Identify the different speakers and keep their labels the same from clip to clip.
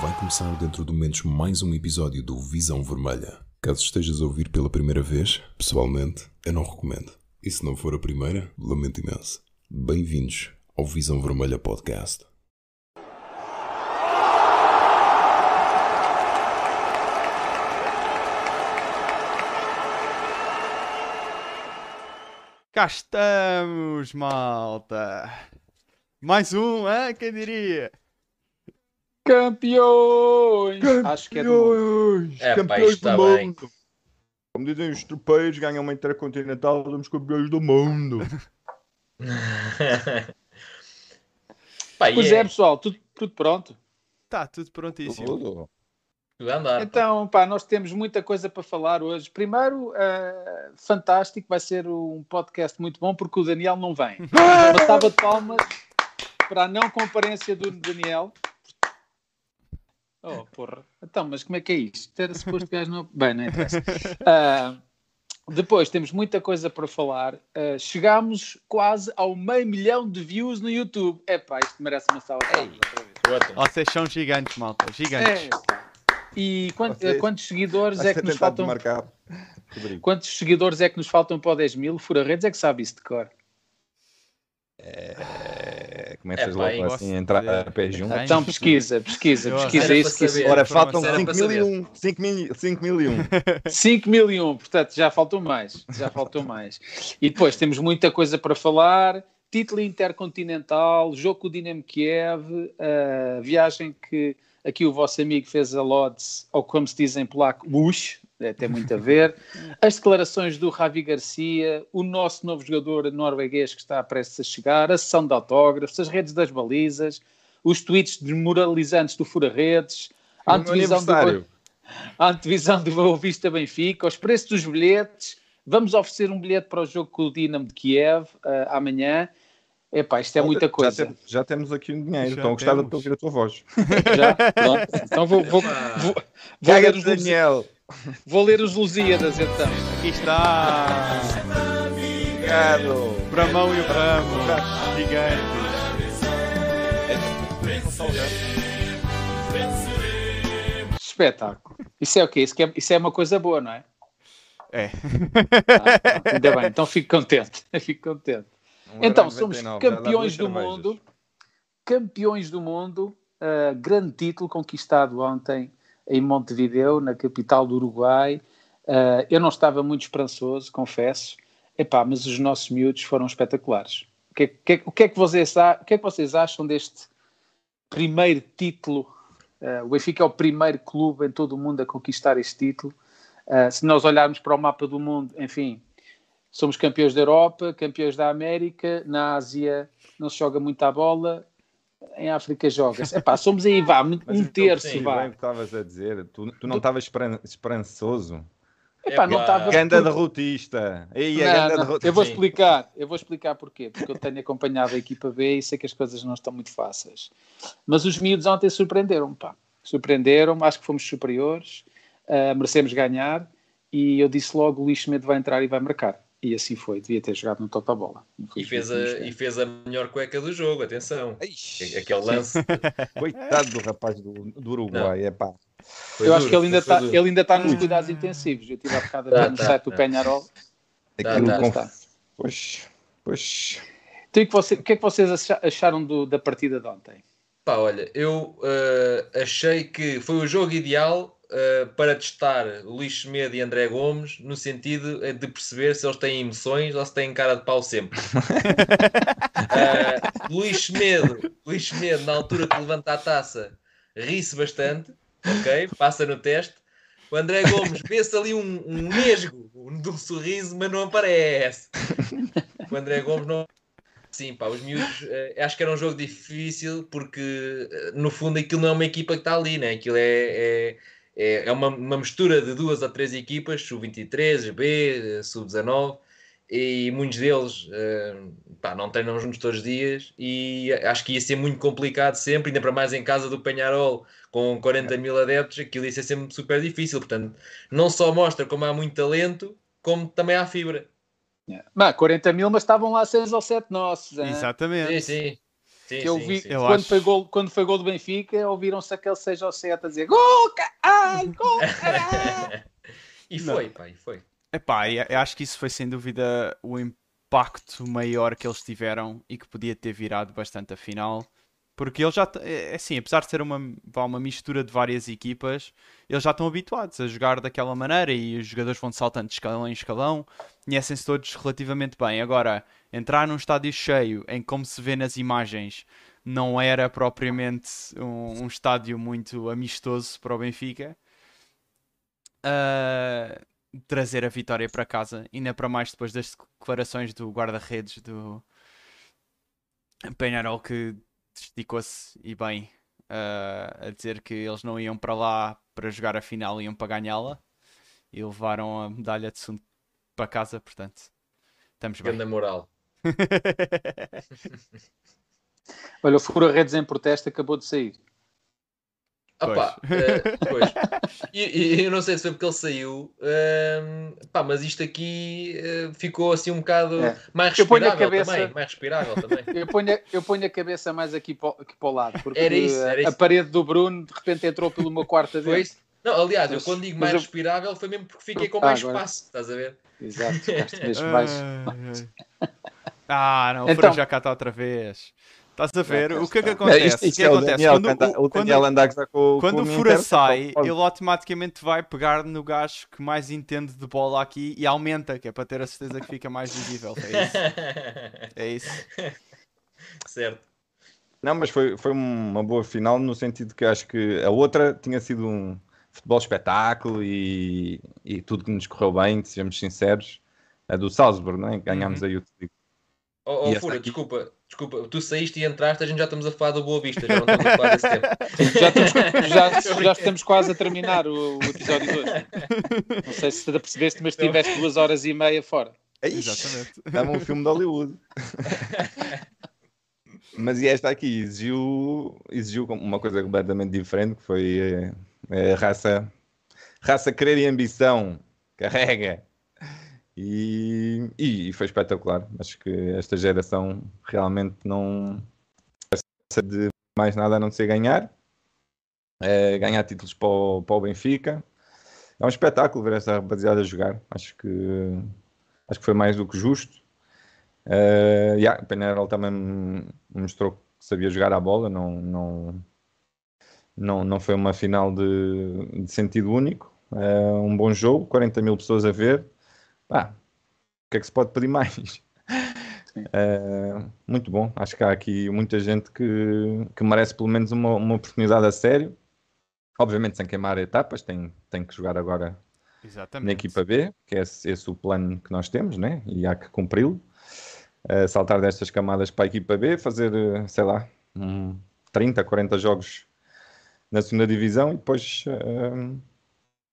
Speaker 1: Vai começar dentro de momentos mais um episódio do Visão Vermelha. Caso estejas a ouvir pela primeira vez, pessoalmente, eu não recomendo. E se não for a primeira, lamento imenso. Bem-vindos ao Visão Vermelha Podcast.
Speaker 2: Cá estamos, malta. Mais um, hein? quem diria?
Speaker 3: Campeões! Acho que é do mundo.
Speaker 4: É, pá,
Speaker 5: campeões
Speaker 4: tá
Speaker 5: do
Speaker 4: bem.
Speaker 5: mundo. Como dizem os tropeiros, ganham uma intercontinental, somos campeões do mundo.
Speaker 4: Pá,
Speaker 3: Pois é, pessoal, tudo, tudo pronto.
Speaker 2: Está tudo prontíssimo.
Speaker 5: Tudo.
Speaker 4: andar.
Speaker 3: Então, pá, nós temos muita coisa para falar hoje. Primeiro, eh, fantástico, vai ser um podcast muito bom porque o Daniel não vem. Uma salva de palmas para a não comparência do Daniel. Oh, porra. Então, mas como é que é isto? Era suposto que gajo não. Bem, não interessa. Ah, depois, temos muita coisa para falar. Ah, chegámos quase ao meio milhão de views no YouTube. Epá, isto merece uma salva.
Speaker 2: Vocês são gigantes, malta. Gigantes.
Speaker 3: É, pá. E quant-
Speaker 5: Vocês-
Speaker 3: quantos seguidores
Speaker 5: Vais
Speaker 3: é que nos faltam?
Speaker 5: marcar.
Speaker 3: Quantos seguidores é que nos faltam para o 10 mil? Fura Redes é que sabe isso de cor.
Speaker 5: É, começas
Speaker 4: É,
Speaker 5: logo assim a entrar
Speaker 2: de-
Speaker 5: a pé junto.
Speaker 3: Então pesquisa, pesquisa, pesquisa isso que isso.
Speaker 5: Ora, faltam
Speaker 4: Era
Speaker 5: 5
Speaker 4: para
Speaker 5: mil e
Speaker 4: saber.
Speaker 5: um. 5 mil, 5 mil e um.
Speaker 3: 5 mil e um, portanto já faltou mais, já faltou mais. E depois temos muita coisa para falar, título intercontinental, jogo com o Dinamo Kiev, a viagem que aqui o vosso amigo fez a Lodz, ou como se diz em polaco, Bush, é, tem muito a ver, as declarações do Ravi Garcia, o nosso novo jogador norueguês que está prestes a chegar, a sessão de autógrafos, as redes das balizas, os tweets desmoralizantes do Fura Redes, a antevisão do a antevisão do Boa Vista Benfica, os preços dos bilhetes. Vamos oferecer um bilhete para o jogo com o Dinamo de Kiev ah, amanhã. Epá, isto é muita
Speaker 5: Já,
Speaker 3: coisa.
Speaker 5: tem- já temos aqui um dinheiro.
Speaker 2: Já
Speaker 5: Estão a gostar de ouvir a tua voz.
Speaker 3: Já? Pronto. Então vou, vou, vou, vou ler os
Speaker 5: Daniel.
Speaker 3: Vou ler os Lusíadas então.
Speaker 2: Aqui está.
Speaker 5: Obrigado.
Speaker 2: Bramão e o Ramo. Gigantes.
Speaker 3: Espetáculo. Isso é o quê? Isso, é, isso é uma coisa boa, não é?
Speaker 2: É.
Speaker 3: Ah, ainda bem, então fico contente. Fico contente.
Speaker 5: Um
Speaker 3: Então, somos
Speaker 5: 99, já dá
Speaker 3: campeões
Speaker 5: duas
Speaker 3: do
Speaker 5: cervejas.
Speaker 3: mundo. Campeões do mundo. uh, grande título conquistado ontem em Montevideo, na capital do Uruguai. Uh, eu não estava muito esperançoso, confesso. Epá, mas os nossos miúdos foram espetaculares. O que, é- que- o que é que vocês, o que é que vocês acham deste primeiro título? Uh, o Benfica é o primeiro clube em todo o mundo a conquistar este título. Uh, se nós olharmos para o mapa do mundo, enfim, somos campeões da Europa, campeões da América, na Ásia não se joga muito à bola, em África joga-se. Epá, somos aí, vá, um
Speaker 5: Mas eu
Speaker 3: terço,
Speaker 5: percebi
Speaker 3: vá.
Speaker 5: bem o que estavas a dizer. Tu, tu não estavas esperan- esperançoso.
Speaker 3: Epá, não
Speaker 4: Epá,
Speaker 3: estava...
Speaker 5: Ganda derrotista. Ei,
Speaker 3: Não, não,
Speaker 5: derrotista.
Speaker 3: Eu vou
Speaker 4: Sim.
Speaker 3: explicar, eu vou explicar porquê, porque eu tenho acompanhado a equipa B e sei que as coisas não estão muito fáceis. Mas os miúdos ontem surpreenderam-me, pá. Surpreenderam-me, acho que fomos superiores, ah, merecemos ganhar e eu disse logo, o Luís Medo vai entrar e vai marcar. E assim foi, devia ter jogado no topo da bola.
Speaker 4: E fez, a, e fez a melhor cueca do jogo, atenção.
Speaker 5: Eish,
Speaker 4: Aquele lance.
Speaker 5: Coitado do rapaz do, do Uruguai, é pá.
Speaker 4: foi
Speaker 3: eu acho
Speaker 4: duro,
Speaker 3: que ele ainda, está, ele ainda está nos cuidados intensivos. Eu tive a bocado a ver
Speaker 4: Tá,
Speaker 3: no
Speaker 4: tá,
Speaker 3: site do
Speaker 4: tá.
Speaker 3: Penharol.
Speaker 4: Tá,
Speaker 5: Aquilo
Speaker 4: tá.
Speaker 3: Está.
Speaker 5: Pois, pois.
Speaker 3: Então, que você- o que é que vocês acha- acharam do- da partida de ontem?
Speaker 4: Pá, olha, eu eh, achei que foi o jogo ideal eh, para testar Luís Semedo e André Gomes no sentido eh, de perceber se eles têm emoções ou se têm cara de pau sempre. Eh, Luís Semedo, Luís na altura que levanta a taça, ri-se bastante, ok? Passa no teste. O André Gomes vê-se ali um, um mesgo de um sorriso, mas não aparece. O André Gomes não Sim, pá, os miúdos, eh, acho que era um jogo difícil porque, eh, no fundo, aquilo não é uma equipa que está ali, né? Aquilo é, é, é, é uma, uma mistura de duas ou três equipas, sub-23, B, eh, sub-19, e muitos deles eh, pá, não treinam juntos todos os dias e acho que ia ser muito complicado sempre, ainda para mais em casa do Penharol, com 40 mil adeptos, aquilo ia ser sempre super difícil. Portanto, não só mostra como há muito talento, como também há fibra.
Speaker 3: Mas 40 mil, mas estavam lá 6 ou 7 nossos. hein?
Speaker 2: Exatamente.
Speaker 4: Sim, sim. Sim,
Speaker 3: que eu
Speaker 4: sim,
Speaker 3: vi
Speaker 4: sim.
Speaker 2: Eu
Speaker 3: quando, foi gol, quando foi gol do Benfica, ouviram-se aquele 6 ou 7 a dizer gol, caralho, gol, caralho.
Speaker 4: E
Speaker 2: Não.
Speaker 4: foi, pá, e foi.
Speaker 2: Epá, eu acho que isso foi sem dúvida o impacto maior que eles tiveram e que podia ter virado bastante a final. Porque eles já, é é assim, apesar de ser uma, uma mistura de várias equipas, eles já estão habituados a jogar daquela maneira e os jogadores vão saltando de escalão em escalão, conhecem-se todos relativamente bem. Agora, entrar num estádio cheio, em como se vê nas imagens, não era propriamente um, um estádio muito amistoso para o Benfica. Ah, trazer a vitória para casa, ainda para mais depois das declarações do guarda-redes do Penharol que esticou-se e bem ah, a dizer que eles não iam para lá para jogar a final, iam para ganhá-la e levaram a medalha de segundo para casa, portanto estamos bem.
Speaker 4: Grande moral.
Speaker 3: Olha, o Fura-Redes em protesto acabou de sair.
Speaker 4: Opa, pois. E, e eu não sei se foi porque ele saiu, ehm, pá, mas isto aqui eh, ficou assim um bocado
Speaker 3: É.
Speaker 4: mais
Speaker 3: Eu ponho a
Speaker 4: respirável
Speaker 3: cabeça-
Speaker 4: também. Mais respirável também.
Speaker 3: Eu ponho, a- eu ponho a cabeça mais aqui para, o- aqui para o lado, porque
Speaker 4: Era isso, era
Speaker 3: a
Speaker 4: isso.
Speaker 3: parede do Bruno de repente entrou pelo meu quarto
Speaker 4: Foi
Speaker 3: adentro.
Speaker 4: isso? Não, aliás, eu quando digo mais
Speaker 3: eu-
Speaker 4: respirável foi mesmo porque fiquei com
Speaker 3: Ah,
Speaker 4: mais
Speaker 3: agora-
Speaker 4: espaço, estás a ver?
Speaker 3: Exato, ficaste mesmo baixo.
Speaker 2: Ah, não, o
Speaker 3: Então-
Speaker 2: Fura já cá está outra vez. Estás a ver? O que é que acontece?
Speaker 5: isto,
Speaker 2: o
Speaker 5: isto
Speaker 2: que
Speaker 5: é o
Speaker 2: acontece?
Speaker 5: Daniel,
Speaker 2: Quando
Speaker 5: que
Speaker 2: o-
Speaker 5: o anda gozar com,
Speaker 2: Quando
Speaker 5: com
Speaker 2: o
Speaker 5: o
Speaker 2: Fura
Speaker 5: Inter,
Speaker 2: sai,
Speaker 5: pode-
Speaker 2: ele automaticamente vai pegar no gajo que mais entende de bola aqui e aumenta, que é para ter a certeza que fica mais visível. É isso. É isso.
Speaker 4: certo.
Speaker 5: Não, mas foi, foi uma boa final no sentido que acho que a outra tinha sido um futebol espetáculo e, e tudo que nos correu bem, sejamos sinceros. A do Salzburg, não é? Ganhámos
Speaker 2: Uhum.
Speaker 5: aí o título.
Speaker 4: Oh, oh Fura,
Speaker 5: aqui?
Speaker 4: desculpa, desculpa, tu saíste e entraste, a gente já estamos a falar do Boa Vista, já não estamos a falar desse tempo.
Speaker 3: Já estamos, já, já estamos quase a terminar o, o episódio de hoje. Não sei se te apercebeste, mas tiveste duas horas e meia fora.
Speaker 2: Exatamente.
Speaker 5: Estava um filme de Hollywood. Mas e esta aqui exigiu, exigiu uma coisa completamente diferente, que foi eh, eh, raça, raça querer e ambição. Carrega. E, e foi espetacular. Acho que esta geração realmente não precisa de mais nada a não ser ganhar. Eh, ganhar títulos para o, para o Benfica. É um espetáculo ver esta rapaziada jogar. Acho que acho que foi mais do que justo. Uh, yeah, o Penarol também mostrou que sabia jogar a bola, não, não, não, não foi uma final de, de sentido único. Uh, um bom jogo, 40 mil pessoas a ver. Pá, o que é que se pode pedir mais? Uh, muito bom, acho que há aqui muita gente que, que merece pelo menos uma, uma oportunidade a sério. Obviamente sem queimar etapas, tem, tem que jogar agora na
Speaker 2: Exatamente.
Speaker 5: equipa B, que é esse, esse o plano que nós temos, né? E há que cumpri-lo. Uh, saltar destas camadas para a equipa B, fazer, uh, sei lá, um 30, 40 jogos na segunda divisão e depois uh,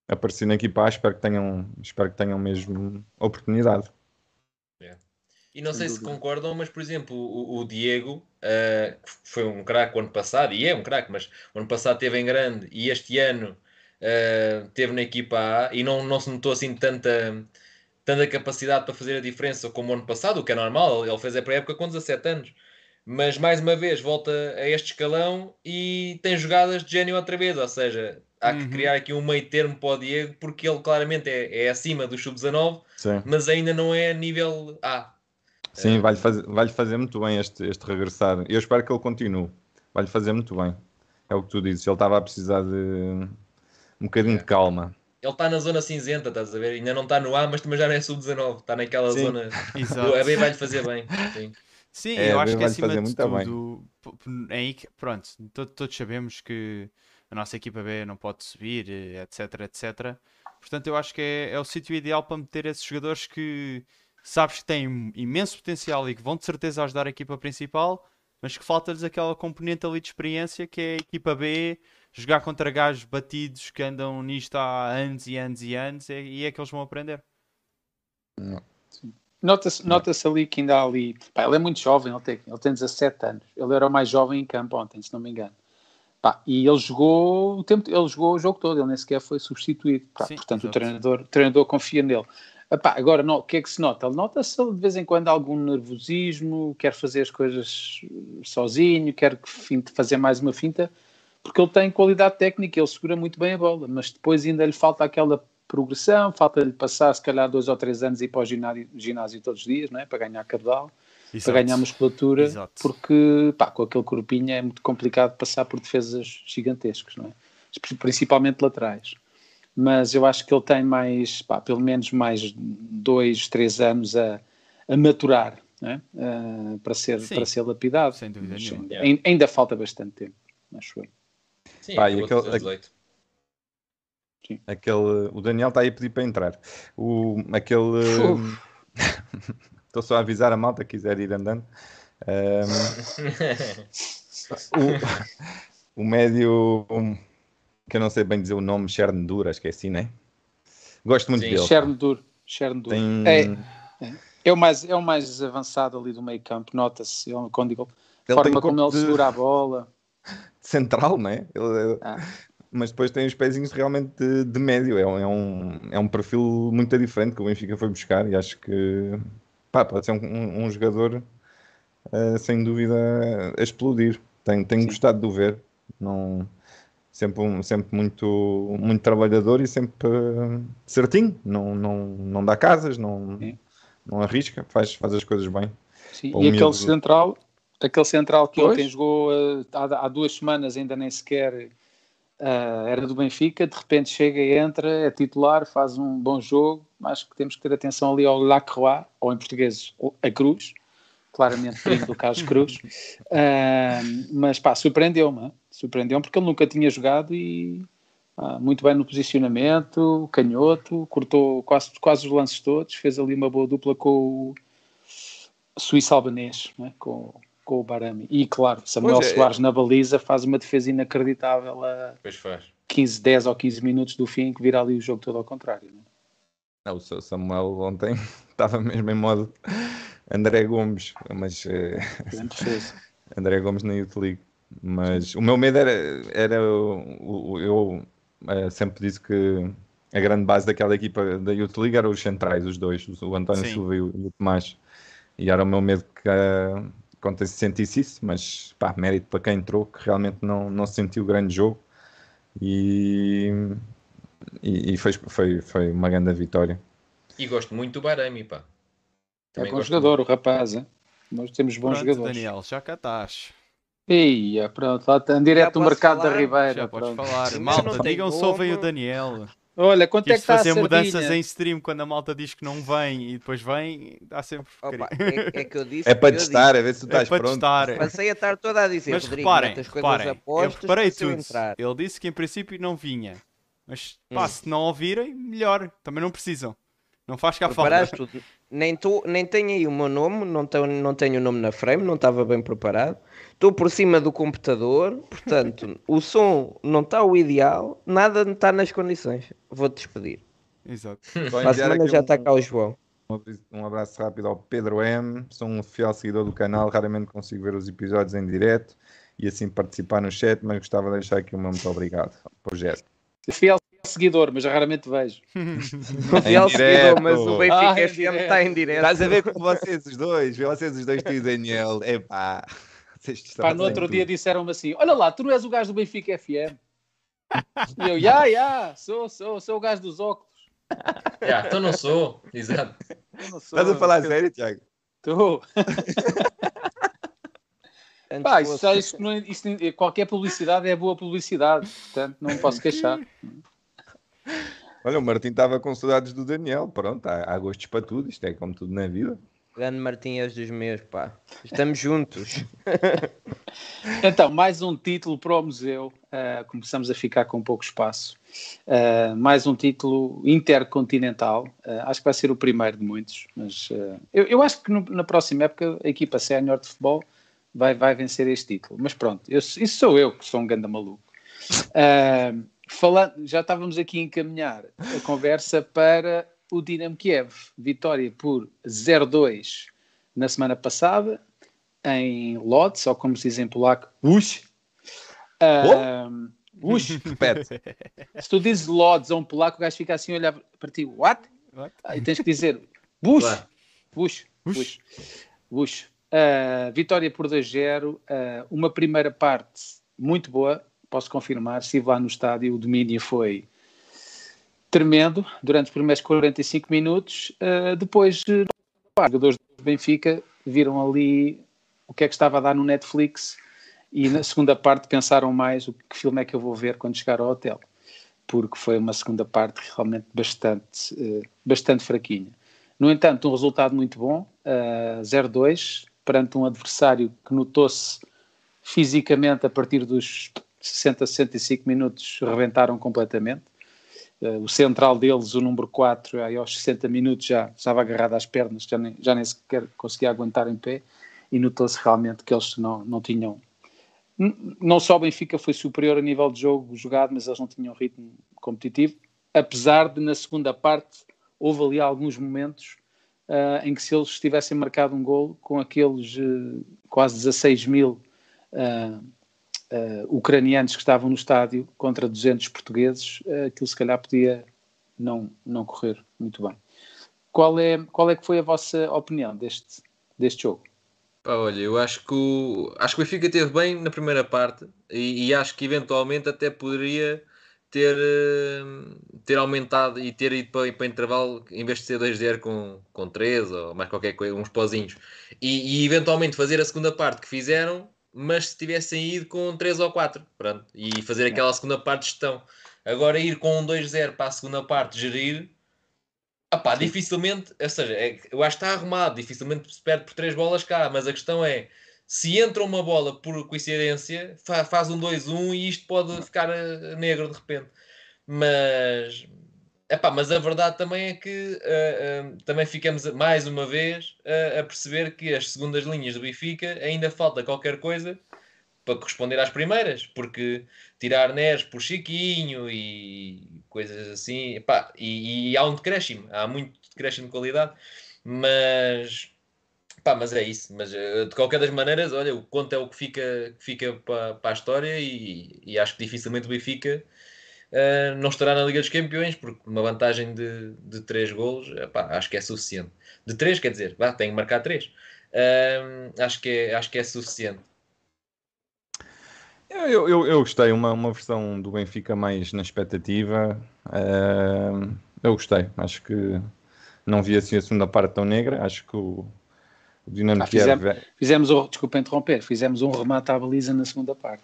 Speaker 5: aparecer na equipa A. Espero que tenham, espero que tenham mesmo oportunidade.
Speaker 4: E não
Speaker 3: Sem
Speaker 4: sei se concordam, mas por exemplo, o, o Diego, uh, que foi um craque o ano passado, e é um craque, mas o ano passado teve em grande e este ano uh, teve na equipa A e não, não se notou assim tanta, tanta capacidade para fazer a diferença como o ano passado, o que é normal, ele fez a pré-época com 17 anos. Mas mais uma vez volta a este escalão e tem jogadas de gênio outra vez, ou seja, há que
Speaker 2: Uhum.
Speaker 4: criar aqui um meio termo para o Diego, porque ele claramente é, é acima do sub-19,
Speaker 5: Sim,
Speaker 4: mas ainda não é nível A.
Speaker 5: Sim vai-lhe fazer, vai fazer muito bem este, este regressar. Eu espero que ele continue. Vai-lhe fazer muito bem. É o que tu dizes. Ele estava a precisar de um bocadinho
Speaker 4: É.
Speaker 5: de calma.
Speaker 4: Ele está na zona cinzenta, estás a ver? Ainda não está no A, mas também já não é sub-19. Está naquela
Speaker 5: Sim.
Speaker 4: zona.
Speaker 2: Exato.
Speaker 4: O AB vai-lhe fazer bem. Sim.
Speaker 2: Sim,
Speaker 5: É,
Speaker 2: eu acho que
Speaker 5: vai-lhe
Speaker 2: acima
Speaker 5: fazer
Speaker 2: de
Speaker 5: muito bem.
Speaker 2: tudo, p- é aí que- pronto, to- todos sabemos que a nossa equipa B não pode subir, eh, etc, etc. Portanto, eu acho que é, é o sítio ideal para meter esses jogadores que sabes que têm imenso potencial e que vão de certeza ajudar a equipa principal, mas que falta-lhes aquela componente ali de experiência que é a equipa B, jogar contra gajos batidos que andam nisto há anos e anos e anos, e, e é que eles vão aprender.
Speaker 3: Nota-se nota ali que ainda há ali. Pá, ele é muito jovem, ele tem, ele tem 17 anos. Ele era o mais jovem em campo ontem, se não me engano. Pá, e ele jogou o tempo, ele jogou o jogo todo, ele nem sequer foi substituído. Pá,
Speaker 2: Sim,
Speaker 3: portanto, o treinador, o treinador confia nele. Epá, agora, o que é que se nota? Ele nota-se de vez em quando algum nervosismo, quer fazer as coisas sozinho, quer fazer mais uma finta, porque ele tem qualidade técnica, ele segura muito bem a bola, mas depois ainda lhe falta aquela progressão, falta-lhe passar se calhar dois ou três anos e ir para o ginásio, ginásio todos os dias, não é? para ganhar cabedal, para ganhar musculatura,
Speaker 2: Exato.
Speaker 3: porque pá, com aquele corpinho é muito complicado passar por defesas gigantescas, não é? principalmente laterais. Mas eu acho que ele tem mais, pá, pelo menos mais dois, três anos a, a maturar é? uh, para, ser, para ser lapidado.
Speaker 2: Sem dúvida nenhuma.
Speaker 3: Ainda, ainda falta bastante tempo, acho eu.
Speaker 4: Sim,
Speaker 5: Pá, aquele- Aquele, o Daniel está aí a pedir para entrar. O, aquele. Estou só a avisar a malta que quiser ir andando. Ahm, o, o médio, que eu não sei bem dizer o nome, Chernobyl, acho que é assim, né? Gosto muito
Speaker 4: Sim.
Speaker 5: dele.
Speaker 3: Chernobyl. Chernobyl.
Speaker 5: Tem,
Speaker 3: É, é, o mais, é o mais avançado ali do meio campo, nota-se. Eu- Quando digo, a
Speaker 5: ele
Speaker 3: forma como ele
Speaker 5: de
Speaker 3: segura a bola.
Speaker 5: central, né? Ele-
Speaker 3: Ah.
Speaker 5: mas depois tem os pezinhos realmente de, de médio. É um, é, um, é um perfil muito diferente que o Benfica foi buscar e acho que pá, pode ser um, um- um jogador eh, sem dúvida a explodir. Tenho, tenho
Speaker 3: Sim.
Speaker 5: gostado de o ver. Não, sempre, um- sempre muito, muito trabalhador e sempre eh, certinho. Não, não, não dá casas, não,
Speaker 3: Sim.
Speaker 5: não arrisca, faz, faz as coisas bem.
Speaker 3: Sim, E aquele central, aquele central que
Speaker 5: Pois.
Speaker 3: ontem jogou eh, há, há duas semanas, ainda nem sequer eh, era do Benfica, de repente chega e entra, é titular, faz um bom jogo. Acho que temos que ter atenção ali ao Lacroix, ou em português, a Cruz, claramente primo do Carlos Cruz. Ah, mas pá, surpreendeu-me, surpreendeu-me porque ele nunca tinha jogado e ah, muito bem no posicionamento, canhoto, cortou quase, quase os lances todos, fez ali uma boa dupla com o suíço-albanês, né? com, com o Barami. E claro, Samuel
Speaker 5: Pois é.
Speaker 3: Soares na baliza faz uma defesa inacreditável a
Speaker 4: Pois faz.
Speaker 3: 15, 10 ou 15 minutos do fim, que vira ali o jogo todo ao contrário. né?
Speaker 5: Não, o Sa- Samuel ontem estava mesmo em modo André Gomes, mas eh. André Gomes na Youth League. Mas o meu medo era, era o, o- eu eh, sempre disse que a grande base daquela equipa da Youth League eram os centrais, os dois, o António
Speaker 2: Sim.
Speaker 5: Silva e o, e o Tomás. E era o meu medo que a Conte se sentisse isso, mas pá, mérito para quem entrou, que realmente não, não sentiu o grande jogo. E, e, e foi, foi, foi uma grande vitória.
Speaker 4: E gosto muito do Barami, pá.
Speaker 3: É
Speaker 4: Também
Speaker 3: bom
Speaker 4: gosto
Speaker 3: jogador, o rapaz. Hein? Nós temos bons
Speaker 2: Pronto,
Speaker 3: jogadores.
Speaker 2: Daniel, já cá estás.
Speaker 3: Ia, pronto, lá está, direto do mercado da
Speaker 6: falar?
Speaker 3: Ribeira.
Speaker 2: Já podes
Speaker 3: pronto.
Speaker 2: falar.
Speaker 6: Mas
Speaker 2: Malta, digam se ouvem o. Daniel.
Speaker 3: Olha, quanto
Speaker 2: Que
Speaker 3: é que está a
Speaker 2: fazer
Speaker 3: sardinha?
Speaker 2: mudanças em stream quando a malta diz que não vem e depois vem, dá sempre
Speaker 6: Opa, é, é que eu disse.
Speaker 5: É para testar, a ver se tu
Speaker 2: É
Speaker 5: estás
Speaker 2: para
Speaker 5: pronto.
Speaker 2: testar.
Speaker 6: disse. Passei a tarde toda a dizer,
Speaker 2: Mas
Speaker 6: Rodrigo,
Speaker 2: reparem, reparem, eu
Speaker 6: apostas
Speaker 2: reparei
Speaker 6: eu
Speaker 2: tudo.
Speaker 6: entrar.
Speaker 2: Ele disse que em princípio não vinha. Mas pá,
Speaker 6: Hum.
Speaker 2: se não ouvirem, melhor. Também não precisam. Não faz cá falta.
Speaker 6: Tudo. Nem, tu, nem tenho aí o meu nome, não tenho, não tenho o nome na frame, não estava bem preparado. Estou por cima do computador, portanto, o som não está o ideal, nada está nas condições. Vou-te despedir.
Speaker 2: Exato.
Speaker 6: Para a semana já
Speaker 5: um-
Speaker 6: está cá o João.
Speaker 5: Um abraço rápido ao Pedro M. Sou um fiel seguidor do canal, raramente consigo ver os episódios em direto e assim participar no chat, mas gostava de deixar aqui o meu muito obrigado ao projeto.
Speaker 3: Fiel seguidor, mas raramente vejo.
Speaker 6: Um fiel seguidor, mas o Benfica
Speaker 3: Ah,
Speaker 6: FM está em direto.
Speaker 5: Estás a ver com vocês os dois, vocês os dois têm o Daniel. Epá,
Speaker 3: Pá, no outro
Speaker 5: tudo.
Speaker 3: dia disseram-me assim: Olha lá, tu não és o gajo do Benfica FM. E eu, já, já, sou, sou, sou o gajo dos óculos.
Speaker 4: Já, então não sou. Exato.
Speaker 3: Eu não sou,
Speaker 5: Estás a falar sério, Tiago?
Speaker 3: Estou. Pá, isso,
Speaker 6: fosse-
Speaker 3: isso não- isso- qualquer publicidade é boa publicidade, portanto não me posso queixar.
Speaker 5: Olha, o Martim estava com saudades do Daniel. Pronto, há, há gostos para tudo, isto é como tudo na vida.
Speaker 6: Grande Martim és dos meus, pá. Estamos juntos.
Speaker 3: Então, mais um título para o museu. Uh, começamos a ficar com pouco espaço. Uh, mais um título intercontinental. Uh, acho que vai ser o primeiro de muitos. Mas uh, eu, eu acho que no- na próxima época a equipa sénior de futebol vai, vai vencer este título. Mas pronto, eu- isso sou eu que sou um ganda maluco. Uh, falando, já estávamos aqui a encaminhar a conversa para o Dinamo Kiev. Vitória por 0-2 na semana passada em Lodz, ou como se diz em polaco, Ush. Um, Ush.
Speaker 5: Repete.
Speaker 3: Se tu dizes Lodz a um polaco, o gajo fica assim a olhar para ti, what? Ah, e tens que dizer Bush,
Speaker 4: Claro.
Speaker 3: Bush,
Speaker 2: Bush.
Speaker 3: Bush, Bush. Ah, vitória por 2-0, ah, uma primeira parte muito boa, posso confirmar, estive lá no estádio, o domínio foi tremendo durante os primeiros 45 minutos, Ah, depois eh, os jogadores do Benfica viram ali o que é que estava a dar no Netflix e na segunda parte pensaram mais o que filme é que eu vou ver quando chegar ao hotel porque foi uma segunda parte realmente bastante, eh, bastante fraquinha. No entanto, um resultado muito bom, eh, 0-2, perante um adversário que notou-se fisicamente a partir dos 60, 65 minutos, rebentaram completamente. Eh, o central deles, o número 4, aí aos 60 minutos já estava agarrado às pernas, já nem, já nem sequer conseguia aguentar em pé, e notou-se realmente que eles não, não tinham não só o Benfica foi superior a nível de jogo jogado, mas eles não tinham ritmo competitivo, apesar de na segunda parte houve ali alguns momentos ah, em que se eles tivessem marcado um golo com aqueles eh, quase 16 mil ah, ah, ucranianos que estavam no estádio contra 200 portugueses, ah, aquilo se calhar podia não, não correr muito bem. Qual é, qual é que foi a vossa opinião deste, deste jogo?
Speaker 4: Olha, eu acho que o, acho que o Benfica teve bem na primeira parte e, e acho que eventualmente até poderia ter, eh, ter aumentado e ter ido para, para intervalo em vez de ser 2-0 com, com 3 ou mais qualquer coisa, uns pozinhos. E, e eventualmente fazer a segunda parte que fizeram, mas se tivessem ido com 3 ou 4, pronto, e fazer aquela segunda parte de gestão. Agora ir com um 2-0 para a segunda parte, gerir, ah pá, dificilmente, ou seja, é, eu acho que está arrumado, dificilmente se perde por três bolas cá, mas a questão é, se entra uma bola por coincidência, fa- faz um 2-1 e isto pode ficar eh, negro de repente. Mas, epá, mas a verdade também é que eh, eh, também ficamos mais uma vez eh, a perceber que as segundas linhas do Benfica ainda falta qualquer coisa para corresponder às primeiras, porque tirar Neres por Chiquinho e coisas assim, epá, e, e há um decréscimo, há muito decréscimo de qualidade, mas pá, mas é isso. Mas de qualquer das maneiras, olha, o conto é o que fica, fica para, para a história e, e acho que dificilmente o Benfica eh, não estará na Liga dos Campeões, porque uma vantagem de, de 3 golos, epá, acho que é suficiente. De 3, quer dizer, vá, tem que marcar 3. acho, que é, acho que é suficiente.
Speaker 5: Eu, eu, eu- eu gostei, uma, uma versão do Benfica mais na expectativa. eh, eu gostei, acho que não vi assim a segunda parte tão negra. Acho que o, o Dinamo
Speaker 3: Ah,
Speaker 5: Kiev
Speaker 3: fizemos-
Speaker 5: é-
Speaker 3: Fizemos, um, desculpa interromper, fizemos um remate à baliza na segunda parte.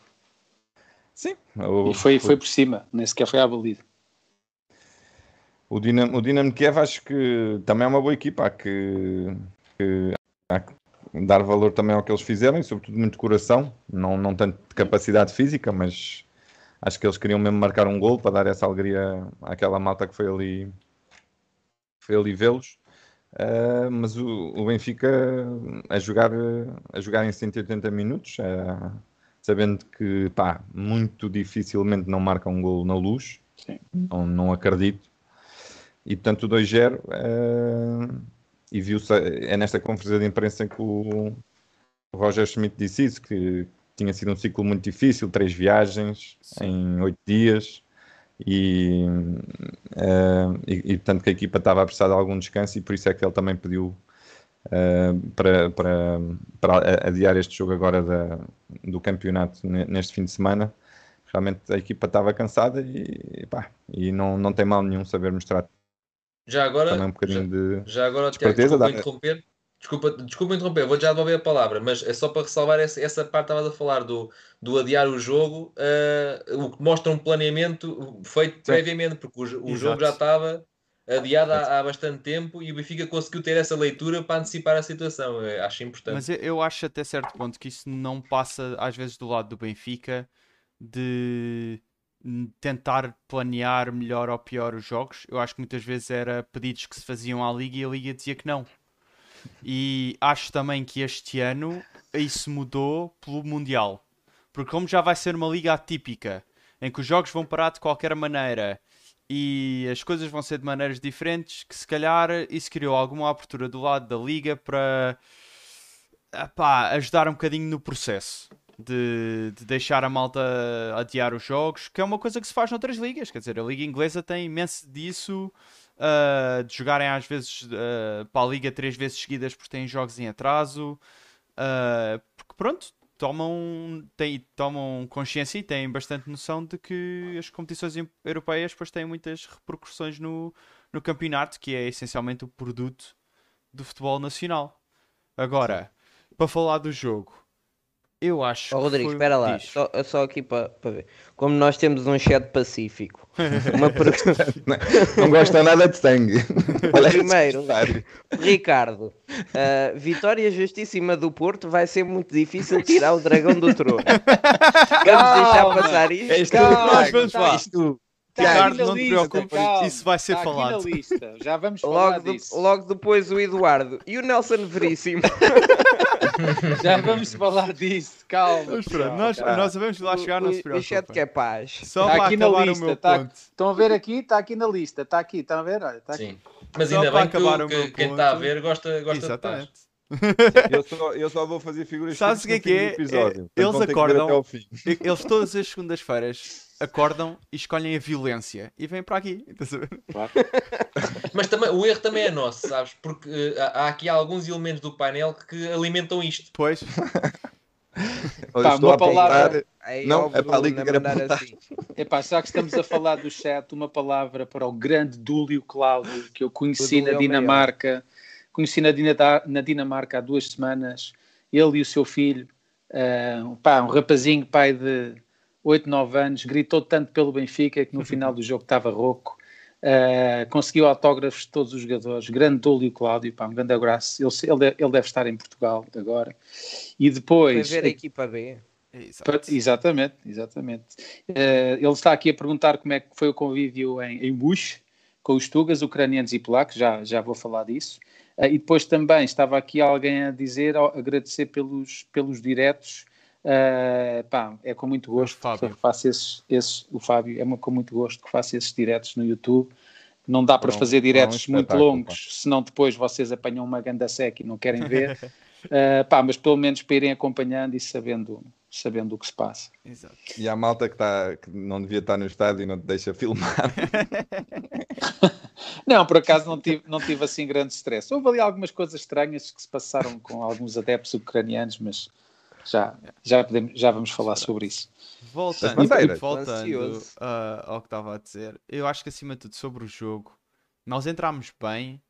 Speaker 5: Sim, o,
Speaker 3: E foi, foi por cima, nem sequer foi à baliza.
Speaker 5: o, Dinamo, o Dinamo Kiev acho que também é uma boa equipa. Há que, que- há que dar valor também ao que eles fizeram e, sobretudo, muito coração. Não, não tanto de capacidade física, mas acho que eles queriam mesmo marcar um gol para dar essa alegria àquela malta que foi ali, foi ali vê-los. Ah, mas o, o Benfica a jogar, a jogar em 180 minutos, ah, sabendo que pá, muito dificilmente não marca um gol na luz,
Speaker 3: Sim.
Speaker 5: não, não acredito. E portanto o 2-0 ah, e viu-se, é nesta conferência de imprensa que o, o Roger Schmidt disse isso, que tinha sido um ciclo muito difícil, três viagens em oito dias e, eh, e, e, portanto que a equipa estava a precisar de algum descanso e por isso é que ele também pediu eh, para, para, para adiar este jogo agora da, do campeonato ne- neste fim de semana. Realmente a equipa estava cansada e, pá, e não, não tem mal nenhum saber mostrar
Speaker 4: Já agora,
Speaker 5: também um bocadinho de.
Speaker 4: Já agora, Tiago, desculpa
Speaker 5: dá-
Speaker 4: interromper. Desculpa, desculpa interromper, vou já devolver a palavra, mas é só para ressalvar essa, essa parte que estavas a falar do, do adiar o jogo, eh, o que mostra um planeamento feito previamente, porque o, o jogo já estava adiado há, bastante tempo e o Benfica conseguiu ter essa leitura para antecipar a situação. Acho importante.
Speaker 2: Mas eu, acho até certo ponto que isso não passa, às vezes, do lado do Benfica de tentar planear melhor ou pior os jogos. Eu acho que muitas vezes era pedidos que se faziam à Liga e a Liga dizia que não. E acho também que este ano isso mudou pelo Mundial. Porque como já vai ser uma liga atípica, em que os jogos vão parar de qualquer maneira e as coisas vão ser de maneiras diferentes, que se calhar isso criou alguma abertura do lado da liga para epá, ajudar um bocadinho no processo. de, de deixar a malta adiar os jogos, que é uma coisa que se faz noutras ligas. Quer dizer, a liga inglesa tem imenso disso. uh, de jogarem às vezes uh, para a liga três vezes seguidas porque têm jogos em atraso. Uh, porque pronto, tomam, têm, tomam consciência e têm bastante noção de que as competições europeias depois têm muitas repercussões no, no campeonato, que é essencialmente o produto do futebol nacional. Agora, para falar do jogo, eu acho
Speaker 6: Ó
Speaker 2: que
Speaker 6: Rodrigo,
Speaker 2: foi-
Speaker 6: espera lá,
Speaker 2: diz.
Speaker 6: só, só aqui para ver. Como nós temos um chat pacífico, uma pergunta.
Speaker 5: Não gosta nada de sangue.
Speaker 6: Primeiro. Ricardo, a vitória justíssima do Porto vai ser muito difícil tirar o dragão do trono. Vamos deixar passar isto.
Speaker 5: És tu,
Speaker 3: Calma,
Speaker 5: Tiago,
Speaker 2: vamos
Speaker 5: tu.
Speaker 3: Está
Speaker 2: Ricardo, não te preocupes, isso vai ser
Speaker 3: aqui
Speaker 2: falado.
Speaker 3: Já vamos falar
Speaker 6: Logo, de- logo depois o Eduardo e o Nelson Veríssimo.
Speaker 3: Já vamos falar disso. Calma.
Speaker 2: Mas pronto, nós,
Speaker 3: calma.
Speaker 2: nós vamos lá chegar, não se
Speaker 6: o, o chat
Speaker 2: preocupem.
Speaker 6: que é paz.
Speaker 2: Só
Speaker 3: Está
Speaker 2: para
Speaker 3: aqui na
Speaker 2: acabar o
Speaker 3: lista.
Speaker 2: meu
Speaker 3: Está...
Speaker 2: ponto.
Speaker 3: Estão a ver aqui? Está aqui na lista. Está aqui. Estão a ver? Olha, está aqui.
Speaker 4: Sim. Mas
Speaker 2: Só
Speaker 4: ainda
Speaker 2: para
Speaker 4: bem que, o-
Speaker 2: o
Speaker 4: que quem está a ver gosta, gosta de paz.
Speaker 2: Exatamente.
Speaker 5: Eu só, eu só vou fazer figuras
Speaker 2: Sabes o que é que é? É-
Speaker 5: episódio.
Speaker 2: Eles acordam-
Speaker 5: até ao fim.
Speaker 2: Eles todas as segundas-feiras acordam e escolhem a violência e vêm para aqui. Estás a ver?
Speaker 4: Mas também, o erro também é nosso, sabes? Porque eh, há aqui alguns elementos do painel que alimentam isto.
Speaker 2: Pois,
Speaker 5: Olha,
Speaker 3: Pá, uma palavra-
Speaker 6: Aí,
Speaker 5: Não, é para ali que
Speaker 6: a
Speaker 5: eu quero
Speaker 6: mandar
Speaker 5: apontar.
Speaker 6: assim.
Speaker 3: Epá, já que estamos a falar do chat, uma palavra para o grande Dúlio Cláudio, que eu conheci na
Speaker 6: é
Speaker 3: Dinamarca. Conheci na, na Dinamarca há duas semanas. Ele e o seu filho, ah, pá, um rapazinho, pai de 8, 9 anos, gritou tanto pelo Benfica que no final do jogo estava rouco. Ah, conseguiu autógrafos de todos os jogadores. Grande Dúlio Cláudio, pá, um grande abraço. Ele, ele deve- ele deve estar em Portugal agora. E depois.
Speaker 6: ver a equipa B.
Speaker 2: exato.
Speaker 3: Exatamente, exatamente. Eh, ele está aqui a perguntar como é que foi o convívio em, em Bush com os tugas ucranianos e polacos, já, já vou falar disso. Eh, e depois também estava aqui alguém a dizer, a agradecer pelos, pelos diretos. Eh, pá, é com muito gosto
Speaker 2: Fábio.
Speaker 3: que faço esses, esses, o Fábio, é uma- com muito gosto que faço esses diretos no YouTube. Não dá para fazer diretos
Speaker 5: foram um
Speaker 3: muito longos, senão depois vocês apanham uma ganda seca e não querem ver. Eh, pá, mas pelo menos para irem acompanhando e sabendo, sabendo o que se passa.
Speaker 2: exato.
Speaker 5: E há malta que, tá, que não devia estar no estádio e não te deixa filmar.
Speaker 3: Não, por acaso não tive, não tive assim grande stress. Houve ali algumas coisas estranhas que se passaram com alguns adeptos ucranianos, mas já, já, podemos, já vamos falar sobre isso.
Speaker 2: Voltando, voltando ah, ao que estava a dizer, eu acho que acima de tudo sobre o jogo, nós entramos bem,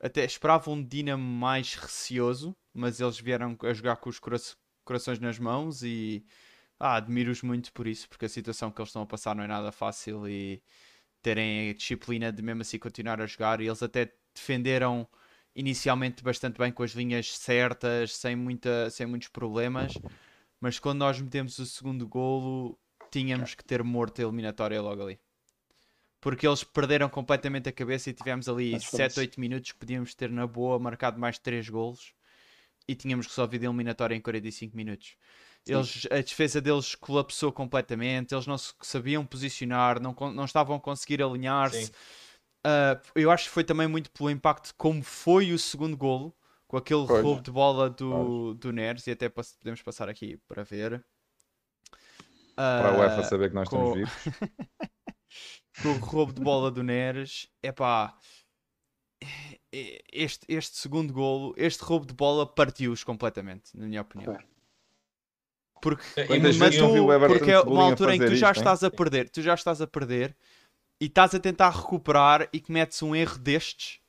Speaker 2: até esperava um Dinamo mais receoso, mas eles vieram a jogar com os cora- corações nas mãos e ah, admiro-os muito por isso, porque a situação que eles estão a passar não é nada fácil e terem a disciplina de mesmo assim continuar a jogar e eles até defenderam inicialmente bastante bem com as linhas certas, sem, muita, sem muitos problemas, mas quando nós metemos o segundo golo, tínhamos que ter morto a eliminatória logo ali. Porque eles perderam completamente a cabeça e tivemos ali
Speaker 3: Mas foi
Speaker 2: 7,
Speaker 3: isso.
Speaker 2: 8 minutos que podíamos ter na boa marcado mais 3 golos e tínhamos resolvido a eliminatória em 45 minutos. Eles, a defesa deles colapsou completamente, eles não se sabiam posicionar, não, não estavam a conseguir alinhar-se. Ah, eu acho que foi também muito pelo impacto de como foi o segundo golo, com aquele
Speaker 5: Pois.
Speaker 2: roubo de bola do, do Neres, e até podemos passar aqui para ver.
Speaker 5: Para a
Speaker 2: Ah,
Speaker 5: UEFA saber que nós
Speaker 2: com-
Speaker 5: estamos vivos.
Speaker 2: com o roubo de bola do Neres, é pá. Este, este segundo golo, este roubo de bola partiu-os completamente, na minha opinião.
Speaker 3: Foi.
Speaker 2: Porque,
Speaker 5: o Everton
Speaker 2: porque é
Speaker 5: Bullying
Speaker 2: uma altura em que tu já
Speaker 5: isto, hein?
Speaker 2: estás a perder, tu já estás a perder e estás a tentar recuperar e cometes um erro destes.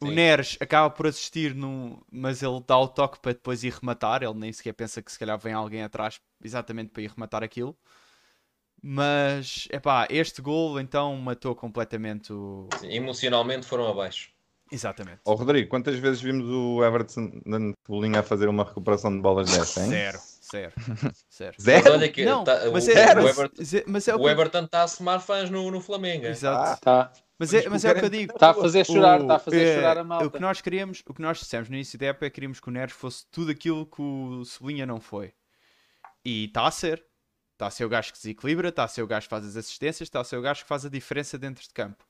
Speaker 2: O
Speaker 4: Sim.
Speaker 2: Neres acaba por assistir, num, mas ele dá o toque para depois ir rematar. Ele nem sequer pensa que se calhar vem alguém atrás exatamente para ir rematar aquilo. Mas, epá, este gol então matou completamente o.
Speaker 4: Sim, Emocionalmente foram abaixo.
Speaker 2: Exatamente.
Speaker 5: Ó Rodrigo, quantas vezes vimos o Everton na bolinha a fazer uma recuperação de bolas dessa, hein?
Speaker 2: Zero, zero, zero.
Speaker 5: Zero?
Speaker 4: Mas olha que
Speaker 2: Não,
Speaker 4: tá-
Speaker 2: mas
Speaker 4: o,
Speaker 2: é,
Speaker 4: o Everton,
Speaker 2: mas é o
Speaker 4: o
Speaker 2: eu-
Speaker 4: Everton está a somar fãs no, no Flamengo. é?
Speaker 2: Exato.
Speaker 3: Tá.
Speaker 2: Mas é, mas é o que eu digo.
Speaker 3: Está a fazer chorar, está a fazer
Speaker 2: é,
Speaker 3: chorar a malta.
Speaker 2: O que nós queríamos, o que nós dissemos no início da época é que queríamos que o Neres fosse tudo aquilo que o Sublinha não foi. E está a ser. Está a ser o gajo que desequilibra, está a ser o gajo que faz as assistências, está a ser o gajo que faz a diferença dentro de campo.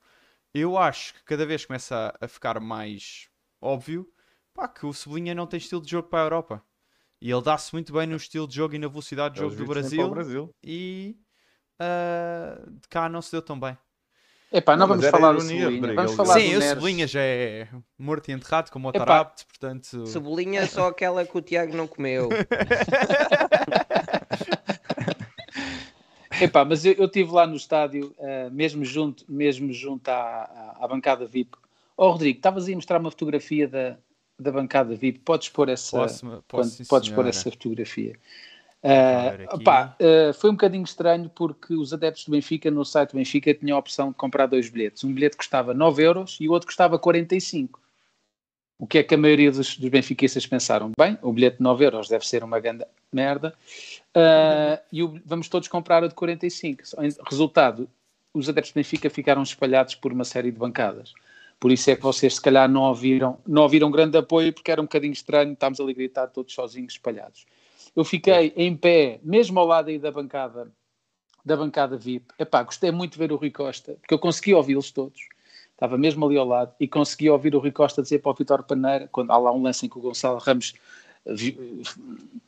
Speaker 2: Eu acho que cada vez começa a, a ficar mais óbvio pá, que o Sublinha não tem estilo de jogo para a Europa. E ele dá-se muito bem no estilo de jogo e na velocidade de jogo
Speaker 5: Pelos
Speaker 2: do Brasil.
Speaker 5: Brasil.
Speaker 2: E ah, de cá não se deu tão bem.
Speaker 3: Epá, não,
Speaker 5: Não,
Speaker 3: vamos falar do Cebolinha. Vamos falar
Speaker 2: Sim,
Speaker 3: do
Speaker 2: o. Cebolinha já é morto e enterrado como o. Tarapte, portanto.
Speaker 6: Cebolinha é só aquela que o Tiago não comeu.
Speaker 3: Epá, mas eu, eu estive lá no estádio, eh, mesmo junto, mesmo junto à, à, à bancada VIP. Ó Rodrigo, estavas aí a mostrar uma fotografia da, da bancada VIP. Podes pôr essa,
Speaker 2: Posso, posso
Speaker 3: quando- podes pôr essa fotografia. opá, eh, foi um bocadinho estranho porque os adeptos do Benfica no site do Benfica tinham a opção de comprar dois bilhetes. Um bilhete custava 9 euros e o outro custava 45. O que é que a maioria dos, dos benfiquistas pensaram? Bem, o bilhete de 9 euros deve ser uma grande merda uh, e o- vamos todos comprar o de 45. Só em- Resultado, os adeptos do Benfica ficaram espalhados por uma série de bancadas. Por isso é que vocês se calhar não ouviram, não ouviram grande apoio porque era um bocadinho estranho, estávamos ali a gritar todos sozinhos, espalhados. Eu fiquei em pé, mesmo ao lado aí da bancada, da bancada VIP. Epá, gostei muito de ver o Rui Costa, porque eu consegui ouvi-los todos. Estava mesmo ali ao lado e consegui ouvir o Rui Costa dizer para o Vitor Paneira, quando há lá um lance em que o Gonçalo Ramos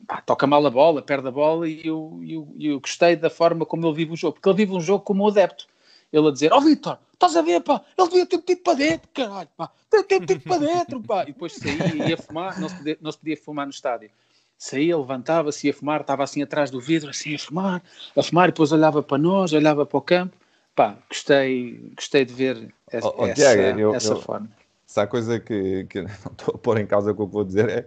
Speaker 3: pá, toca mal a bola, perde a bola e eu, eu, e eu gostei da forma como ele vive o jogo, porque ele vive um jogo como um adepto. Ele a dizer, ó Vitor, estás a ver, pá, ele devia ter metido para dentro, caralho, pá, devia ter metido para dentro, pá. E depois saía e ia fumar, não se podia, não se podia fumar no estádio. Saía, levantava-se, ia fumar, estava assim atrás do vidro, assim a fumar, a fumar, e depois olhava para nós, olhava para o campo. Pá, gostei, gostei de ver essa,
Speaker 5: ó,
Speaker 3: essa,
Speaker 5: Tiago, eu-
Speaker 3: essa
Speaker 5: eu-
Speaker 3: forma.
Speaker 5: Se há coisa que, que não estou a pôr em causa com o que vou dizer é,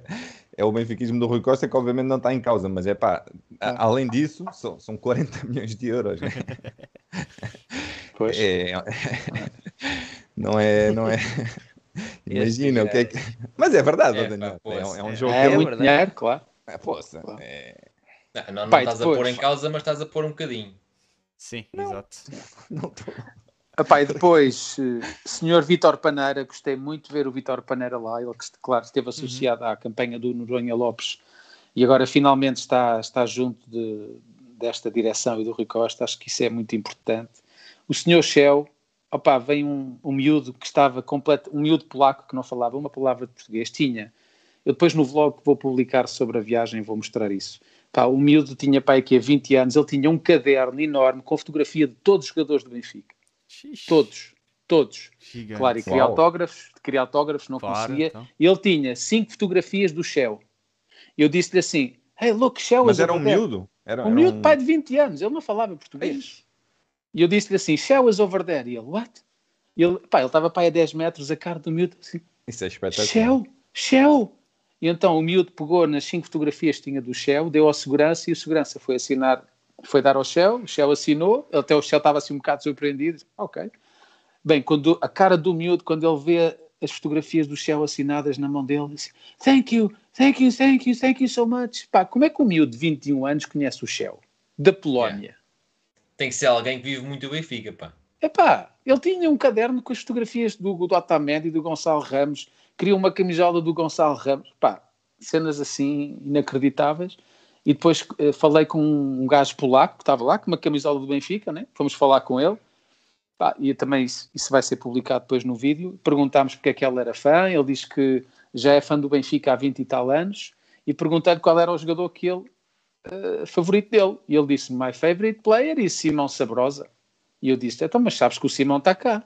Speaker 5: é o benfiquismo do Rui Costa, que obviamente não está em causa, mas é pá, a- além disso, são, são 40 milhões de euros. né?
Speaker 3: Pois.
Speaker 5: É, não é, não é. Imagina o que é que. Mas é verdade,
Speaker 4: É,
Speaker 5: Daniel. É, um- é um
Speaker 4: é.
Speaker 5: jogo
Speaker 3: É,
Speaker 5: ele-
Speaker 3: muito
Speaker 6: verdade.
Speaker 3: dinheiro, claro.
Speaker 5: É, poça,
Speaker 3: Claro.
Speaker 5: é-
Speaker 4: Não, não, não
Speaker 3: Pai,
Speaker 4: estás
Speaker 3: depois-
Speaker 4: a pôr em causa, mas estás a pôr um bocadinho.
Speaker 2: Sim, exato.
Speaker 5: não tô-
Speaker 3: Epá, e depois, eh, senhor Vítor Paneira, gostei muito de ver o Vítor Paneira lá, ele que, claro, esteve associado à campanha do Noronha Lopes e agora finalmente está, está junto de- desta direção e do Rui Costa, acho que isso é muito importante. O senhor Shell, opá, vem um, um miúdo que estava completo, um miúdo polaco que não falava uma palavra de português, tinha, eu depois no vlog que vou publicar sobre a viagem vou mostrar isso. Pá, o miúdo tinha pai aqui há 20 anos, ele tinha um caderno enorme com fotografia de todos os jogadores do Benfica.
Speaker 2: Xiii,
Speaker 3: Todos, todos.
Speaker 2: gigante.
Speaker 3: Claro, e queria
Speaker 5: Uau.
Speaker 3: autógrafos, queria autógrafos, não
Speaker 2: Claro,
Speaker 3: conseguia.
Speaker 2: então.
Speaker 3: E ele tinha cinco fotografias do Shell. E eu disse-lhe assim: Hey, look, Shell
Speaker 5: Mas era um
Speaker 3: over there."
Speaker 5: miúdo. Era,
Speaker 3: Um
Speaker 5: era
Speaker 3: miúdo pai de 20 anos, ele não falava
Speaker 5: Ei,
Speaker 3: português. E eu disse-lhe assim: Shell is over there. E ele, what? E ele, pá, ele estava pai a 10 metros, a cara do miúdo assim:
Speaker 5: Isso é espetacular.
Speaker 3: Shell, Shell. E então o miúdo pegou nas cinco fotografias que tinha do Shell, deu ao segurança e o segurança foi assinar, foi dar ao Shell, o Shell assinou, até o Shell estava assim um bocado surpreendido, ok. Bem, quando a cara do miúdo, quando ele vê as fotografias do Shell assinadas na mão dele, disse, thank you, thank you, thank you, thank you so much. Pá, como é que um miúdo de 21 anos conhece o Shell? Da Polónia.
Speaker 4: Tem que ser alguém que vive muito o Benfica, pá.
Speaker 3: Epá, ele tinha um caderno com as fotografias do, do Otamendi e do Gonçalo Ramos, queria uma camisola do Gonçalo Ramos, pá, cenas assim inacreditáveis. E depois eh, falei com um gajo polaco que estava lá, com uma camisola do Benfica, né? fomos falar com ele. Pá, e também isso, isso vai ser publicado depois no vídeo. Perguntámos porque é que ele era fã, ele disse que já é fã do Benfica há 20 e tal anos, e perguntei-lhe qual era o jogador que ele, eh, favorito dele. E ele disse, my favorite player is Simão Sabrosa. E eu disse, então, mas sabes que o Simão está cá.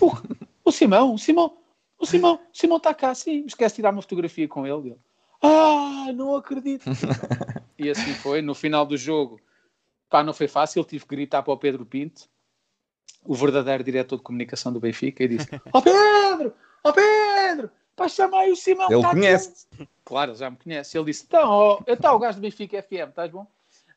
Speaker 3: o, o Simão, o Simão, o Simão, o Simão está cá, sim. Esquece de tirar uma fotografia com ele. Ele, ah, não acredito. e assim foi. No final do jogo, pá, não foi fácil. Tive que gritar para o Pedro Pinto, o verdadeiro diretor de comunicação do Benfica, e disse, ó Pedro, ó Pedro, pá, chama aí o Simão.
Speaker 5: Ele
Speaker 3: tá
Speaker 5: conhece.
Speaker 3: junto." Claro, ele já me conhece. Ele disse, então, ó, então o gajo do Benfica FM, estás bom?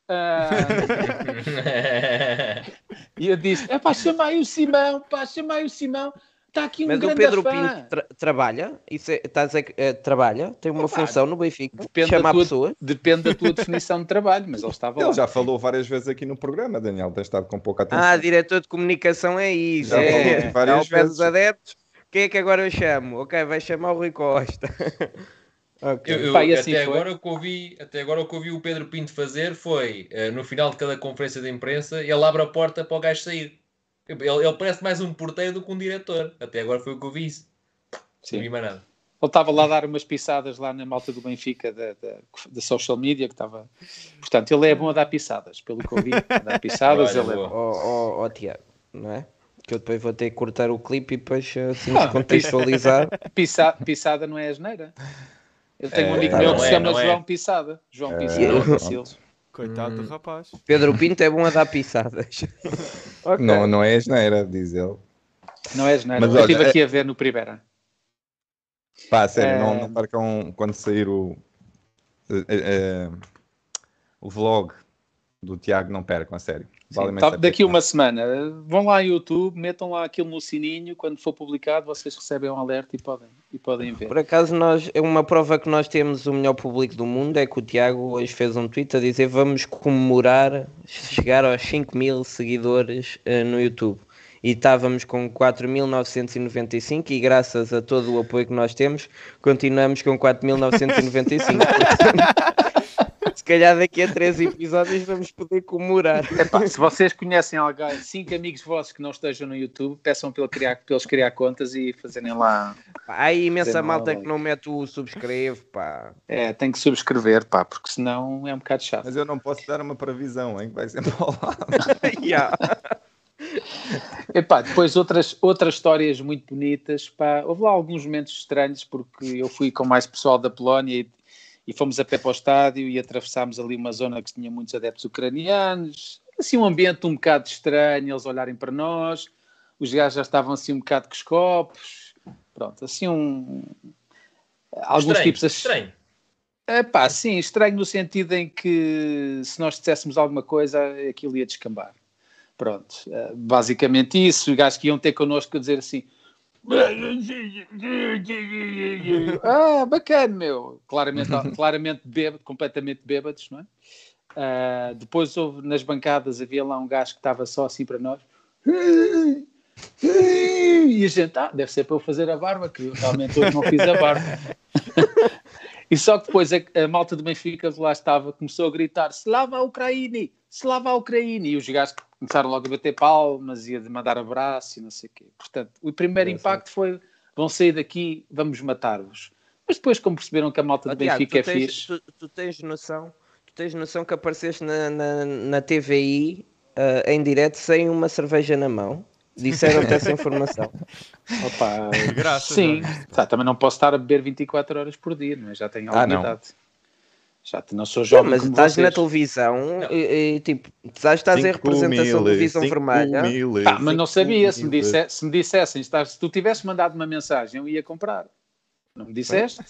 Speaker 3: Ah, e eu disse: é pá, chama aí o Simão, pá, chama aí o Simão. Está aqui um
Speaker 6: Mas
Speaker 3: grande
Speaker 6: o Pedro
Speaker 3: fã.
Speaker 6: Pinto tra- trabalha? Isso é, estás a dizer que, eh, trabalha? Tem uma
Speaker 3: Epá,
Speaker 6: função no Benfica?
Speaker 3: depende
Speaker 6: Chama
Speaker 3: da
Speaker 6: a
Speaker 3: tua-
Speaker 6: pessoas?
Speaker 3: Depende da tua definição de trabalho, mas ele estava lá.
Speaker 5: Ele já falou várias vezes aqui no programa, Daniel. Tens estado com pouca atenção.
Speaker 6: Ah, diretor de comunicação é isso.
Speaker 5: Já
Speaker 6: é,
Speaker 5: falou
Speaker 6: é.
Speaker 5: várias
Speaker 6: dos
Speaker 5: vezes.
Speaker 6: adeptos. Quem é que agora eu chamo? Ok, vai chamar o Rui Costa. ok.
Speaker 4: Eu, eu-
Speaker 3: Pá, assim
Speaker 4: até,
Speaker 3: foi.
Speaker 4: agora, o que ouvi, até agora o que ouvi o Pedro Pinto fazer foi, eh, no final de cada conferência de imprensa, ele abre a porta para o gajo sair. Ele, ele parece mais um porteiro do que um diretor. Até agora foi o que eu vi isso. Não
Speaker 3: Sim.
Speaker 4: vi mais nada.
Speaker 3: ele estava lá a dar umas pisadas lá na malta do Benfica da, da, da social media que estava. Portanto, ele é bom a dar pisadas, pelo que eu vi. A dar pisadas,
Speaker 4: Olha,
Speaker 3: ele é bom.
Speaker 6: Ó ó, ó, Tiago, não é? Que eu depois vou ter que cortar o clipe e depois assim
Speaker 3: Ah,
Speaker 6: contextualizar.
Speaker 3: Pisa, pisada não é asneira. Eu tenho um
Speaker 5: É,
Speaker 3: amigo
Speaker 5: tá
Speaker 3: meu que se
Speaker 4: é,
Speaker 3: chama
Speaker 4: não é.
Speaker 3: João Pisada. João
Speaker 5: É.
Speaker 3: Imbecil.
Speaker 2: Coitado do rapaz.
Speaker 6: Pedro Pinto é bom a dar pisadas. Ok.
Speaker 5: Não, não é asneira, diz ele.
Speaker 3: Não é asneira.
Speaker 5: Mas
Speaker 3: eu
Speaker 5: olha,
Speaker 3: estive
Speaker 5: é-
Speaker 3: aqui a ver no Primeira.
Speaker 5: Pá, sério,
Speaker 3: É.
Speaker 5: não, não percam quando sair o, eh, eh, o vlog do Tiago, não percam, a sério. Vale
Speaker 3: tá- daqui uma semana. Vão lá ao YouTube, metam lá aquilo no sininho. Quando for publicado, vocês recebem um alerta e podem, e podem ver.
Speaker 6: Por acaso, nós, é uma prova que nós temos o melhor público do mundo é que o Tiago hoje fez um tweet a dizer vamos comemorar chegar aos 5 mil seguidores eh, no YouTube. E estávamos com 4.995 e graças a todo o apoio que nós temos, continuamos com 4.995. Se calhar daqui a três episódios vamos poder comemorar.
Speaker 3: Epá, se vocês conhecem alguém, cinco amigos vossos que não estejam no YouTube, peçam para, ele criar, para eles criar contas e fazerem lá.
Speaker 6: Há imensa malta que não mete o subscreve, pá.
Speaker 3: É, tem que subscrever, pá, porque senão é um bocado chato.
Speaker 5: Mas eu não posso dar uma previsão, hein? Vai sempre ao lado.
Speaker 6: Yeah.
Speaker 3: Epá, depois outras, outras histórias muito bonitas. Pá. Houve lá alguns momentos estranhos, porque eu fui com mais pessoal da Polónia e, e fomos a pé para o estádio e atravessámos ali uma zona que tinha muitos adeptos ucranianos. Assim, um ambiente um bocado estranho, eles olharem para nós. Os gajos já estavam assim um bocado com os copos. Pronto, assim um... Alguns
Speaker 4: estranho,
Speaker 3: tipos...
Speaker 4: estranho.
Speaker 3: É pá, sim, estranho no sentido em que se nós disséssemos alguma coisa, aquilo ia descambar. Pronto, eh, basicamente isso. Os gajos que iam ter connosco a dizer assim: Ah, bacana, meu. Claramente, claramente bêbado, completamente bêbados, não é? Ah, depois houve nas bancadas, havia lá um gajo que estava só assim para nós. E a gente, ah, deve ser para eu fazer a barba, que eu realmente hoje não fiz a barba. E só que depois a, a malta do Benfica lá estava, começou a gritar Slava Ucraini, Slava Ucraini, e os gajos começaram logo a bater palmas e a mandar abraço e não sei o quê. Portanto, o primeiro
Speaker 6: É,
Speaker 3: impacto foi, vão sair daqui, vamos matar-vos. Mas depois, como perceberam que a malta
Speaker 6: Ó,
Speaker 3: do
Speaker 6: Tiago,
Speaker 3: Benfica é
Speaker 6: tens,
Speaker 3: fixe,
Speaker 6: tu, tu tens noção, tu tens noção que apareceste na, na, na TVI ah, em direto sem uma cerveja na mão? Disseram-te essa informação.
Speaker 3: opa,
Speaker 2: Graças
Speaker 3: sim,
Speaker 2: a Deus.
Speaker 3: tá, também não posso estar a beber 24 horas por dia, não é? já tenho
Speaker 5: Ah,
Speaker 3: alguma
Speaker 5: não.
Speaker 3: idade. Já te- não sou
Speaker 6: Não,
Speaker 3: jovem
Speaker 6: mas
Speaker 3: como
Speaker 6: estás na
Speaker 3: vocês.
Speaker 6: televisão e, e, tipo, estás, estás em representação
Speaker 5: mil,
Speaker 6: do Visão
Speaker 5: cinco
Speaker 6: Vermelha.
Speaker 5: mil,
Speaker 3: Pá, mas não sabia, se me, disse, se me dissessem, estás- se tu tivesse mandado uma mensagem, eu ia comprar. Não me disseste?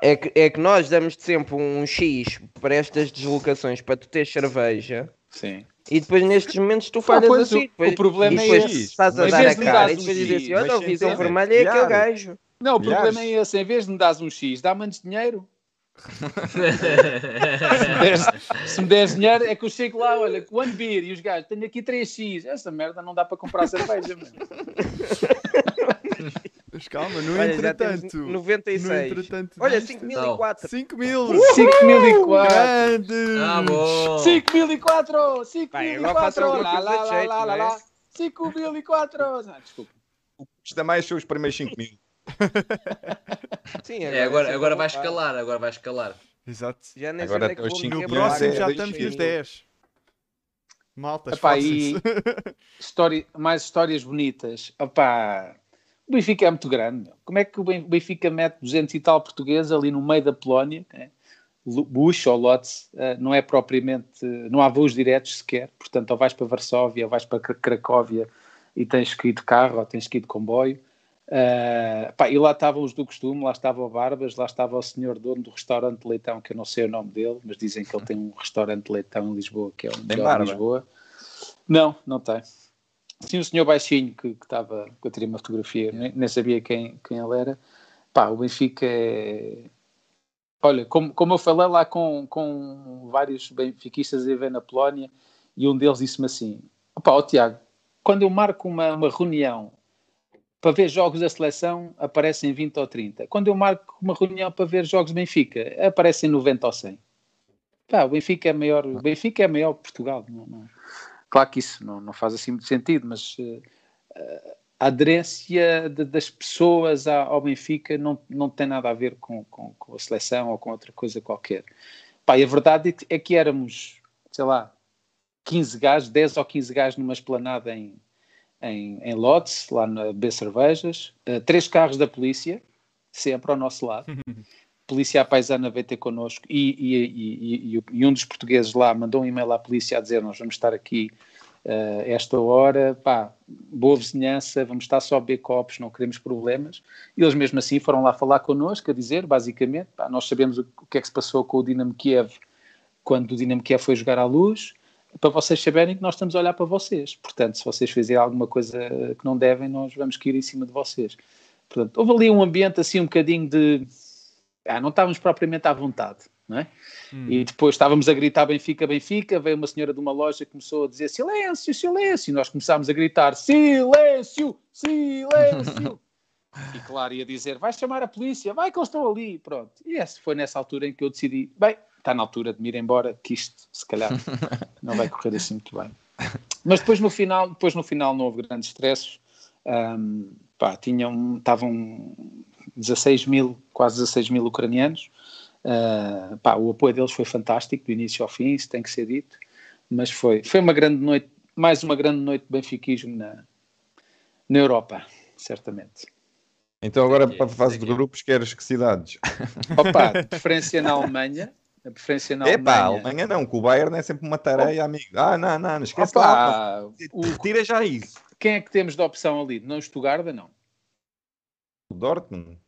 Speaker 6: É que, é que nós damos-te sempre um X para estas deslocações para tu teres cerveja
Speaker 3: Sim.
Speaker 6: e depois nestes momentos tu falhas
Speaker 3: pois,
Speaker 6: assim.
Speaker 3: o-
Speaker 6: depois,
Speaker 3: o problema
Speaker 6: e
Speaker 3: é esse.
Speaker 6: estás a
Speaker 3: Em
Speaker 6: dar a cara e depois dizes assim: olha, o
Speaker 5: mas
Speaker 6: Visão Vermelha é aquele gajo.
Speaker 3: Não, o problema
Speaker 5: Milhares.
Speaker 3: é esse. Em vez de me dares um X, dá-me antes dinheiro. Se me deres- dinheiro, é que eu chego lá, olha, one beer, e os gajos, tenho aqui 3x. Essa merda não dá para comprar cerveja, mano.
Speaker 2: Mas calma, no
Speaker 6: Olha,
Speaker 2: entretanto.
Speaker 6: 96.
Speaker 2: No entretanto.
Speaker 6: Olha,
Speaker 2: disto-
Speaker 6: 5004.
Speaker 2: 5 mil!
Speaker 3: 5.004.
Speaker 2: Grande!
Speaker 4: Ah, bom.
Speaker 3: 5.004.
Speaker 6: Vai, agora faça
Speaker 3: 5.004.
Speaker 6: alguma
Speaker 3: Lá, lá,
Speaker 6: de
Speaker 3: lá, lá, lá,
Speaker 6: é?
Speaker 3: lá. 5.004. Ah, desculpa.
Speaker 5: Custa mais os primeiros 5
Speaker 6: Sim,
Speaker 4: É, agora, agora vai
Speaker 6: voltar.
Speaker 4: esquelar, agora vai escalar.
Speaker 2: Exato.
Speaker 6: Já nem
Speaker 5: Agora
Speaker 6: sei onde é que
Speaker 5: até
Speaker 6: para
Speaker 2: próximo
Speaker 5: é
Speaker 2: já estamos nos 10. Malta,
Speaker 3: Epá, e história, mais histórias bonitas. Opá, o Benfica é muito grande. meu. Como é que o Ben- o Benfica mete 200 e tal portugueses ali no meio da Polónia? né? Bush ou Lotz, eh, não é propriamente, não há voos diretos sequer, portanto, ou vais para Varsóvia, ou vais para Cra- Cracóvia e tens que ir de carro, ou tens que ir de comboio. Eh, pá, e lá estavam os do costume, lá estava o Barbas, lá estava o senhor dono do restaurante Leitão, que eu não sei o nome dele, mas dizem que ele tem um restaurante Leitão em Lisboa, que é o melhor
Speaker 5: barba?
Speaker 3: de Lisboa. Não, não tem. Sim, o senhor baixinho que estava, que eu tirei uma fotografia, nem, nem sabia quem, quem ele era. Pá, o Benfica é. Olha, como, como eu falei lá com, com vários benfiquistas a ver na Polónia, e um deles disse-me assim: opá, Tiago, quando eu marco uma, uma reunião para ver jogos da seleção, aparecem 20 ou 30. Quando eu marco uma reunião para ver jogos do Benfica, aparecem 90 ou 100. Pá, o Benfica é maior, o Benfica é maior que Portugal. Não, não- Claro que isso não, não faz assim muito sentido, mas eh, a aderência de, das pessoas ao Benfica não, não tem nada a ver com, com, com, a seleção ou com outra coisa qualquer. Pá, e a verdade é que éramos, sei lá, 15 gajos, 10 ou 15 gajos numa esplanada em, em, em Lotz, lá na B Cervejas, uh, três carros da polícia, sempre ao nosso lado. polícia à paisana veio ter connosco e, e, e, e, um dos portugueses lá mandou um e-mail à polícia a dizer nós vamos estar aqui uh, esta hora, pá, boa vizinhança, vamos estar só a beber copos, não queremos problemas. E eles mesmo assim foram lá falar connosco, a dizer, basicamente, pá, nós sabemos o, o que é que se passou com o Dinamo Kiev quando o Dinamo Kiev foi jogar à luz, para vocês saberem que nós estamos a olhar para vocês. Portanto, se vocês fizerem alguma coisa que não devem, nós vamos cair em cima de vocês. Portanto, houve ali um ambiente assim um bocadinho de... Ah, não estávamos propriamente à vontade, não é? Hum. E depois estávamos a gritar Benfica, Benfica, veio uma senhora de uma loja que começou a dizer silêncio, silêncio, e nós começámos a gritar silêncio, silêncio. e claro, ia dizer, vai chamar a polícia, vai que eles estão ali, pronto. E esse foi nessa altura em que eu decidi, bem, está na altura de me ir embora, que isto, se calhar, não vai correr assim muito bem. Mas depois no final, depois no final não houve grandes stresses. Um, pá, tinham, estavam 16 mil, quase 16 mil ucranianos. Uh, pá, o apoio deles foi fantástico, do início ao fim, isso tem que ser dito. Mas foi, foi uma grande noite, mais uma grande noite de benfiquismo na, na Europa, certamente.
Speaker 5: Então agora para a fase de grupos queres que cidades?
Speaker 3: Opa, de preferência na Alemanha, a preferência na
Speaker 5: Epá, Alemanha. Alemanha não, que o Bayern é sempre uma tareia, oh. amigo. Ah, não, não, não esquece Opa, lá. O... Tira já isso.
Speaker 3: Quem é que temos de opção ali? Não o Stuttgart, não?
Speaker 5: O Dortmund?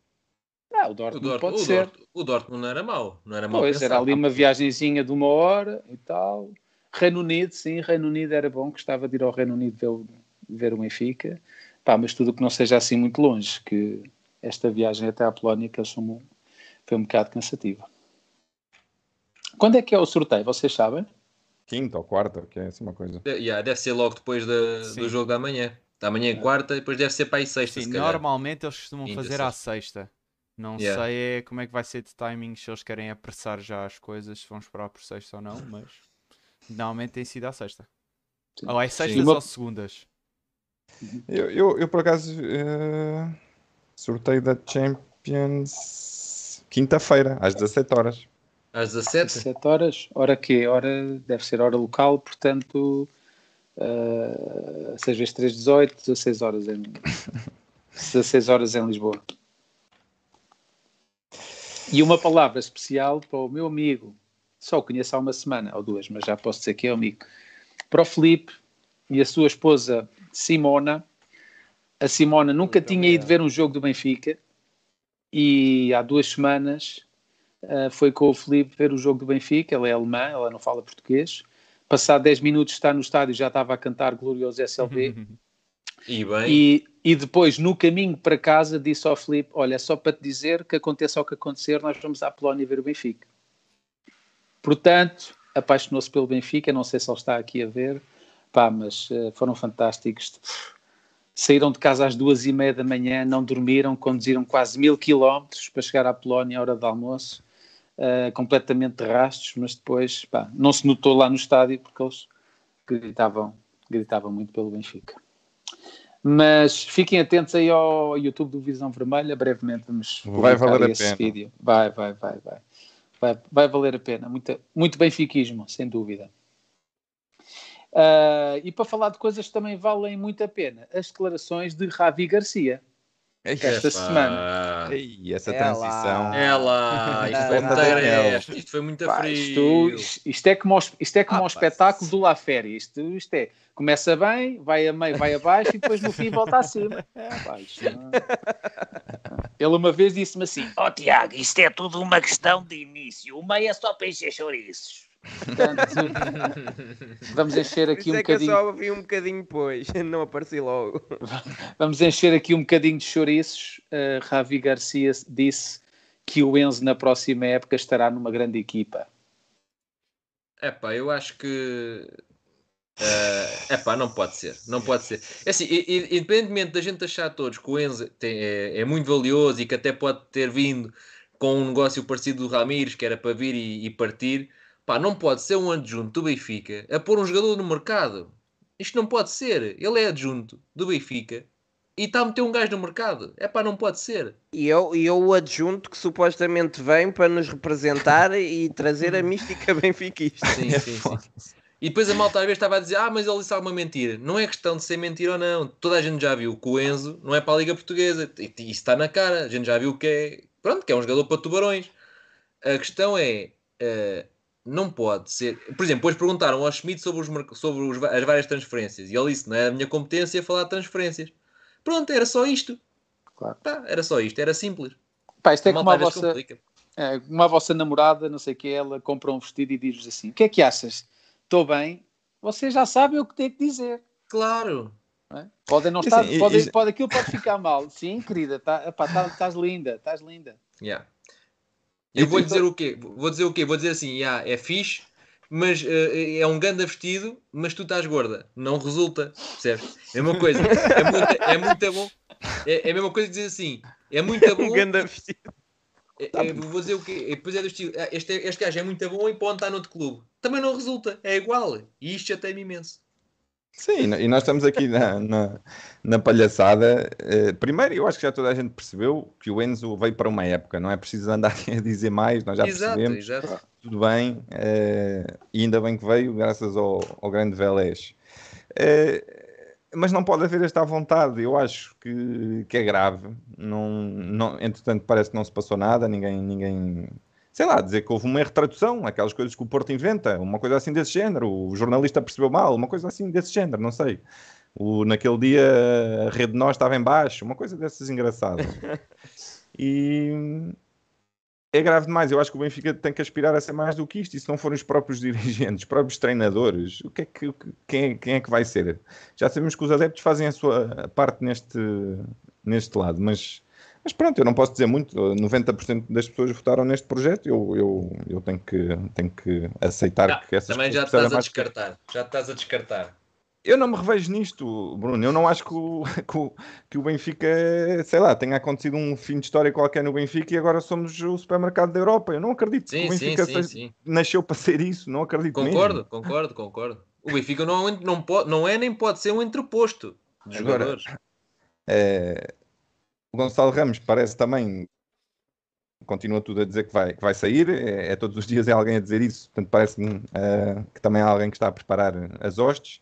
Speaker 3: Ah, o Dortmund, o Dortmund pode
Speaker 4: o
Speaker 3: ser.
Speaker 4: Dortmund, o Dortmund não era mau. Não era mau
Speaker 3: pois, pensado. era ali uma viagemzinha de uma hora e tal. Reino Unido, sim, Reino Unido era bom. Gostava de ir ao Reino Unido ver o, ver o Benfica. Pá, mas tudo que não seja assim muito longe, que esta viagem até à Polónia que eles foi um bocado cansativa. Quando é que é o sorteio? Vocês sabem?
Speaker 5: Quinta ou quarta, que é assim uma coisa.
Speaker 4: De, yeah, deve ser logo depois de, do jogo da manhã. Da manhã é quarta e depois deve ser para aí sexta.
Speaker 2: Sim, normalmente eles costumam Quinta, fazer sexta. à sexta. Não yeah. sei é como é que vai ser de timing, se eles querem apressar já as coisas, se vão esperar por sexta ou não, mas normalmente tem sido à sexta. Sim. Ou é sextas Sim. ou segundas?
Speaker 5: Eu, eu, eu por acaso uh, sorteio da Champions quinta-feira, às 17 horas.
Speaker 4: Às 17?
Speaker 3: 17 horas. Hora que Hora deve ser hora local, portanto, uh, 6 vezes 3, 18, 16 horas em, 16 horas em Lisboa. E uma palavra especial para o meu amigo, só o conheço há uma semana ou duas, mas já posso dizer que é amigo, para o Felipe e a sua esposa Simona. A Simona nunca Muito tinha obrigado. ido ver um jogo do Benfica e há duas semanas uh, foi com o Felipe ver o jogo do Benfica, ela é alemã, ela não fala português. Passado 10 minutos está no estádio já estava a cantar Glorioso SLB.
Speaker 4: E bem.
Speaker 3: E, e, depois, no caminho para casa, disse ao Felipe: Olha, só para te dizer que aconteça o que acontecer, nós vamos à Polónia ver o Benfica. Portanto, apaixonou-se pelo Benfica. Não sei se ele está aqui a ver, pá, mas uh, foram fantásticos. Saíram de casa às duas e meia da manhã, não dormiram, conduziram quase mil quilómetros para chegar à Polónia à hora do almoço uh, completamente de rastros, mas depois pá, não se notou lá no estádio porque eles gritavam, gritavam muito pelo Benfica. Mas fiquem atentos aí ao YouTube do Visão Vermelha, brevemente vamos
Speaker 5: vai valer esse a pena.
Speaker 3: vídeo. Vai, vai, vai, vai, vai. Vai valer a pena, muito, muito benfiquismo, sem dúvida. Uh, e para falar de coisas que também valem muito a pena, as declarações de Ravi Garcia esta semana.
Speaker 5: Ei, essa transição.
Speaker 4: Ela, isto foi muito isto foi muito Pá,
Speaker 3: frio. Isto, isto, é como, isto é como ah, um espetáculo do La Féria. Isto, isto é, começa bem, vai a meio, vai abaixo e depois no fim volta acima. Pá, não... Ele uma vez disse-me assim:
Speaker 7: Ó oh, Tiago, isto é tudo uma questão de início. O meio é só para encher chouriços. Portanto,
Speaker 3: vamos encher aqui um
Speaker 6: é
Speaker 3: bocadinho.
Speaker 6: Que eu só vi um bocadinho depois, não apareci logo.
Speaker 3: Vamos encher aqui um bocadinho de chouriços. Uh, Ravi Garcia disse que o Enzo na próxima época estará numa grande equipa.
Speaker 4: É pá, eu acho que. É uh, pá, não pode ser, não pode ser. É assim, independentemente da gente achar todos que o Enzo tem, é, é, muito valioso e que até pode ter vindo com um negócio parecido do Ramires, que era para vir e, e partir, Pá, não pode ser um adjunto do Benfica a pôr um jogador no mercado. Isto não pode ser. Ele é adjunto do Benfica e está a meter um gajo no mercado. É pá, não pode ser.
Speaker 6: E eu, e eu o adjunto que supostamente vem para nos representar e trazer a mística benfiquista.
Speaker 4: Sim, sim, sim. E depois a malta às vezes estava a dizer: Ah, mas ele disse alguma mentira. Não é questão de ser mentira ou não. Toda a gente já viu que o Enzo não é para a Liga Portuguesa. E isso está na cara. A gente já viu que é. Pronto, que é um jogador para tubarões. A questão é. eh, não pode ser. Por exemplo, depois perguntaram ao Schmidt sobre, os, sobre os as várias transferências. E ele disse: Não é a minha competência falar de transferências. Pronto, era só isto.
Speaker 3: Claro.
Speaker 4: Pá, era só isto. Era simples.
Speaker 3: Pá, isto é
Speaker 4: A
Speaker 3: como a vossa, é, como a vossa namorada, não sei o que, ela compra um vestido e diz-vos assim: O que é que achas? Estou bem? Vocês já sabem o que tem que dizer.
Speaker 4: Claro.
Speaker 3: não é? Podem não estar,
Speaker 5: sim, e-
Speaker 3: pode,
Speaker 5: e-
Speaker 3: pode, aquilo pode ficar mal. Sim, querida, tá, epá, tá- estás linda, estás linda.
Speaker 4: Yeah. Eu
Speaker 5: E
Speaker 4: vou
Speaker 5: tu-
Speaker 4: dizer o quê? Vou dizer o quê? Vou dizer assim, yeah, é fixe, mas eh, é um ganda vestido, mas tu estás gorda. Não resulta, percebes? É uma coisa. É muito, é muito bom. É, é a mesma coisa que dizer assim, é muito bom.
Speaker 6: Um ganda vestido.
Speaker 4: é- é- vou dizer o quê? Depois é do estilo, ah, este, este gajo é muito bom e pode estar noutro clube. Também não resulta, é igual. E isto já tem imenso.
Speaker 5: Sim, e nós estamos aqui na, na, na palhaçada. Eh, primeiro, eu acho que já toda a gente percebeu que o Enzo veio para uma época, não é preciso andar a dizer mais, nós já
Speaker 4: exato,
Speaker 5: percebemos,
Speaker 4: exato.
Speaker 5: tudo bem, eh, e ainda bem que veio, graças ao, ao grande Velés. Eh, mas não pode haver esta vontade, eu acho que, que é grave. Não, não, entretanto, parece que não se passou nada, ninguém, ninguém, sei lá, dizer que houve uma retradução, aquelas coisas que o Porto inventa, uma coisa assim desse género, o jornalista percebeu mal, uma coisa assim desse género, não sei. O, naquele dia a rede de nós estava em baixo, uma coisa dessas engraçadas. E é grave demais. Eu acho que o Benfica tem que aspirar a ser mais do que isto. E se não forem os próprios dirigentes, os próprios treinadores, o que é que- quem, é, quem é que vai ser? Já sabemos que os adeptos fazem a sua parte neste, neste lado, mas, mas pronto, eu não posso dizer muito. 90% das pessoas votaram neste projeto. Eu, eu, eu tenho, que, tenho que aceitar
Speaker 4: Já,
Speaker 5: que essas
Speaker 4: também já estás a
Speaker 5: mais-
Speaker 4: descartar. Já estás a descartar.
Speaker 5: eu não me revejo nisto, Bruno. Eu não acho que o, que o, que o Benfica, sei lá, tenha acontecido um fim de história qualquer no Benfica e agora somos o supermercado da Europa. Eu não acredito que
Speaker 4: Sim,
Speaker 5: o
Speaker 4: sim,
Speaker 5: Benfica
Speaker 4: sim,
Speaker 5: seja-
Speaker 4: sim.
Speaker 5: nasceu para ser isso. Não acredito
Speaker 4: Concordo,
Speaker 5: mesmo.
Speaker 4: concordo, concordo. O Benfica não, não, pode, não é nem pode ser um entreposto de
Speaker 5: Agora-
Speaker 4: jogadores.
Speaker 5: É, o Gonçalo Ramos parece também. Continua tudo a dizer que vai, que vai sair, é, é todos os dias é alguém a dizer isso, portanto parece-me eh, que também há alguém que está a preparar as hostes.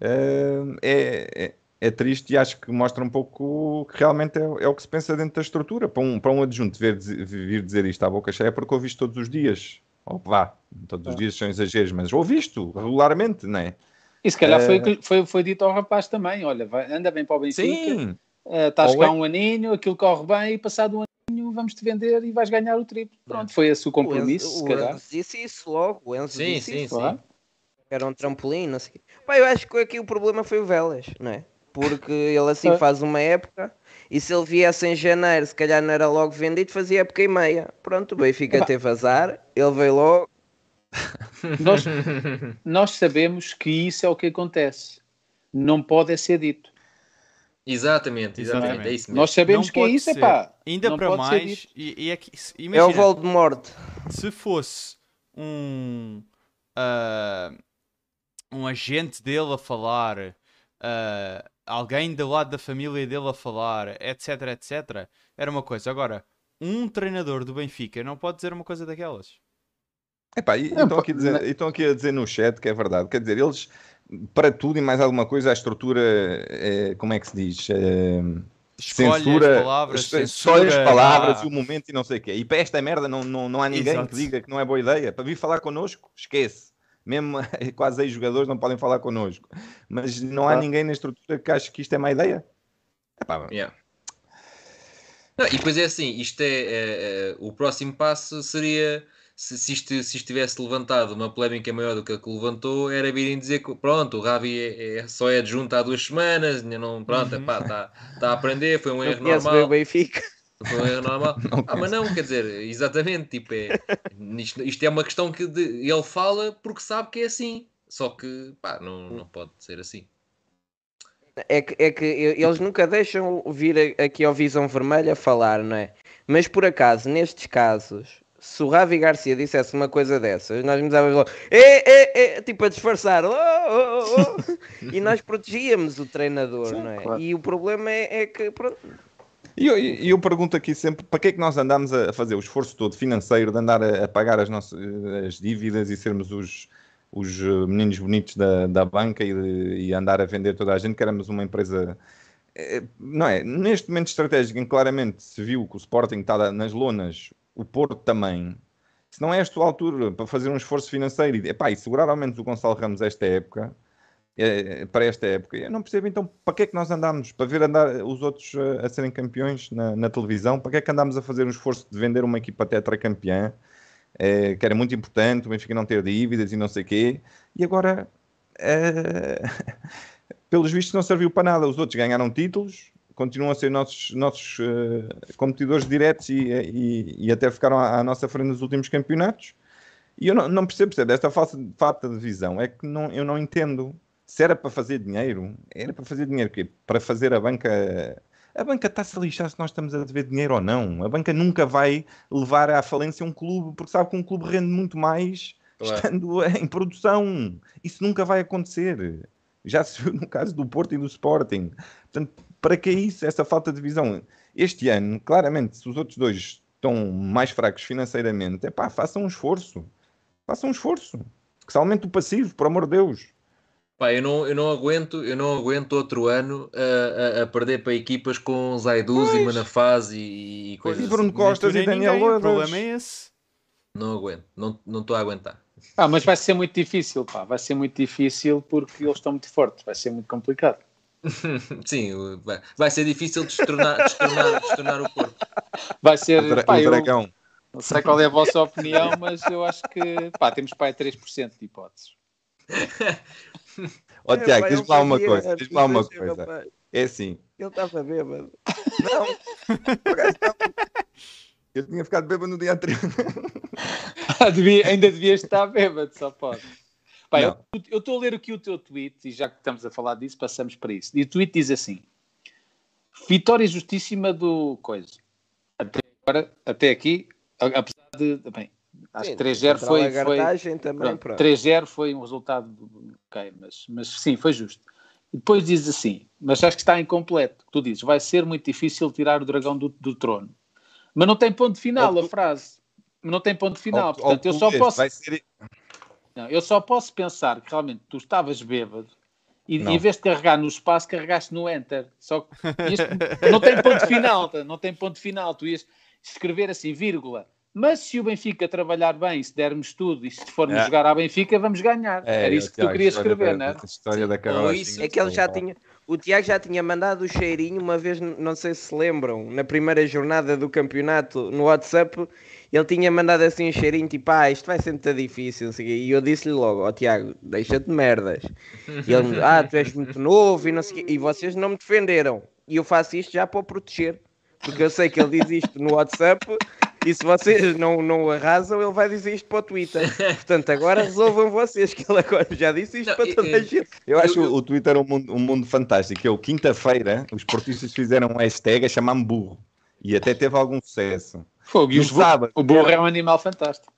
Speaker 5: Eh, é, é, é triste e acho que mostra um pouco que realmente é, é o que se pensa dentro da estrutura. Para um, para um adjunto vir, dizer- vir dizer isto à boca cheia é porque ouvi isto todos os dias. Ou vá, todos os dias são exageros, mas ouvi isto regularmente, não é?
Speaker 3: E se calhar foi,
Speaker 5: Eh,
Speaker 3: foi, foi dito ao rapaz também: olha, vai- anda bem para o Benfica,
Speaker 5: Sim,
Speaker 3: eh, estás
Speaker 5: Ou
Speaker 3: cá
Speaker 5: é-
Speaker 3: um aninho, aquilo corre bem, e passado um aninho vamos-te vender e vais ganhar o triplo. Pronto, foi esse o
Speaker 6: O
Speaker 3: compromisso,
Speaker 6: Enzo,
Speaker 3: se
Speaker 6: o
Speaker 3: calhar.
Speaker 6: Enzo disse isso logo. O Enzo
Speaker 4: Sim,
Speaker 6: disse
Speaker 4: sim,
Speaker 6: isso.
Speaker 4: sim.
Speaker 3: Claro.
Speaker 6: Era um trampolim, não sei o quê. Pá, eu acho que aqui o problema foi o Vélez, não é? Porque ele assim
Speaker 3: É.
Speaker 6: faz uma época e se ele viesse em janeiro, se calhar não era logo vendido, fazia época e meia. Pronto, o Benfica
Speaker 3: Epá.
Speaker 6: teve azar, ele veio logo.
Speaker 3: Nós, nós sabemos que isso é o que acontece. Não pode é ser dito.
Speaker 4: Exatamente, exatamente.
Speaker 2: Exatamente.
Speaker 4: É isso mesmo.
Speaker 3: Nós sabemos
Speaker 2: Não
Speaker 3: que é isso, é
Speaker 2: ser.
Speaker 3: pá.
Speaker 2: Ainda
Speaker 3: não
Speaker 2: para mais, e, e é que, se-
Speaker 6: É o
Speaker 2: imagina,
Speaker 6: Voldemort.
Speaker 2: se fosse um ah, um agente dele a falar, ah, alguém do lado da família dele a falar, etc, etc, era uma coisa. Agora, um treinador do Benfica não pode dizer uma coisa daquelas.
Speaker 5: Epá, e,
Speaker 3: Não,
Speaker 5: estão, aqui dizer, e estão aqui a dizer no chat que é verdade. Quer dizer, eles, para tudo e mais alguma coisa, a estrutura, é, como é que se diz? É,
Speaker 2: Escolhe
Speaker 5: censura,
Speaker 2: as palavras,
Speaker 5: só as palavras e o momento e não sei o quê. E para esta merda não, não, não há ninguém
Speaker 2: Exato.
Speaker 5: que diga que não é boa ideia. Para vir falar connosco, esquece. Mesmo quase aí jogadores não podem falar connosco. Mas não há
Speaker 3: Ah.
Speaker 5: ninguém na estrutura que ache que isto é má ideia. Epá,
Speaker 4: Yeah. Não, e depois é assim, isto é, é, é, o próximo passo seria se, se, isto, se isto tivesse levantado uma polémica maior do que a que levantou, era virem dizer que pronto, o Ravi é, é- só é adjunto há duas semanas, ainda não, pronto,
Speaker 2: Uhum.
Speaker 4: está tá a aprender, foi um
Speaker 6: Não
Speaker 4: erro normal.
Speaker 6: Benfica.
Speaker 4: Foi um erro normal.
Speaker 5: Não
Speaker 4: ah, mas não, quer dizer, exatamente, tipo, é, isto, isto é uma questão que de- ele fala porque sabe que é assim. Só que, pá, não, não pode ser assim.
Speaker 6: É que, é que eles nunca deixam vir aqui ao Visão Vermelha falar, não é? Mas por acaso, nestes casos, se o Ravi Garcia dissesse uma coisa dessas, nós começávamos logo, é, é, é, tipo a disfarçar, oh, oh, oh, e nós protegíamos o treinador, não é?
Speaker 3: claro.
Speaker 6: E o problema é, é que, pronto,
Speaker 5: E eu, eu pergunto aqui sempre, para que é que nós andamos a fazer o esforço todo financeiro de andar a, a pagar as nossas as dívidas e sermos os, os eh, meninos bonitos da, da banca e, e andar a vender toda a gente, que éramos uma empresa... eh, Não é? Neste momento estratégico, em que claramente se viu que o Sporting está nas lonas, o Porto também. Se não é esta altura para fazer um esforço financeiro e, epá, e segurar ao menos o Gonçalo Ramos esta época, eh, para esta época. Eu não percebo então para que é que nós andamos? Para ver andar os outros eh, a serem campeões na, na televisão? Para que é que andamos a fazer um esforço de vender uma equipa tetracampeã? eh, que era muito importante, o Benfica não ter dívidas e não sei o quê. E agora, eh, pelos vistos, não serviu para nada. Os outros ganharam títulos, continuam a ser nossos, nossos eh, competidores diretos e, e- e até ficaram à, à nossa frente nos últimos campeonatos. E eu não, não percebo, percebe? Esta falsa, falta de visão é que não, eu não entendo. Se era para fazer dinheiro, era para fazer dinheiro o quê? Para fazer a banca. A banca está-se a lixar se nós estamos a dever dinheiro ou não. A banca nunca vai levar à falência um clube, porque sabe que um clube rende muito mais
Speaker 4: Claro.
Speaker 5: estando em produção. Isso nunca vai acontecer. Já se viu no caso do Porto e do Sporting. Portanto, para que isso, essa falta de visão? Este ano, claramente, se os outros dois estão mais fracos financeiramente, é pá, façam um esforço. Façam um esforço. Que se aumente o passivo, por amor de Deus.
Speaker 4: Pá, eu não, eu não aguento, eu não aguento outro ano a, a- a perder para equipas com Zaiduz e Manafaz e, e coisas
Speaker 5: E Bruno
Speaker 4: assim.
Speaker 5: Costas
Speaker 2: Nem
Speaker 5: e Daniel
Speaker 2: ninguém,
Speaker 5: Lourdes.
Speaker 2: O problema é esse.
Speaker 4: Não aguento, não não estou a aguentar.
Speaker 3: Ah, mas vai ser muito difícil, pá. Vai ser muito difícil porque eles estão muito fortes. Vai ser muito complicado.
Speaker 4: Sim, vai, ser difícil destornar, destornar, destornar o Porto.
Speaker 3: Vai ser.
Speaker 5: O, dra-
Speaker 3: pá,
Speaker 5: o
Speaker 3: eu
Speaker 5: dragão.
Speaker 3: não sei qual é a vossa opinião, mas eu acho que pá, temos para aí 3% de hipóteses.
Speaker 5: Ó
Speaker 6: É,
Speaker 5: Tiago,
Speaker 6: pá,
Speaker 5: diz-me
Speaker 6: ele
Speaker 5: lá uma coisa. Diz-me lá uma coisa. É assim.
Speaker 6: Ele estava bêbado.
Speaker 5: Não. Eu tinha ficado bêbado no dia anterior.
Speaker 3: Ah, devia- ainda devias estar bêbado, só pode. Pá, eu estou a ler aqui o teu tweet e já que estamos a falar disso, passamos para isso. E o tweet diz assim: Vitória justíssima do coisa. Até, agora, até aqui, apesar de. Bem, acho que 3-0
Speaker 6: contra a
Speaker 3: foi. foi
Speaker 6: também,
Speaker 3: pronto,
Speaker 6: pronto.
Speaker 3: 3-0 foi um resultado. Ok, mas, mas sim, foi justo. E depois diz assim: Mas acho que está incompleto. Tu dizes: Vai ser muito difícil tirar o dragão do, do trono. Mas não tem ponto final a frase. Não tem ponto final.
Speaker 5: Ou-
Speaker 3: Portanto,
Speaker 5: ou
Speaker 3: eu só posso.
Speaker 5: Vai ser...
Speaker 3: Não, eu só posso pensar que realmente tu estavas bêbado e
Speaker 5: Não.
Speaker 3: em vez de carregar no espaço, carregaste no enter. Só que isto não tem ponto final, tá? não tem ponto final. Tu ias escrever assim, vírgula. Mas se o Benfica trabalhar bem, se dermos tudo e se formos
Speaker 5: É.
Speaker 3: jogar à Benfica, vamos ganhar. Era isso que tu querias escrever,
Speaker 5: da-
Speaker 3: não é?
Speaker 5: A história da carruagem.
Speaker 4: isso-
Speaker 6: É que ele já tinha. O Tiago já tinha mandado o cheirinho uma vez, não sei se se lembram, na primeira jornada do campeonato no WhatsApp. Ele tinha mandado assim um cheirinho tipo, ah, isto vai ser muito difícil. não sei o quê. E eu disse-lhe logo, ó Tiago, deixa-te de merdas. E ele me ah, tu és muito novo e não sei o quê. E vocês não me defenderam. E eu faço isto já para o proteger. Porque eu sei que ele diz isto no WhatsApp e se vocês não, não o arrasam, ele vai dizer isto para o Twitter. Portanto, agora resolvam vocês, que ele agora já disse isto
Speaker 4: Não,
Speaker 6: para toda a
Speaker 4: e-
Speaker 6: gente.
Speaker 5: Eu acho
Speaker 4: Eu- eu-
Speaker 5: o Twitter um mundo, um mundo fantástico. Eu, quinta-feira, os portistas fizeram um hashtag a chamar-me burro. E até teve algum sucesso.
Speaker 3: Fogo, e
Speaker 5: No sábado.
Speaker 3: o burro é um animal fantástico.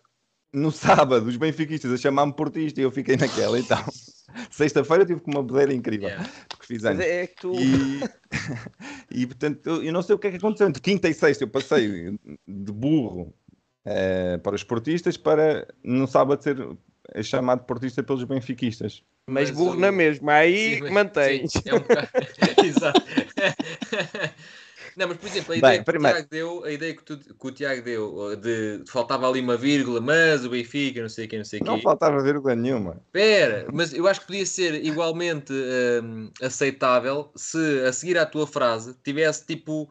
Speaker 5: No sábado, os benfiquistas a chamar-me portista e eu fiquei naquela. Então, sexta-feira tive com uma bedeira incrível.
Speaker 4: Yeah.
Speaker 5: Porque fiz
Speaker 6: Mas
Speaker 5: anos.
Speaker 6: é que tu.
Speaker 5: E, e portanto, eu, eu não sei o que é que aconteceu. Entre quinta e sexta eu passei de burro eh, para os portistas para no sábado ser chamado portista pelos benfiquistas.
Speaker 6: Mas
Speaker 4: Mas
Speaker 6: burro
Speaker 4: o-
Speaker 6: na mesma, aí
Speaker 4: Sim, mas-
Speaker 6: mantém.
Speaker 4: sim, é um. Exato. Não, mas por exemplo, a
Speaker 5: Bem,
Speaker 4: ideia, que,
Speaker 5: primeiro-
Speaker 4: o Tiago deu, a ideia que, tu- que o Tiago deu de faltava ali uma vírgula, mas o Benfica, não sei o que, não sei o
Speaker 5: Não
Speaker 4: quê.
Speaker 5: faltava vírgula nenhuma.
Speaker 4: Espera, mas eu acho que podia ser igualmente hum, aceitável se a seguir à tua frase tivesse tipo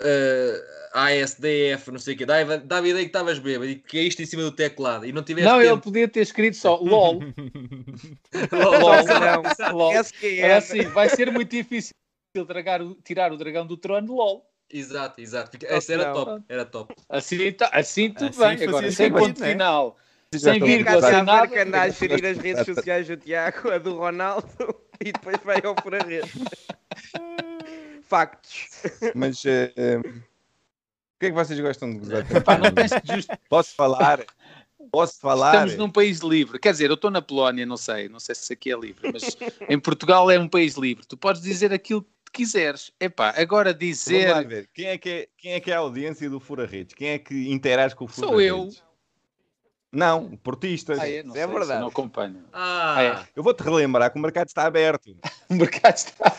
Speaker 4: uh, ASDF, não sei o quê, dava, dava a ideia que estavas bêbado e que caíste em cima do teclado e não tiveste
Speaker 3: Não, ele
Speaker 4: tempo.
Speaker 3: podia ter escrito só LOL.
Speaker 4: LOL,
Speaker 3: LOL,
Speaker 6: não.
Speaker 3: LOL.
Speaker 6: Que
Speaker 3: Era
Speaker 6: é.
Speaker 3: assim, vai ser muito difícil tragar o- tirar o dragão do trono, LOL.
Speaker 4: Exato, exato. Fica- Essa era top, era top.
Speaker 3: Assim, tá- assim tudo
Speaker 2: Assim
Speaker 3: bem. Agora, sem ponto
Speaker 2: né?
Speaker 3: final,
Speaker 5: Já
Speaker 3: sem vírgula,
Speaker 6: Cá
Speaker 3: sem nada.
Speaker 6: que anda a gerir as redes sociais do Tiago, a do Ronaldo, e depois vai ao por a rede. Factos.
Speaker 5: Mas, eh, eh, que é que vocês gostam de gozar? Posso falar? Posso falar?
Speaker 3: Estamos num país livre. Quer dizer, eu estou na Polónia, não sei, não sei se aqui é livre, mas em Portugal é um país livre. Tu podes dizer aquilo que quiseres. Epá, agora
Speaker 5: Vamos lá
Speaker 3: dizer.
Speaker 5: ver. Quem é, que é, quem é que é a audiência do Fura Redes? Quem é que interage com o Fura
Speaker 3: Sou eu.
Speaker 5: Redes? Não, portistas.
Speaker 3: Ah, é, não
Speaker 6: é
Speaker 3: sei,
Speaker 6: verdade.
Speaker 3: Não acompanho.
Speaker 4: Ah,
Speaker 3: É.
Speaker 5: Eu vou-te relembrar que o mercado está aberto.
Speaker 3: O mercado está.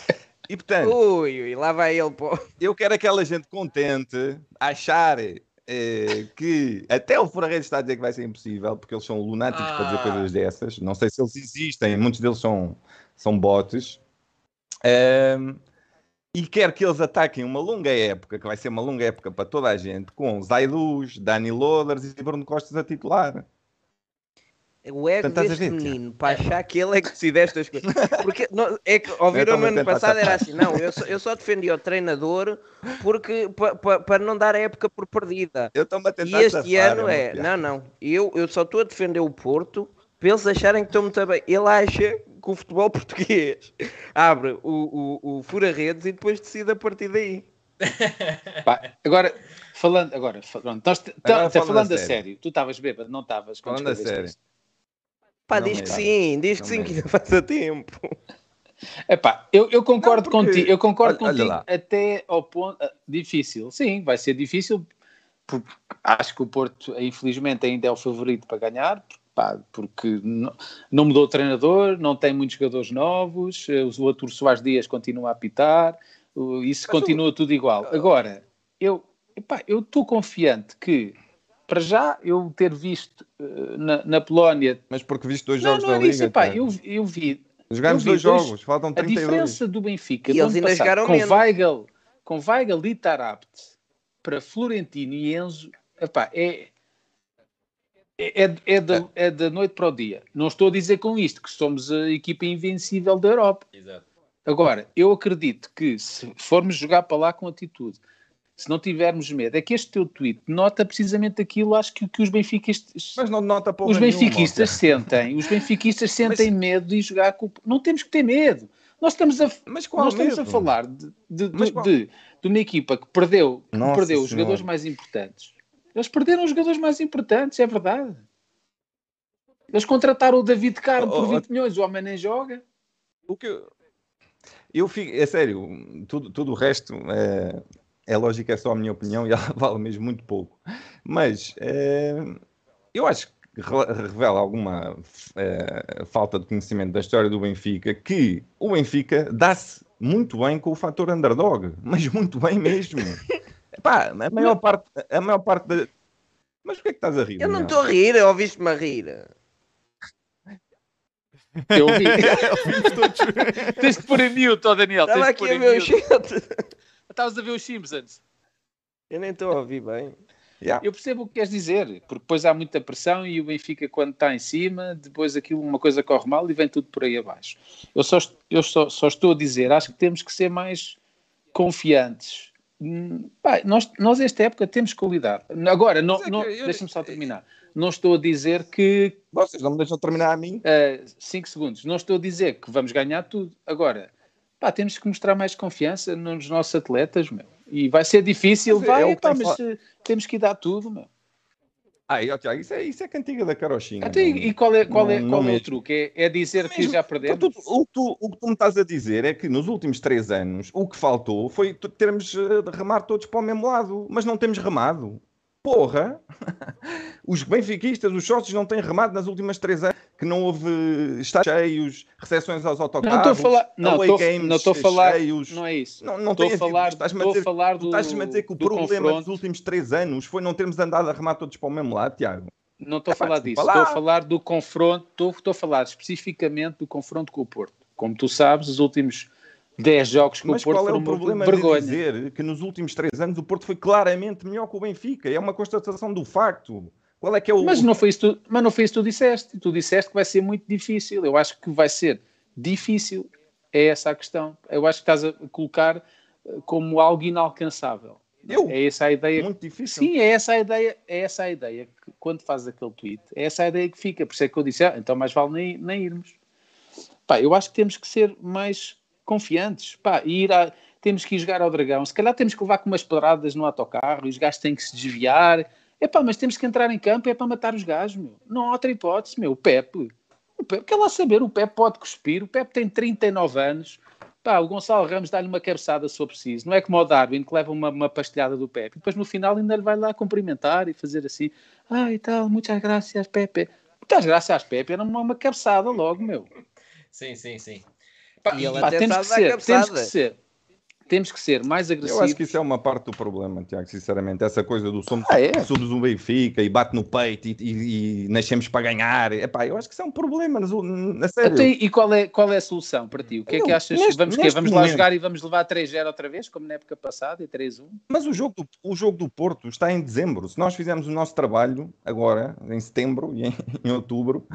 Speaker 5: E portanto,
Speaker 6: Ui, ui, lá vai ele. Pô.
Speaker 5: eu quero aquela gente contente a achar eh, que até o Fura Redes está a dizer que vai ser impossível, porque eles são lunáticos para dizer
Speaker 4: Ah.
Speaker 5: coisas dessas. Não sei se eles existem, muitos deles são, são bots. Ahm, e quero que eles ataquem uma longa época, que vai ser uma longa época para toda a gente, com Zaidus, Dani Loders e Bruno Costas a titular.
Speaker 6: O ego
Speaker 5: Portanto,
Speaker 6: deste menino, para achar que ele é que decide estas coisas. Porque não, é que ouviram no ano passado era assim, não, eu só, eu só defendia o treinador porque pa- pa- para não dar a época por perdida.
Speaker 5: Eu estou-me a
Speaker 6: E
Speaker 5: tentar
Speaker 6: este
Speaker 5: safar,
Speaker 6: ano é,
Speaker 5: piada.
Speaker 6: não, não, eu, eu só estou a defender o Porto para eles acharem que estão muito bem. Ele acha que o futebol português abre o, o, o fura-redes e depois decide a partir daí.
Speaker 3: Pá, agora, falando. Agora, pronto, nós t-
Speaker 5: Agora falando
Speaker 3: falando
Speaker 5: a sério.
Speaker 3: sério. Tu estavas bêbado, não estavas? quando
Speaker 5: Falando a sério.
Speaker 6: Pá,
Speaker 5: Não
Speaker 6: diz que sim, diz que sim, que ainda faz a tempo.
Speaker 3: Epá, eu, eu concordo
Speaker 5: Não, porque-
Speaker 3: contigo, eu concordo
Speaker 5: olha- olha
Speaker 3: contigo
Speaker 5: lá.
Speaker 3: até ao ponto ah, difícil. Sim, vai ser difícil porque acho que o Porto, infelizmente, ainda é o favorito para ganhar, pá, porque não, não mudou o treinador, não tem muitos jogadores novos, eh, o outro Soares Dias continua a apitar, isso
Speaker 5: Mas o-
Speaker 3: continua tudo igual. Agora, eu estou confiante que para já eu ter visto eh, na, na Polónia
Speaker 5: Mas porque viste dois
Speaker 3: não,
Speaker 5: jogos
Speaker 3: não
Speaker 5: da
Speaker 3: era
Speaker 5: Liga.
Speaker 3: isso, eu, eu vi
Speaker 5: Jogámos
Speaker 3: eu vi
Speaker 5: dois
Speaker 3: dois-
Speaker 5: jogos, faltam
Speaker 3: a
Speaker 5: 32.
Speaker 3: diferença do Benfica
Speaker 6: E
Speaker 3: do ano passado, com
Speaker 6: menos.
Speaker 3: Weigl, com Weigl e Tarabt para Florentino e Enzo, epá, é, é, é, é, da, é da noite para o dia. Não estou a dizer com isto que somos a equipa invencível da Europa.
Speaker 4: Exato.
Speaker 3: Agora, eu acredito que se formos jogar para lá com atitude, se não tivermos medo, é que este teu tweet nota precisamente aquilo, acho que, que os benfiquistas
Speaker 5: Mas não nota
Speaker 3: os
Speaker 5: nenhuma,
Speaker 3: benfiquistas
Speaker 5: ó,
Speaker 3: sentem, os benfiquistas sentem medo de jogar com. o- Não temos que ter medo. Nós estamos a.
Speaker 5: Mas
Speaker 3: nós estamos
Speaker 5: medo?
Speaker 3: a falar de, de, de-
Speaker 5: Mas qual-
Speaker 3: de- de uma equipa que perdeu, que
Speaker 5: Nossa
Speaker 3: perdeu os
Speaker 5: Senhora.
Speaker 3: jogadores mais importantes. Eles perderam os jogadores mais importantes, é verdade. Eles contrataram o David Carmo
Speaker 5: Oh,
Speaker 3: por
Speaker 5: oh,
Speaker 3: 20 milhões, o homem nem joga.
Speaker 5: O que eu, eu fico, é sério, tudo, tudo o resto é, é lógico, é só a minha opinião e ela vale mesmo muito pouco. Mas é, eu acho que re- revela alguma é, falta de conhecimento da história do Benfica que o Benfica dá-se muito bem com o fator underdog, mas muito bem mesmo. Pá, a maior parte, a maior parte da. Mas por que é que estás a rir?
Speaker 6: Eu não estou a rir, ouviste-me a rir.
Speaker 3: Eu ouvi. Tens de pôr em mute, ó Daniel.
Speaker 6: Estava
Speaker 3: Tens de
Speaker 6: aqui
Speaker 3: pôr
Speaker 6: a
Speaker 3: em
Speaker 6: ver o.
Speaker 3: Estavas a ver os Simpsons.
Speaker 6: Eu nem estou a ouvir bem.
Speaker 5: Yeah.
Speaker 3: Eu percebo o que queres dizer, porque depois há muita pressão e o Benfica, quando está em cima, depois aquilo, uma coisa corre mal e vem tudo por aí abaixo. Eu só, eu só, só estou a dizer, acho que temos que ser mais confiantes. Pá, nós, nós, esta época, temos qualidade. Agora, não,
Speaker 5: é que
Speaker 3: não,
Speaker 5: eu-
Speaker 3: deixa-me só terminar. Não estou a dizer que
Speaker 5: Vocês não me deixam terminar a mim?
Speaker 3: 5 segundos. Não estou a dizer que vamos ganhar tudo. Agora, pá, temos que mostrar mais confiança nos nossos atletas, meu. E vai ser difícil,
Speaker 5: Mas é-
Speaker 3: vai,
Speaker 5: é o que
Speaker 3: pá, mas eh, temos que dar tudo, meu.
Speaker 5: Ah, e, ó, Tiago, isso é, isso é cantiga da carochinha.
Speaker 3: Até,
Speaker 5: não-
Speaker 3: e qual é, qual é,
Speaker 5: não-
Speaker 3: qual
Speaker 5: não
Speaker 3: é o truque? É, é dizer que
Speaker 5: Mesmo-
Speaker 3: já perdemos?
Speaker 5: Tu- o, que tu, o que tu me estás a dizer é que nos últimos três anos o que faltou foi termos eh, de remar todos para o mesmo lado, mas não temos remado. Porra! Os benfiquistas, os sócios não têm remado nas últimas três anos, que não houve estádios cheios, recepções aos
Speaker 3: Não
Speaker 5: autocarros,
Speaker 3: estou a falar, não estou,
Speaker 5: games
Speaker 3: não estou a falar,
Speaker 5: cheios.
Speaker 3: não é isso.
Speaker 5: Não, não
Speaker 3: estou
Speaker 5: tem
Speaker 3: a falar.
Speaker 5: Estás-me a
Speaker 3: a
Speaker 5: dizer-
Speaker 3: falar do,
Speaker 5: estás-me a dizer que o
Speaker 3: do
Speaker 5: problema
Speaker 3: confronto.
Speaker 5: dos últimos três anos foi não termos andado a remar todos para o mesmo lado, Tiago.
Speaker 3: Não estou a
Speaker 5: Epá,
Speaker 3: falar disso. Estou a falar do confronto. Estou, a falar especificamente do confronto com o Porto. Como tu sabes, os últimos 10 jogos
Speaker 5: Mas
Speaker 3: o Porto
Speaker 5: qual é
Speaker 3: foram
Speaker 5: o problema
Speaker 3: vergonha.
Speaker 5: de dizer que nos últimos três anos o Porto foi claramente melhor que o Benfica? É uma constatação do facto. Qual é que é o...
Speaker 3: Mas não, foi isso que tu, mas não foi isso que tu disseste. Tu disseste que vai ser muito difícil. Eu acho que vai ser difícil. É essa a questão. Eu acho que estás a colocar eh, como algo inalcançável.
Speaker 5: Eu?
Speaker 3: É essa a ideia.
Speaker 5: Muito difícil.
Speaker 3: Sim, é essa a ideia. É essa a ideia que quando fazes aquele tweet, é essa a ideia que fica. Por isso é que eu disse, ah, então mais vale nem, nem irmos. Pá, eu acho que temos que ser mais confiantes. Pá, e ir a, temos que ir jogar ao Dragão, se calhar temos que levar com umas pedradas no autocarro e os gajos têm que se desviar. Epá, mas temos que entrar em campo é para matar os gajos, meu. Não há outra hipótese, meu. O Pepe, o Pepe, quer lá saber, o Pepe pode cuspir, o Pepe tem 39 anos, Pá, o Gonçalo Ramos dá-lhe uma cabeçada se for preciso. Não é como o Darwin que leva uma, uma pastelhada do Pepe. E depois no final ainda lhe vai lá cumprimentar e fazer assim. Ah, e tal, muitas graças, Pepe. Muitas graças, Pepe. Era uma, uma cabeçada logo, meu.
Speaker 4: Sim, sim, sim.
Speaker 6: Pá, e ele
Speaker 3: Pá,
Speaker 6: até
Speaker 3: temos, que ser, temos que ser. Temos que ser mais
Speaker 5: Eu acho
Speaker 3: agressivos.
Speaker 5: que isso é uma parte do problema, Tiago, sinceramente. Essa coisa do somos,
Speaker 3: Ah, é?
Speaker 5: somos um Benfica e bate no peito e, e- e nascemos para ganhar. Epá, eu acho que isso é um problema, na sério.
Speaker 3: Então, e qual é, qual é a solução para ti? O que é que
Speaker 5: Eu,
Speaker 3: achas?
Speaker 5: neste-
Speaker 3: vamos vamos lá
Speaker 5: momento-
Speaker 3: jogar e vamos levar 3-0 outra vez, como na época passada, e 3-1?
Speaker 5: Mas o jogo, do, o jogo do Porto está em dezembro. Se nós fizermos o nosso trabalho agora, em setembro e em, em outubro,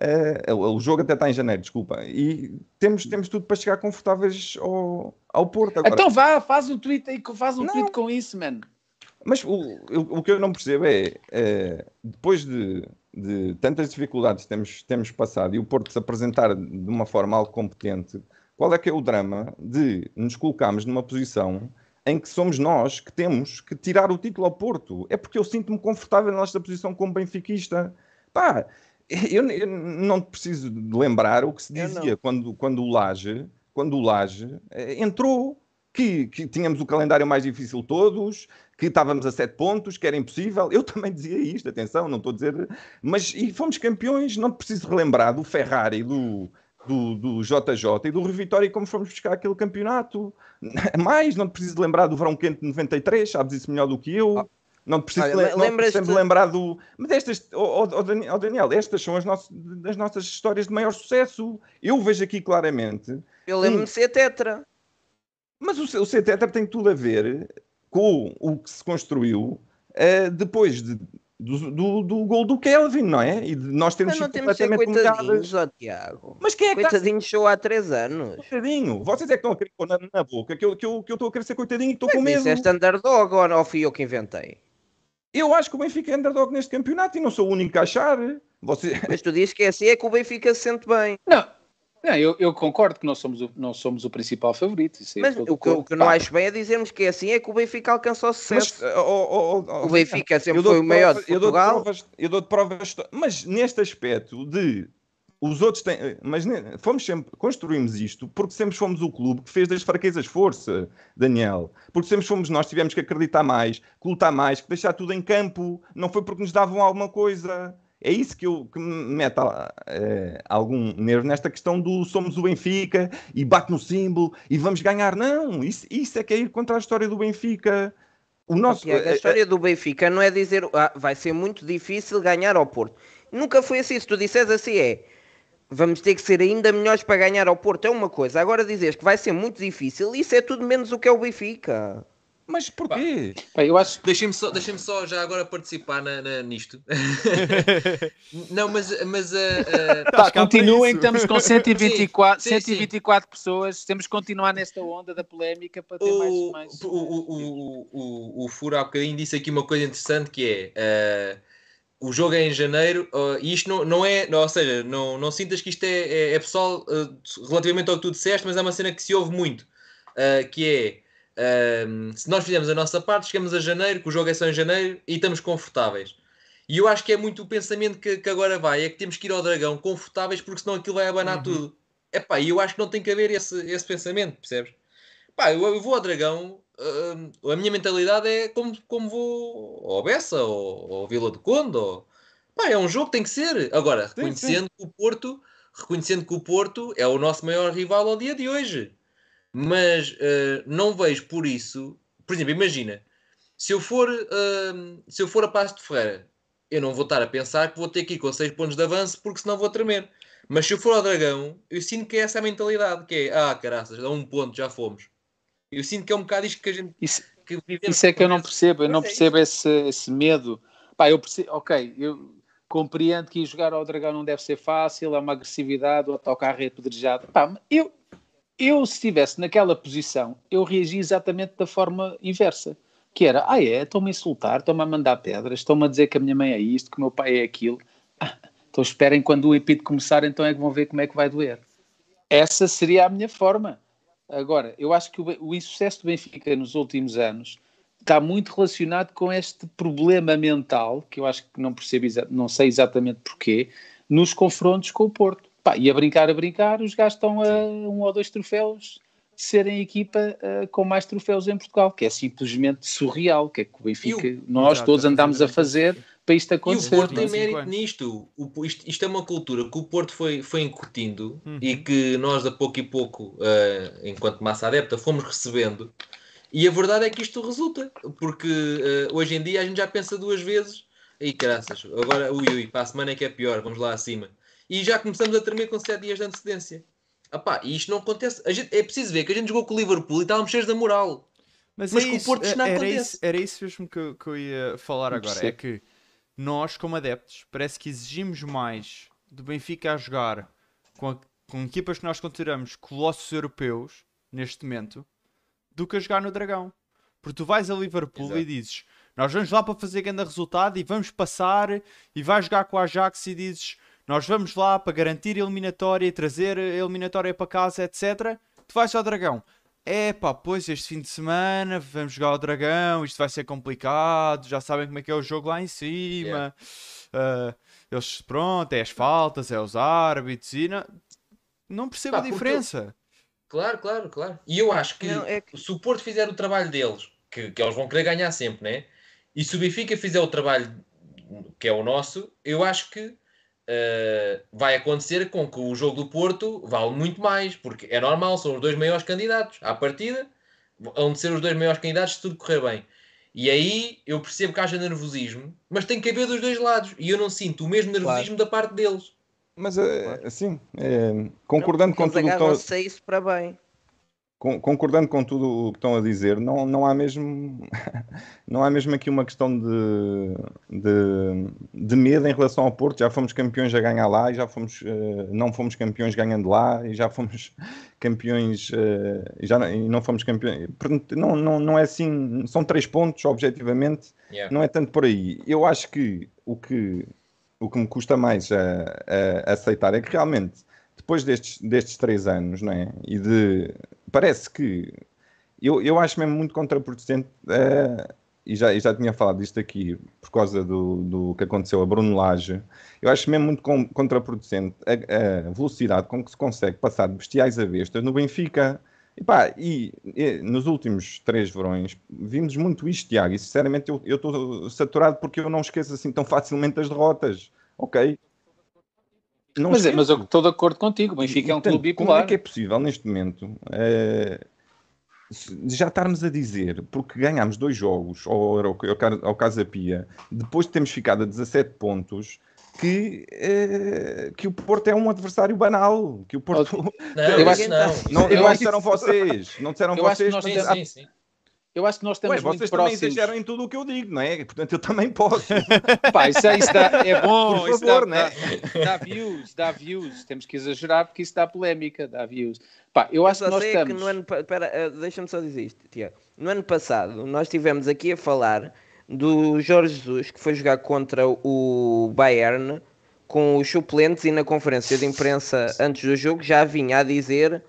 Speaker 5: eh, o, o jogo até está em janeiro, desculpa. E temos, temos tudo para chegar confortáveis ao, ao Porto agora.
Speaker 3: Então vá, faz um tweet aí, faz um
Speaker 5: Não.
Speaker 3: tweet com isso, mano.
Speaker 5: Mas o, o, o que eu não percebo é, eh, depois de, de tantas dificuldades que temos, temos passado e o Porto se apresentar de uma forma algo competente, qual é que é o drama de nos colocarmos numa posição em que somos nós que temos que tirar o título ao Porto? É porque eu sinto-me confortável nesta posição como benfiquista. Pá, eu, eu não preciso de lembrar o que se dizia quando, quando o Laje, quando o Laje eh, entrou, que, que tínhamos o calendário mais difícil de todos, que estávamos a sete pontos, que era impossível. Eu também dizia isto, atenção, não estou a dizer. Mas e fomos campeões, não preciso relembrar do Ferrari, do, do, do JJ e do Revitória como fomos buscar aquele campeonato. Mais, não te preciso lembrar do Verão Quente de 93, sabes isso melhor do que eu. Não preciso
Speaker 6: Olha,
Speaker 5: não preciso lembrar do. Mas estas, oh, oh, oh, Daniel, oh, Daniel, estas são as, nossas, as nossas histórias de maior sucesso. Eu vejo aqui claramente
Speaker 6: Eu lembro-me de ser tetra.
Speaker 5: mas o, o CTETR tem tudo a ver com o que se construiu eh, depois de- do, do, do gol do Kelvin, não é? E de nós termos
Speaker 6: Mas não temos ser coitadinhos, ó Tiago.
Speaker 5: Mas quem é que está ser
Speaker 6: Coitadinhos sou há três anos.
Speaker 5: coitadinho? Vocês é que estão a querer pôr na, na boca que eu estou que eu, estou a querer ser coitadinho e estou com
Speaker 6: Mas
Speaker 5: medo.
Speaker 6: isso é standardog ou não fui eu que inventei?
Speaker 5: Eu acho que o Benfica é underdog neste campeonato e não sou o único a achar. Você...
Speaker 6: Mas tu dizes que é assim, é que o Benfica se sente bem.
Speaker 3: Não, não eu, eu concordo que não somos o, não somos o principal favorito.
Speaker 6: Mas
Speaker 3: de
Speaker 6: o que, o que eu não acho bem é dizermos que é assim, é que o Benfica alcança o
Speaker 5: Mas,
Speaker 6: sucesso.
Speaker 5: oh, oh, oh, oh,
Speaker 6: O Benfica sempre foi o maior
Speaker 5: provas-
Speaker 6: de
Speaker 5: eu dou-te
Speaker 6: Portugal.
Speaker 5: provas- Eu dou-te provas, mas neste aspecto de os outros têm, mas fomos sempre, construímos isto porque sempre fomos o clube que fez das fraquezas força, Daniel. Porque sempre fomos nós, tivemos que acreditar mais, que lutar mais, que deixar tudo em campo. Não foi porque nos davam alguma coisa. É isso que, eu, que me mete eh, algum nervo nesta questão do somos o Benfica e bate no símbolo e vamos ganhar. Não, isso, isso é que é ir contra a história do Benfica. O nosso,
Speaker 6: Tiago, a
Speaker 5: eh,
Speaker 6: história do Benfica não é dizer ah, vai ser muito difícil ganhar ao Porto. Nunca foi assim. Se tu disseres assim é vamos ter que ser ainda melhores para ganhar ao Porto, é uma coisa. Agora dizes que vai ser muito difícil, isso é tudo menos o que é o Benfica.
Speaker 5: Mas porquê?
Speaker 3: pá, eu acho
Speaker 4: Deixem-me só, deixem só já agora participar na, na- nisto. não, mas, mas
Speaker 3: Pá,
Speaker 2: cá para
Speaker 3: continuem, estamos com 124,
Speaker 4: Sim, sim, sim.
Speaker 3: 124 pessoas, temos que continuar nesta onda da polémica para ter mais,
Speaker 4: o,
Speaker 3: mais...
Speaker 4: o, o, o, o, o Furo há bocadinho disse aqui uma coisa interessante que é ah, o jogo é em janeiro ah, e isto não, não é, não, ou seja, não, não sintas que isto é, é, é pessoal ah, relativamente ao que tu disseste, mas é uma cena que se ouve muito, ah, que é ah, se nós fizermos a nossa parte, chegamos a janeiro, que o jogo é só em janeiro e estamos confortáveis. E eu acho que é muito o pensamento que, que agora vai, é que temos que ir ao dragão confortáveis porque senão aquilo vai abanar
Speaker 2: Uhum.
Speaker 4: tudo. Epá, e eu acho que não tem que haver esse, esse pensamento, percebes? Pá, eu, eu vou ao Dragão, a minha mentalidade é como, como vou ao Bessa ou Vila de Conde. Ou... Pá, é um jogo que tem que ser. Agora,
Speaker 5: Sim,
Speaker 4: reconhecendo que o Porto, reconhecendo que o Porto é o nosso maior rival ao dia de hoje. Mas eh, não vejo por isso. Por exemplo, imagina, se eu for, hum, se eu for a Passo de Ferreira, eu não vou estar a pensar que vou ter que ir com 6 pontos de avanço porque senão vou tremer. Mas se eu for ao Dragão, eu sinto que é essa a mentalidade, que é, ah, caraças, a um ponto já fomos. Eu sinto que é um bocado isto que a gente
Speaker 3: Isso,
Speaker 4: que
Speaker 3: isso é que eu não percebo, eu não
Speaker 4: é
Speaker 3: percebo esse, esse medo. Pá, eu percebo, ok, eu compreendo que jogar ao Dragão não deve ser fácil, é uma agressividade, o autocarro é apedrejado. Pá, eu, eu, se estivesse naquela posição, eu reagi exatamente da forma inversa. Que era, ah é, estão-me a insultar, estão-me a mandar pedras, estão-me a dizer que a minha mãe é isto, que o meu pai é aquilo. Ah, então esperem quando o epito começar, então é que vão ver como é que vai doer. Essa seria a minha forma. Agora, eu acho que o, o insucesso do Benfica nos últimos anos está muito relacionado com este problema mental, que eu acho que não percebo, não sei exatamente porquê, nos confrontos com o Porto. Pá, e a brincar, a brincar, os gajos estão a um ou dois troféus de serem a equipa uh, com mais troféus em Portugal, que é simplesmente surreal, que é que o Benfica, nós exato, todos andamos a fazer para isto acontecer.
Speaker 4: E o Porto tem mérito nisto. O, isto, isto, é uma cultura que o Porto foi, foi incutindo uhum. e que nós, a pouco e pouco, uh, enquanto massa adepta, fomos recebendo. E a verdade é que isto resulta, porque uh, hoje em dia a gente já pensa duas vezes. E graças, agora, ui, ui, para a semana é que é pior, vamos lá acima. E já começamos a tremer com 7 dias de antecedência. Epá, e isto não acontece. Gente, é preciso ver que a gente jogou com o Liverpool e estávamos cheios da moral.
Speaker 2: Mas, mas é com isso, o Porto isto não era acontece. Isso, era isso mesmo que, que eu ia falar agora. É que nós, como adeptos, parece que exigimos mais do Benfica a jogar com, a, com equipas que nós consideramos colossos europeus, neste momento, do que a jogar no Dragão. Porque tu vais a Liverpool Exato. e dizes nós vamos lá para fazer grande resultado e vamos passar e vais jogar com a Ajax e dizes nós vamos lá para garantir a eliminatória e trazer a eliminatória para casa, etc. Tu vais ao Dragão é pá, pois este fim de semana vamos jogar o Dragão, isto vai ser complicado, já sabem como é que é o jogo lá em cima. Yeah. Uh, eles, pronto, é as faltas, é os árbitros e não, não percebo pá, a diferença. Eu...
Speaker 4: Claro, claro, claro. E eu acho que, não, é que, se o Porto fizer o trabalho deles, que, que eles vão querer ganhar sempre, né? E se o Benfica fizer o trabalho que é o nosso, eu acho que uh, vai acontecer com que o jogo do Porto vale muito mais, porque é normal, são os dois maiores candidatos. À partida, vão ser os dois maiores candidatos se tudo correr bem. E aí eu percebo que haja nervosismo, mas tem que haver dos dois lados. E eu não sinto o mesmo nervosismo claro. da parte deles.
Speaker 5: Mas assim, é, concordando não, com tudo
Speaker 6: o que isso para bem
Speaker 5: concordando com tudo o que estão a dizer, não, não há mesmo não há mesmo aqui uma questão de, de, de, medo em relação ao Porto. Já fomos campeões a ganhar lá e já fomos uh, não fomos campeões ganhando lá e já fomos campeões uh, e já não, e não fomos campeões. Não, não, não é assim, são três pontos, objetivamente, yeah. não é tanto por aí. Eu acho que o que o que me custa mais a, a aceitar é que realmente depois destes, destes três anos, não é? E de parece que eu, eu acho mesmo muito contraproducente, uh, e, já, e já tinha falado disto aqui por causa do, do que aconteceu a Bruno Lage, eu acho mesmo muito com, contraproducente a, a, velocidade com que se consegue passar de bestiais a bestas no Benfica. E, pá, e, e, nos últimos três verões vimos muito isto, Tiago, e sinceramente eu estou saturado porque eu não esqueço assim tão facilmente as derrotas, ok?
Speaker 3: Não mas, é, mas eu estou de acordo contigo. O Benfica é um clube bipolar.
Speaker 5: Como é que é possível neste momento uh, já estarmos a dizer, porque ganhámos dois jogos ao, ao, ao Casa Pia, depois de termos ficado a 17 pontos, que, uh, que o Porto é um adversário banal. Que o Porto.
Speaker 4: Não, eu acho que não.
Speaker 5: não, não disseram vocês. Não disseram eu vocês.
Speaker 3: Acho que nós sim, sim, sim. Eu acho que nós estamos Ué, muito
Speaker 5: vocês
Speaker 3: próximos.
Speaker 5: também exageram em tudo o que eu digo, não é? Portanto, eu também posso.
Speaker 3: Pá, isso, é, isso dá, é bom. Por favor, dá, né? Dá, dá, views, dá views. Temos que exagerar porque isso dá polémica, dá views. Pá, eu acho que nós estamos... Que
Speaker 6: no ano, pera, eh, deixa-me só dizer isto, Tiago. No ano passado, nós estivemos aqui a falar do Jorge Jesus, que foi jogar contra o Bayern com os suplentes e na conferência de imprensa antes do jogo já vinha a dizer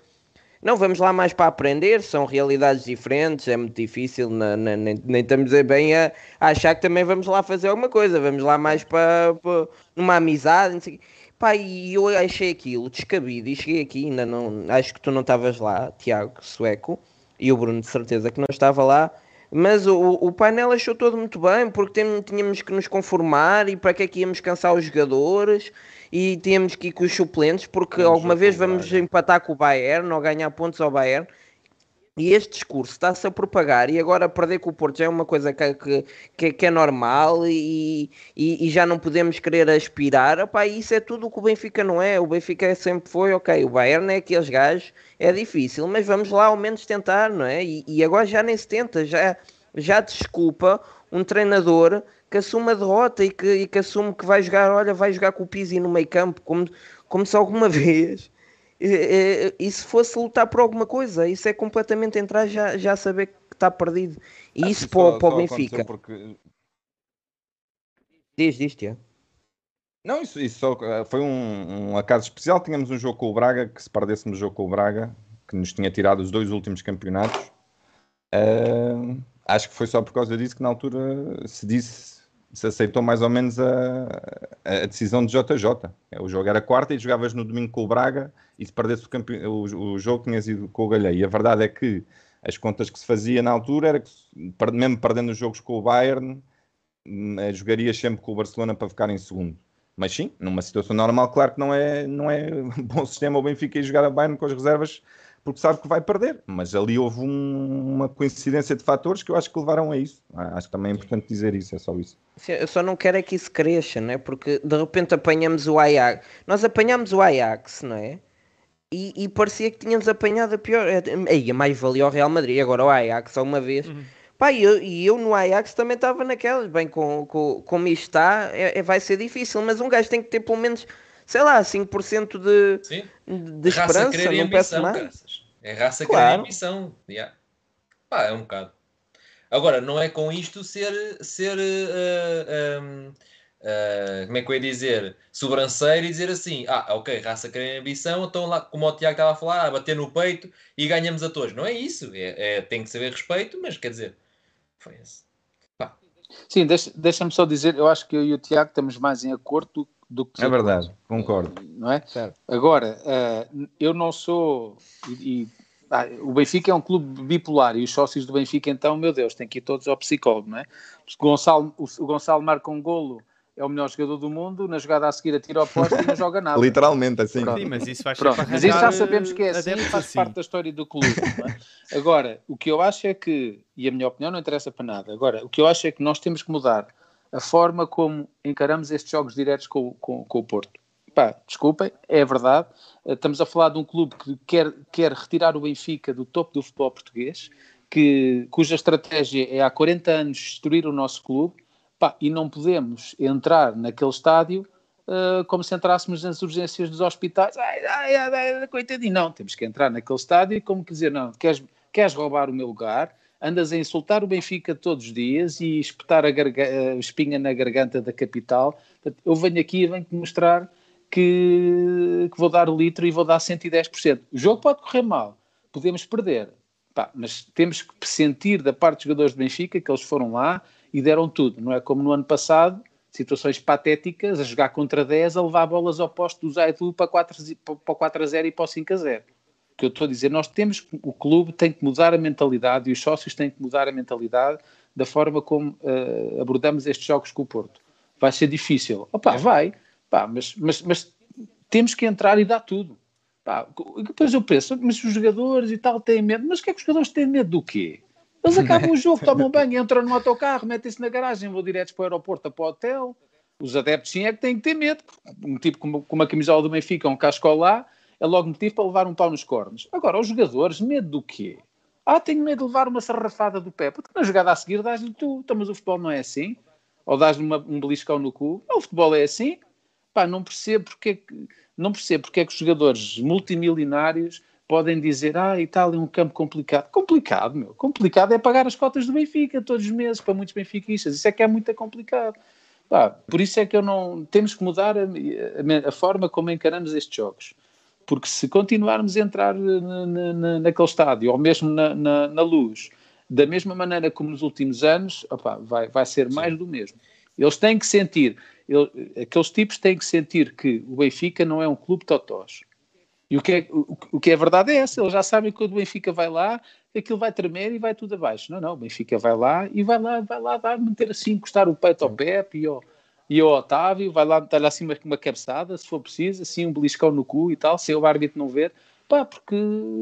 Speaker 6: não, vamos lá mais para aprender, são realidades diferentes, é muito difícil, não, nem, nem estamos bem a, a, achar que também vamos lá fazer alguma coisa, vamos lá mais para, para amizade, não sei Pá, e eu achei aquilo descabido e cheguei aqui, ainda não, acho que tu não estavas lá, Tiago, sueco, e o Bruno de certeza que não estava lá, mas o, o painel achou todo muito bem, porque tínhamos que nos conformar e para que é que íamos cansar os jogadores e temos que ir com os suplentes, porque alguma vez vamos empatar com o Bayern ou ganhar pontos ao Bayern. E este discurso está-se a propagar e agora perder com o Porto já é uma coisa que, que, que é normal e, e, e, já não podemos querer aspirar. Opa, isso é tudo o que o Benfica não é. O Benfica sempre foi, ok, o Bayern é aqueles gajos, é difícil, mas vamos lá ao menos tentar, não é? E, e agora já nem se tenta, já, já desculpa um treinador que assume a derrota e que, e que assume que vai jogar, olha, vai jogar com o Pizzi no meio campo, como, como se alguma vez e, se fosse lutar por alguma coisa, isso é completamente entrar já, já saber que está perdido. E ah, isso para, só, para o Benfica. Porque... Diz, diz, Tiago.
Speaker 5: Não, isso, isso só, foi um, um, acaso especial. Tínhamos um jogo com o Braga, que se perdêssemos o jogo com o Braga, que nos tinha tirado os dois últimos campeonatos. Uh, acho que foi só por causa disso que na altura se disse, se aceitou mais ou menos a, a decisão de JJ. O jogo era quarta e jogavas no domingo com o Braga e se perdesse o, campe... o, o jogo tinhas ido com o Galhei. E a verdade é que as contas que se fazia na altura era que, mesmo perdendo os jogos com o Bayern, hum, eh, jogarias sempre com o Barcelona para ficar em segundo. Mas sim, numa situação normal, claro que não é, não é bom sistema o Benfica ir jogar a Bayern com as reservas porque sabe que vai perder. Mas ali houve um, uma coincidência de fatores que eu acho que levaram a isso. Ah, acho que também é importante dizer isso, é só isso.
Speaker 6: Eu só não quero é que isso cresça, não é? Porque de repente apanhamos o Ajax. Nós apanhamos o Ajax, não é? E, e parecia que tínhamos apanhado a pior. Aí, mais valia o Real Madrid. Agora o Ajax, uma vez. Uhum. Pá, e eu, e eu no Ajax também estava naquelas. Bem, com, com, como isto está, é, é, vai ser difícil. Mas um gajo tem que ter pelo menos, sei lá, 5% de, Sim. de esperança. Raça, não peço mais.
Speaker 4: É raça, claro. querer ambição. Yeah. Pá, é um bocado. Agora, não é com isto ser. ser uh, um, uh, como é que eu ia dizer, sobranceiro e dizer assim, ah, ok, raça querem ambição, então lá, como o Tiago estava a falar, a bater no peito e ganhamos a todos. Não é isso, é, é tem que saber respeito, mas quer dizer, foi esse. Pá.
Speaker 3: Sim, deixa-me deixa só dizer, eu acho que eu e o Tiago estamos mais em acordo do, que...
Speaker 5: É verdade, concordo.
Speaker 3: Não é? Certo. Agora, uh, eu não sou... E, e ah, o Benfica é um clube bipolar e os sócios do Benfica, então, meu Deus, têm que ir todos ao psicólogo, não é? o Gonçalo, o, o Gonçalo marca um golo é o melhor jogador do mundo, na jogada a seguir atira ao poste e não joga nada.
Speaker 5: Literalmente, assim.
Speaker 2: Sim, mas isso vai Pronto,
Speaker 3: Mas isso já sabemos que é assim e faz assim. parte da história do clube. É? Agora, o que eu acho é que, e a minha opinião não interessa para nada, agora, o que eu acho é que nós temos que mudar a forma como encaramos estes jogos diretos com, com, com o Porto. Pá, desculpem, é verdade. Estamos a falar de um clube que quer, quer retirar o Benfica do topo do futebol português, que, cuja estratégia é há 40 anos destruir o nosso clube Pá, e não podemos entrar naquele estádio uh, como se entrássemos nas urgências dos hospitais. Ai, ai, ai, coitadinho. Não, temos que entrar naquele estádio como que dizer, não, queres, queres roubar o meu lugar, andas a insultar o Benfica todos os dias e espetar a, a espinha na garganta da capital. Eu venho aqui e venho-te mostrar que, que, vou dar o litro e vou dar 110%. O jogo pode correr mal, podemos perder, Pá, mas temos que sentir da parte dos jogadores do Benfica que eles foram lá, e deram tudo. Não é como no ano passado, situações patéticas, a jogar contra 10, a levar bolas ao posto do Zaidu para, 4, para o 4 a 0 e para o 5 a 0. O que eu estou a dizer, nós temos, o clube tem que mudar a mentalidade e os sócios têm que mudar a mentalidade da forma como uh, abordamos estes jogos com o Porto. Vai ser difícil. Opa, vai, Pá, mas, mas, mas temos que entrar e dar tudo. Pá, depois eu penso, mas os jogadores e tal têm medo. Mas o que é que os jogadores têm medo do quê? Eles acabam o jogo, tomam banho, entram no autocarro, metem-se na garagem, vão direto para o aeroporto, para o hotel. Os adeptos sim é que têm que ter medo. Um tipo com uma, camisola do Benfica, um casco lá, é logo motivo para levar um pau nos cornos. Agora, os jogadores, medo do quê? Ah, tenho medo de levar uma sarrafada do pé. Porque na jogada a seguir dás-lhe tu. Então, mas o futebol não é assim. Ou dás-lhe um beliscão no cu. Não, o futebol é assim. Pá, não percebo porque, não percebo porque é que os jogadores multimilionários podem dizer, ah, e tal, é um campo complicado. Complicado, meu. Complicado é pagar as cotas do Benfica todos os meses para muitos benfiquistas. Isso é que é muito complicado. Pá, por isso é que eu não. Temos que mudar a, a, a forma como encaramos estes jogos. Porque se continuarmos a entrar na, na, naquele estádio, ou mesmo na, na, na, luz, da mesma maneira como nos últimos anos, opa, vai, vai ser Sim. mais do mesmo. Eles têm que sentir, ele, aqueles tipos têm que sentir que o Benfica não é um clube totós e o que, é, o, o, que é verdade é essa, eles já sabem que quando o Benfica vai lá, aquilo vai tremer e vai tudo abaixo. Não, não, o Benfica vai lá e vai lá, vai lá, vai meter assim, encostar o peito ao Pepe e ao, e ao Otávio, vai lá dar-lhe assim uma, uma cabeçada, se for preciso, assim um beliscão no cu e tal, se o árbitro não ver, pá, porque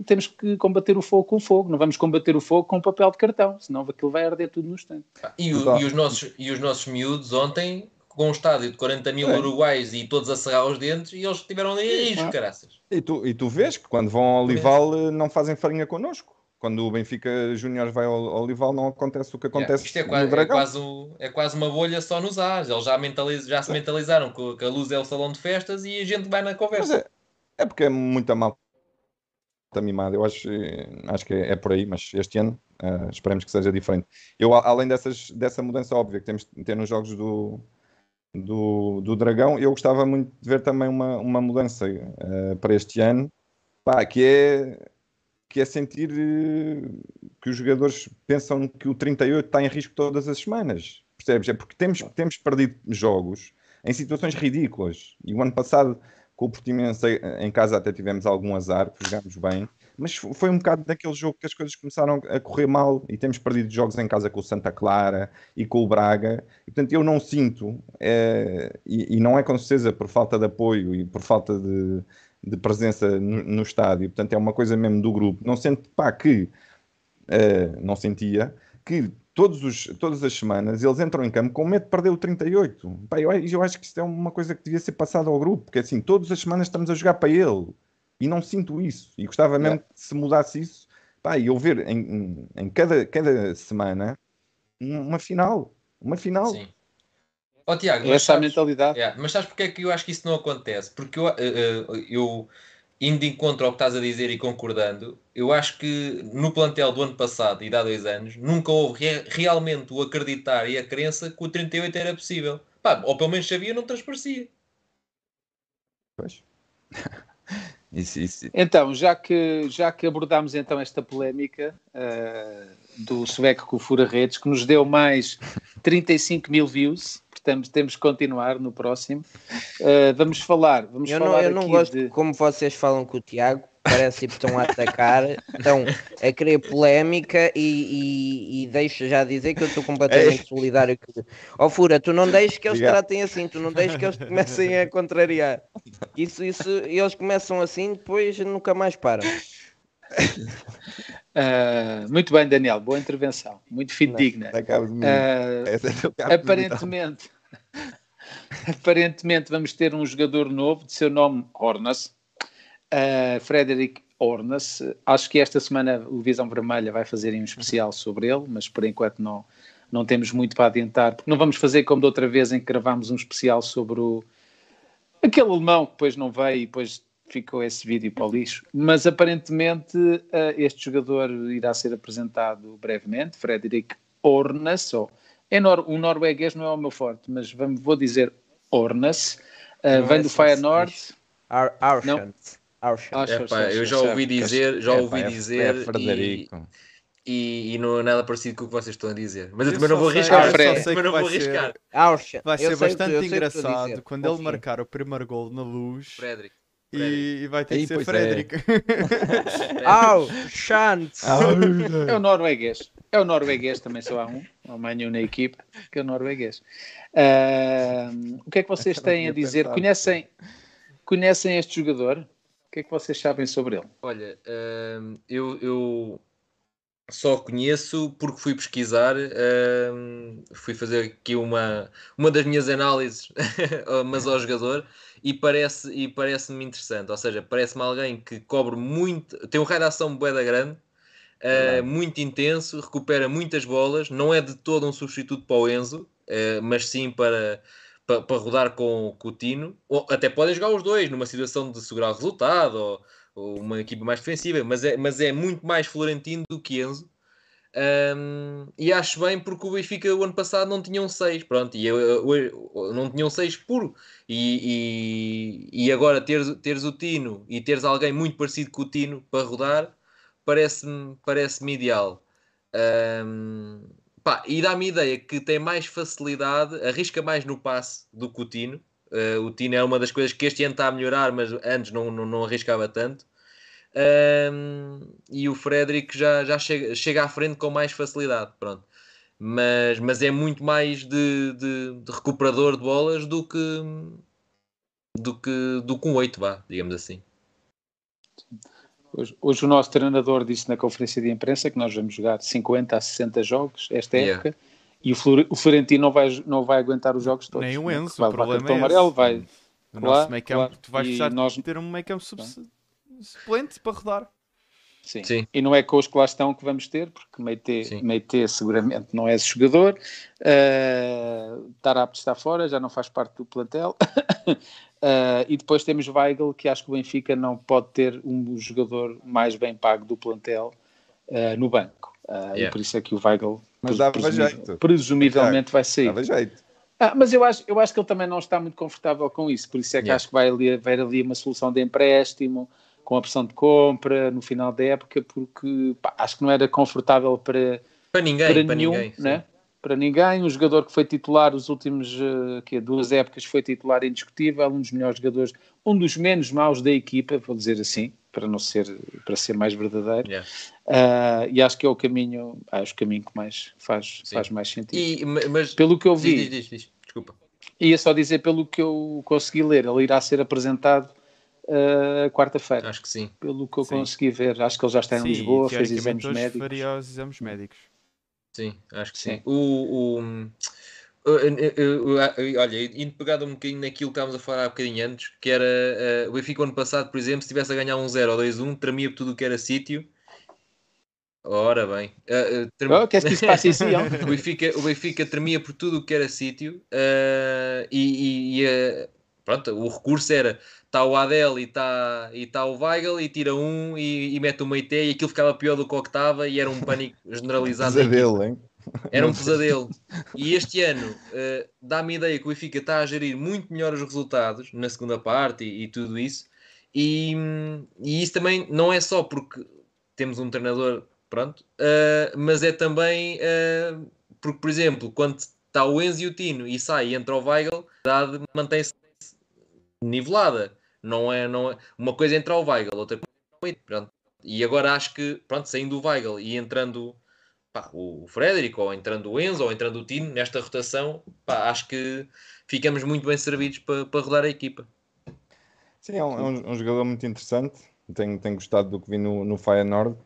Speaker 3: temos que combater o fogo com fogo, não vamos combater o fogo com papel de cartão, senão aquilo vai arder tudo no instante.
Speaker 4: E, o, e, os nossos, e os nossos miúdos ontem com um estádio de 40 mil é. uruguais e todos a cerrar os dentes e eles tiveram ali ah. caraças.
Speaker 5: E tu, e tu vês que quando vão ao Olival eh, não fazem farinha connosco. Quando o Benfica Júnior vai ao, ao Olival não acontece o que acontece
Speaker 4: yeah, é, quase, é, quase, é quase uma bolha só nos ares. Eles já, mentaliz, já se mentalizaram que, a luz é o salão de festas e a gente vai na conversa.
Speaker 5: É, é, porque é muita mal mimada. Eu acho, acho que é, é, por aí, mas este ano uh, esperemos que seja diferente. Eu, além dessas, dessa mudança óbvia que temos de ter nos jogos do, do, do Dragão. Eu gostava muito de ver também uma, uma mudança uh, para este ano, pá, que é que é sentir eh, que os jogadores pensam que o 38 está em risco todas as semanas. Percebes? É porque temos, temos perdido jogos em situações ridículas. E o ano passado, com o Portimonense em casa, até tivemos algum azar, porque jogámos bem. Mas foi um bocado daquele jogo que as coisas começaram a correr mal e temos perdido jogos em casa com o Santa Clara e com o Braga. E, portanto, eu não sinto, é, e, e, não é com certeza por falta de apoio e por falta de, de presença no, no, estádio, portanto, é uma coisa mesmo do grupo. Não sente, pá, que, uh, não sentia, que todos os, todas as semanas eles entram em campo com medo de perder o 38. Pá, eu, eu acho que isto é uma coisa que devia ser passada ao grupo, porque assim, todas as semanas estamos a jogar para ele e não sinto isso. E gostava mesmo que se mudasse isso, pá, e eu ver em, em cada, cada semana uma final. Uma final. Sim.
Speaker 4: Oh, Tiago,
Speaker 3: Essa sabes, a mentalidade.
Speaker 4: É, mas sabes porque é que eu acho que isso não acontece? Porque eu, eu, eu indo de encontro ao que estás a dizer e concordando, eu acho que no plantel do ano passado e de há dois anos nunca houve re realmente o acreditar e a crença que o 38 era possível. Pá, ou pelo menos sabia, não transparecia.
Speaker 5: Pois. isso, isso.
Speaker 3: Então, já que, já que abordámos então esta polémica uh, do sueco com o Fura-Redes, que nos deu mais 35 mil views, portanto temos que continuar no próximo. Uh, vamos falar. Vamos
Speaker 6: eu
Speaker 3: falar
Speaker 6: não, eu não gosto de... como vocês falam com o Tiago. Parece que estão a atacar, estão a querer polémica e, e, e deixo já dizer que eu estou completamente solidário. Ó oh, Fura, tu não deixes que eles Obrigado. tratem assim, tu não deixes que eles comecem a contrariar. Isso, isso, eles começam assim, depois nunca mais param.
Speaker 3: Uh, muito bem, Daniel, boa intervenção, muito fidedigna. Uh, aparentemente, aparentemente vamos ter um jogador novo de seu nome Hornas, uh, Frederick Hornas. Acho que esta semana o Visão Vermelha vai fazer um especial sobre ele, mas por enquanto não, não temos muito para adiantar, porque não vamos fazer como da outra vez em que gravámos um especial sobre o aquele alemão que depois não veio e depois ficou esse vídeo para o lixo. Mas aparentemente uh, este jogador irá ser apresentado brevemente, Frederick Ornas, ou, é nor o norueguês não é o meu forte, mas vamos, vou dizer Ornas, uh, vem é do Feyenoord.
Speaker 6: Ar Arshant.
Speaker 4: eu já ouvi dizer, já ouvi é, dizer é Frederico. E, e, não é nada parecido com o que vocês estão a dizer. Mas eu, eu também não vou arriscar. Sei, mas não vou arriscar.
Speaker 2: Vai ser bastante engraçado quando ele marcar o primeiro gol na luz.
Speaker 4: Frederick.
Speaker 2: E, vai ter que ser Frederick.
Speaker 6: É. Au, chance.
Speaker 3: É o norueguês. É o norueguês, também só há um. Há um na equipe, que é o norueguês. Uh, o que é que vocês têm a dizer? Conhecem, conhecem este jogador? O que é que vocês sabem sobre ele?
Speaker 4: Olha, uh, eu, eu só conheço porque fui pesquisar, uh, fui fazer aqui uma, uma das minhas análises, mas ao jogador, e parece e parece-me interessante. Ou seja, parece-me alguém que cobre muito, tem um raio de ação boeda grande, uh, muito intenso, recupera muitas bolas, não é de todo um substituto para o Enzo, uh, mas sim para, para, para, rodar com, com o Tino. Ou até podem jogar os dois numa situação de segurar o resultado ou, ou uma equipa mais defensiva, mas é, mas é muito mais Florentino do que Enzo. Um, e acho bem porque o Benfica o ano passado não tinha um 6, pronto, e eu, eu, eu, não tinha um 6 puro. E, e, e, agora teres, teres o Tino e teres alguém muito parecido com o Tino para rodar, parece-me parece ideal. Um, pá, e dá-me ideia que tem mais facilidade, arrisca mais no passe do que o Tino. Uh, o Tino é uma das coisas que este ano está a melhorar, mas antes não, não, não arriscava tanto. Um, e o Frederick já, já chega, chega à frente com mais facilidade. Pronto. Mas, mas é muito mais de, de, de recuperador de bolas do que do que, do que um 8, vá, digamos assim.
Speaker 3: Hoje, hoje, o nosso treinador disse na conferência de imprensa que nós vamos jogar 50 a 60 jogos esta yeah. época e o, Florentino não vai, não vai aguentar os jogos todos.
Speaker 2: Nem o Enzo, vai, o problema vai, é
Speaker 3: amarelo, vai.
Speaker 2: O nosso meio campo, claro. tu vais precisar nós... ter um meio campo suplente para rodar.
Speaker 3: Sim. Sim. E não é com os que lá estão que vamos ter, porque Meite, Meite seguramente não é esse jogador. Uh, Tarapte está fora, já não faz parte do plantel. uh, e depois temos Weigl, que acho que o Benfica não pode ter um jogador mais bem pago do plantel uh, no banco. Uh, yeah. E por isso é que o Weigl
Speaker 5: mas dava presumível, jeito.
Speaker 3: presumivelmente vai sair.
Speaker 5: Dava jeito.
Speaker 3: Ah, mas eu acho, eu acho que ele também não está muito confortável com isso, por isso é que yeah. acho que vai ali, vai ali uma solução de empréstimo com a opção de compra no final da época, porque pá, acho que não era confortável para,
Speaker 4: Para ninguém,
Speaker 3: para,
Speaker 4: para,
Speaker 3: nenhum,
Speaker 4: ninguém.
Speaker 3: né? para ninguém. Um jogador que foi titular os últimos eh, quê, duas épocas foi titular indiscutível, um dos melhores jogadores, um dos menos maus da equipa, vou dizer assim, para não ser para ser mais verdadeiro.
Speaker 4: Yeah.
Speaker 3: Ah, e acho que é o caminho, acho o caminho que mais faz,
Speaker 4: Sim.
Speaker 3: faz mais sentido.
Speaker 4: E, ma- mas
Speaker 3: Pelo que eu vi,
Speaker 4: diz, diz, diz. Desculpa.
Speaker 3: ia só dizer pelo que eu consegui ler, ele irá ser apresentado ah, quarta-feira.
Speaker 4: Acho que sim.
Speaker 3: Pelo que eu
Speaker 2: Sim.
Speaker 3: consegui ver, acho que ele já está em
Speaker 2: Sim,
Speaker 3: Lisboa, fez exames
Speaker 2: hoje
Speaker 3: médicos.
Speaker 2: faria os exames médicos.
Speaker 4: Sim, acho que sim.
Speaker 3: Sim.
Speaker 4: O, o- eu- olha, indo pegado um bocadinho naquilo que estávamos a falar há bocadinho antes, que era eh, o Benfica ano passado, por exemplo, se tivesse a ganhar um 0 ou 2-1, tremia por tudo o que era sítio. Ora bem, eh, eh, trem-
Speaker 3: Oh, queres que isso passe assim?
Speaker 4: o, Benfica, o Benfica tremia por tudo o que era sítio eh, e, e- e, pronto, o recurso era está o Adel e está e tá o Weigl e tira um e, e mete o Meite e aquilo ficava pior do que o que estava e era um pânico generalizado.
Speaker 5: Pesadelo, hein?
Speaker 4: Era um pesadelo. E este ano eh, dá-me a ideia que o Benfica está a gerir muito melhor os resultados na segunda parte e, e tudo isso. E, e isso também não é só porque temos um treinador, pronto, eh, mas é também eh, porque, por exemplo, quando está o Enzo e o Tino e sai e entra o Weigl, mantém-se nivelada. Não é, não é uma coisa é entrar o Weigl, outra coisa pronto. E agora acho que, pronto, saindo o Weigl e entrando pá, o Frederico, ou entrando o Enzo, ou entrando o Tino, nesta rotação, pá, acho que ficamos muito bem servidos para, para rodar a equipa.
Speaker 5: Sim, é um, é um- jogador muito interessante. Tenho, tenho gostado do que vi no, no Feyenoord.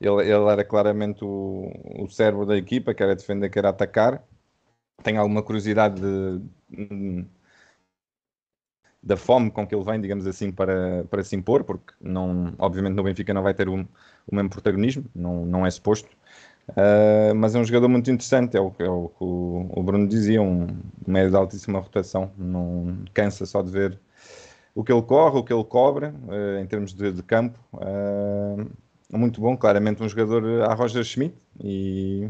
Speaker 5: Ele, ele era claramente o, o cérebro da equipa, que era defender, que era atacar. Tenho alguma curiosidade de- da fome com que ele vem, digamos assim, para, para se impor, porque não, obviamente no Benfica não vai ter o, o mesmo protagonismo, não, não é suposto. Uh, mas é um jogador muito interessante, é o, é o que o, o Bruno dizia, um médio de altíssima rotação, não cansa só de ver o que ele corre, o que ele cobra, eh, em termos de, de campo. eh, muito bom, claramente um jogador a Roger Schmidt e,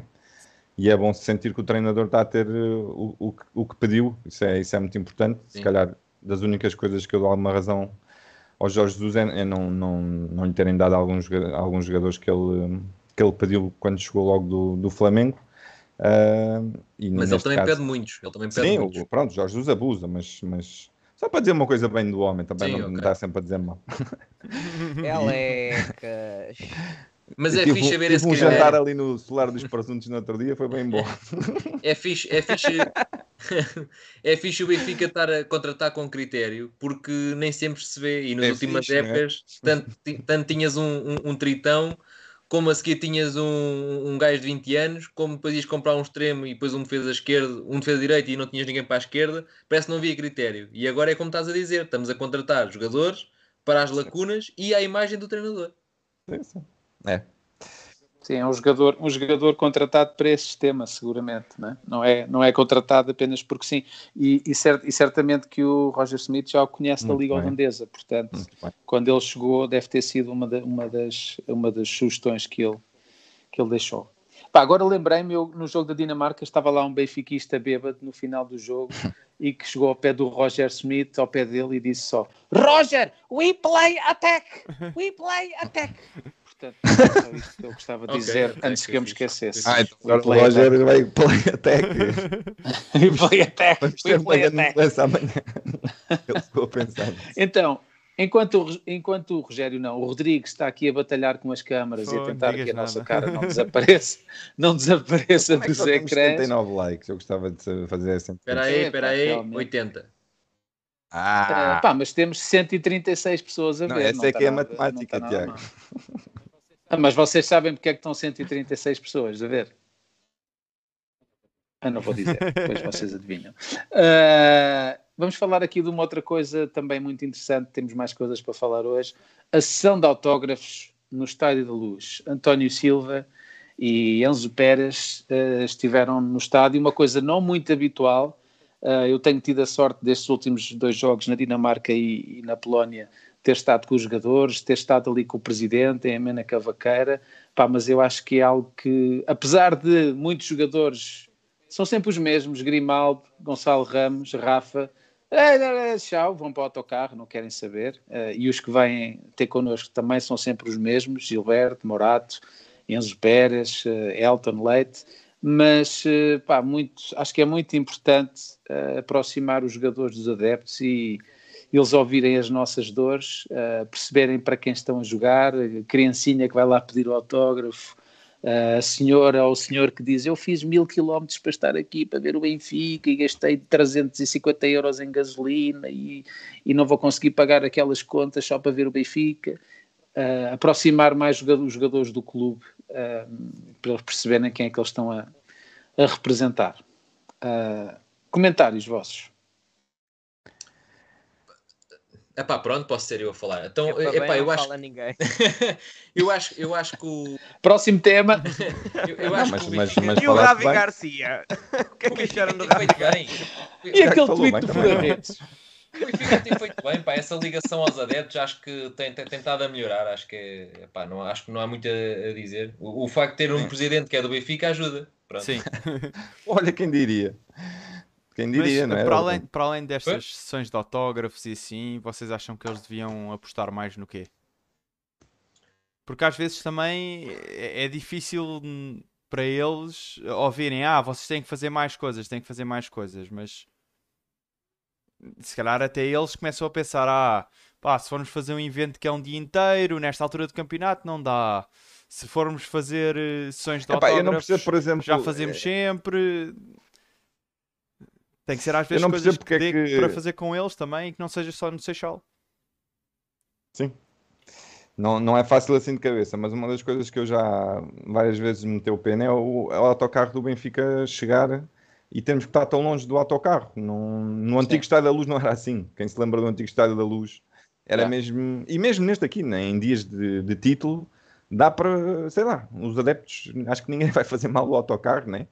Speaker 5: e é bom sentir que o treinador está a ter o, o, o que pediu, isso é, isso é muito importante. Se
Speaker 4: Sim.
Speaker 5: calhar das únicas coisas que eu dou alguma razão ao Jorge Jesus é, é não, não, não lhe terem dado alguns, alguns jogadores que ele, que ele pediu quando chegou logo do, do Flamengo. E
Speaker 4: Mas ele também
Speaker 5: caso-
Speaker 4: pede muitos. Ele também pede
Speaker 5: Sim,
Speaker 4: muitos.
Speaker 5: o, pronto, Jorge Jesus abusa, mas, mas só para dizer uma coisa bem do homem, também
Speaker 4: Sim,
Speaker 5: não
Speaker 4: ok.
Speaker 5: dá sempre a dizer mal.
Speaker 6: Elecas.
Speaker 4: Mas é
Speaker 5: tive,
Speaker 4: fixe ver esse
Speaker 5: um
Speaker 4: critério.
Speaker 5: jantar ali no Solar dos Presuntos no outro dia, foi bem bom.
Speaker 4: É fixe, é fixe, é fixe o Benfica estar a contratar com critério, porque nem sempre se vê. E nas
Speaker 5: É
Speaker 4: últimas
Speaker 5: fixe, é?
Speaker 4: épocas, tanto, ti- tanto tinhas um, um, um tritão, como a seguir tinhas um, um gajo de 20 anos, como depois ias comprar um extremo e depois um defesa esquerda, um defesa direita e não tinhas ninguém para a esquerda, parece que não havia critério. E agora é como estás a dizer, estamos a contratar jogadores para as lacunas e à imagem do treinador.
Speaker 5: É,
Speaker 3: Sim, é um jogador, um jogador contratado para esse sistema, seguramente. Não é, não é, não é contratado apenas porque sim. E, e, cer- e certamente que o Roger Smith já o conhece da Liga
Speaker 5: bem.
Speaker 3: Holandesa, portanto, quando ele chegou, deve ter sido uma, da- uma, das, uma das sugestões que ele, que ele deixou. Pá, agora lembrei-me, no jogo da Dinamarca estava lá um benfiquista bêbado no final do jogo e que chegou ao pé do Roger Smith, ao pé dele, e disse só: Roger, we play attack! We play attack! Portanto, era só isto que eu gostava de dizer
Speaker 4: ok,
Speaker 3: antes que eu me esquecesse.
Speaker 5: Ah, então
Speaker 3: We
Speaker 5: agora o Roger vai play attack.
Speaker 3: We play attack!
Speaker 5: Vamos ter uma
Speaker 3: play
Speaker 5: grande
Speaker 3: attack!
Speaker 5: mudança amanhã. Ele ficou a pensar. nisso.
Speaker 3: Então, enquanto o, enquanto o Rogério não, o Rodrigues está aqui a batalhar com as câmaras e
Speaker 2: Pô,
Speaker 3: a
Speaker 2: não
Speaker 3: tentar que a nossa
Speaker 2: nada.
Speaker 3: cara não desapareça, não desapareça
Speaker 5: Como é que
Speaker 3: dos ecrãs.
Speaker 5: 79 likes? Eu gostava de fazer essa
Speaker 4: Espera aí,
Speaker 3: É,
Speaker 4: espera aí,
Speaker 3: realmente.
Speaker 4: 80.
Speaker 5: Ah,
Speaker 3: pá, mas temos 136 pessoas a
Speaker 5: Não,
Speaker 3: ver.
Speaker 5: essa é
Speaker 3: está
Speaker 5: que é a
Speaker 3: nada-
Speaker 5: matemática,
Speaker 3: não
Speaker 5: Tiago.
Speaker 3: Ah, mas vocês sabem porque é que estão 136 pessoas a ver? Ah, não vou dizer, depois vocês adivinham. Ah, vamos falar aqui de uma outra coisa também muito interessante, temos mais coisas para falar hoje. A sessão de autógrafos no Estádio da Luz. António Silva e Enzo Pérez ah, estiveram no estádio, uma coisa não muito habitual. Ah, eu tenho tido a sorte destes últimos dois jogos na Dinamarca e, e na Polónia ter estado com os jogadores, ter estado ali com o presidente, em Amena Cavaqueira, pá, mas eu acho que é algo que, apesar de muitos jogadores, são sempre os mesmos, Grimaldo, Gonçalo Ramos, Rafa, É, é, é, tchau, vão para o autocarro, não querem saber. Uh, e os que vêm ter connosco também são sempre os mesmos: Gilberto, Morato, Enzo Pérez, uh, Elton Leite. Mas uh, pá, muito, acho que é muito importante aproximar os jogadores dos adeptos e eles ouvirem as nossas dores, perceberem para quem estão a jogar, a criancinha que vai lá pedir o autógrafo, a senhora ou o senhor que diz eu fiz mil quilómetros para estar aqui para ver o Benfica e gastei 350 euros em gasolina e, e não vou conseguir pagar aquelas contas só para ver o Benfica. Uh, aproximar mais os jogadores do clube uh, para eles perceberem quem é que eles estão a, a representar. Uh, comentários vossos
Speaker 4: Epá, pronto, posso ser eu a falar. Então,
Speaker 6: É
Speaker 4: epá, eu
Speaker 6: não
Speaker 4: acho, eu acho, eu acho que o,
Speaker 3: próximo tema
Speaker 4: eu, eu
Speaker 5: Não,
Speaker 4: acho
Speaker 5: mas-
Speaker 4: que o
Speaker 5: mas-
Speaker 4: Benfica,
Speaker 5: mas
Speaker 6: E o Ravi
Speaker 5: bem.
Speaker 6: Garcia? O que é que acharam do Ravi
Speaker 4: feito bem.
Speaker 3: e aquele tweet do
Speaker 5: também.
Speaker 3: Furaredes
Speaker 4: O Benfica tem feito bem, pá, essa ligação aos adeptos acho que tem, tem tentado a melhorar, acho que, é, pá, não, acho que não há muito a, a dizer. O, o facto de ter um presidente que é do Benfica ajuda. Pronto.
Speaker 2: Sim.
Speaker 5: Olha quem diria. Quem
Speaker 2: Mas
Speaker 5: diria, não é?
Speaker 2: para, além, para além destas
Speaker 4: Pois.
Speaker 2: sessões de autógrafos e assim, vocês acham que eles deviam apostar mais no quê? Porque às vezes também é, é difícil para eles ouvirem, ah, vocês têm que fazer mais coisas, têm que fazer mais coisas, mas se calhar até eles começam a pensar, ah, pá, se formos fazer um evento que é um dia inteiro, nesta altura do campeonato, não dá. Se formos fazer eh, sessões de
Speaker 5: Epá, eu não
Speaker 2: autógrafos,
Speaker 5: percebo, por exemplo.
Speaker 2: já fazemos
Speaker 5: eh,
Speaker 2: sempre. Tem que ser às vezes coisas que
Speaker 5: é que-
Speaker 2: para fazer com eles também e que não seja só no Seixal.
Speaker 5: Sim. Não, não é fácil assim de cabeça, mas uma das coisas que eu já várias vezes me meteu o pena é o, é o autocarro do Benfica chegar e termos que estar tão longe do autocarro. No, no antigo Estádio da Luz não era assim. Quem se lembra do antigo Estádio da Luz era
Speaker 3: É.
Speaker 5: mesmo. E mesmo neste aqui, né, em dias de, de título, dá para, sei lá, os adeptos, acho que ninguém vai fazer mal o autocarro, né?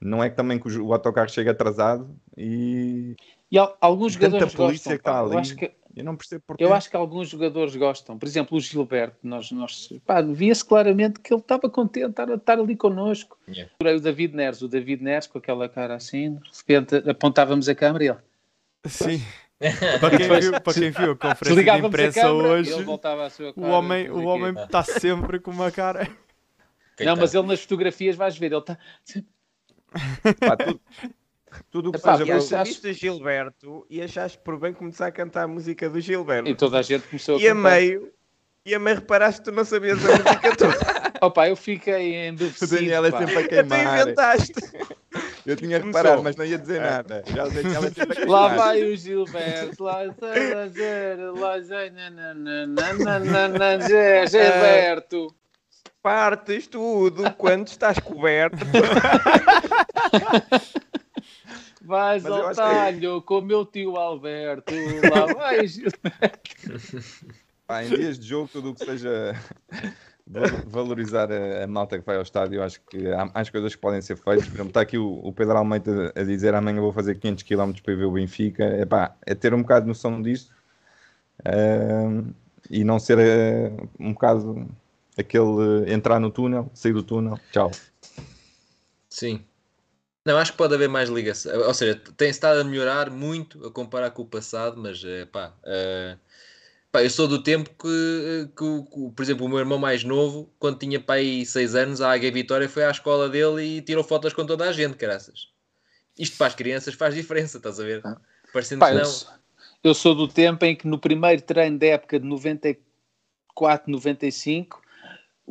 Speaker 5: Não é que também que o, autocarro chega atrasado e
Speaker 3: e al- alguns
Speaker 5: Tanta
Speaker 3: jogadores
Speaker 5: polícia
Speaker 3: gostam
Speaker 5: que está
Speaker 3: pá. eu
Speaker 5: ali.
Speaker 3: acho que
Speaker 5: eu não percebo porque.
Speaker 3: Eu acho que alguns jogadores gostam. Por exemplo, o Gilberto, nós, nós via-se claramente que ele estava contente de estar, estar ali connosco.
Speaker 4: Yeah.
Speaker 3: O David Neres, o David Neres com aquela cara assim, de repente apontávamos a câmera e ele
Speaker 2: Sim. para, quem viu, para quem viu a conferência de imprensa
Speaker 3: câmera
Speaker 2: hoje,
Speaker 3: ele voltava à sua
Speaker 2: o homem, o homem está sempre com uma cara.
Speaker 3: Não, mas ele nas fotografias vais ver, ele está.
Speaker 5: Pá, tudo, tudo o que
Speaker 3: Epá,
Speaker 5: seja
Speaker 6: E
Speaker 3: acho-
Speaker 6: achaste o Gilberto e achaste por bem começar a cantar a música do Gilberto.
Speaker 3: E toda a gente começou a
Speaker 6: E a meio, e a meio reparaste que tu não sabias a música toda.
Speaker 3: Opa, eu fiquei
Speaker 5: O
Speaker 3: embevecido.
Speaker 5: Daniel é sempre a
Speaker 6: tu
Speaker 5: queimar.
Speaker 6: inventaste.
Speaker 5: Eu tinha
Speaker 6: Começou.
Speaker 5: reparado, mas não ia dizer nada. Já o Daniel é sempre a
Speaker 3: Lá
Speaker 5: queimar.
Speaker 3: vai o Gilberto, lá sei, lá sei, lá sei, nananana, Zé, Gilberto.
Speaker 6: Partes tudo quando estás coberto.
Speaker 3: Vais
Speaker 5: Mas
Speaker 3: ao
Speaker 5: acho que-
Speaker 3: talho com o meu tio Alberto. Lá vai, Gilberto.
Speaker 5: Pá, em dias de jogo, tudo o que seja va- valorizar a, a malta que vai ao estádio, acho que há mais coisas que podem ser feitas. Por exemplo, está aqui o, o Pedro Almeida a dizer amanhã vou fazer 500 km para ir ver o Benfica. Epá, é ter um bocado de noção disso ahm, e não ser eh, um bocado aquele eh, entrar no túnel, sair do túnel, tchau.
Speaker 4: Sim. Não, acho que pode haver mais ligação. Ou seja, tem estado a melhorar muito a comparar com o passado, mas eh, pá, eh, pá, eu sou do tempo que, que, o- que por exemplo, o meu irmão mais novo, quando tinha pai aí 6 anos, a Águia Vitória foi à escola dele e tirou fotos com toda a gente, caraças. Isto para as crianças faz diferença, estás a ver? Parecendo
Speaker 3: Pá,
Speaker 4: que
Speaker 3: eu,
Speaker 4: não.
Speaker 3: sou- eu sou do tempo em que no primeiro treino da época de 94, 95,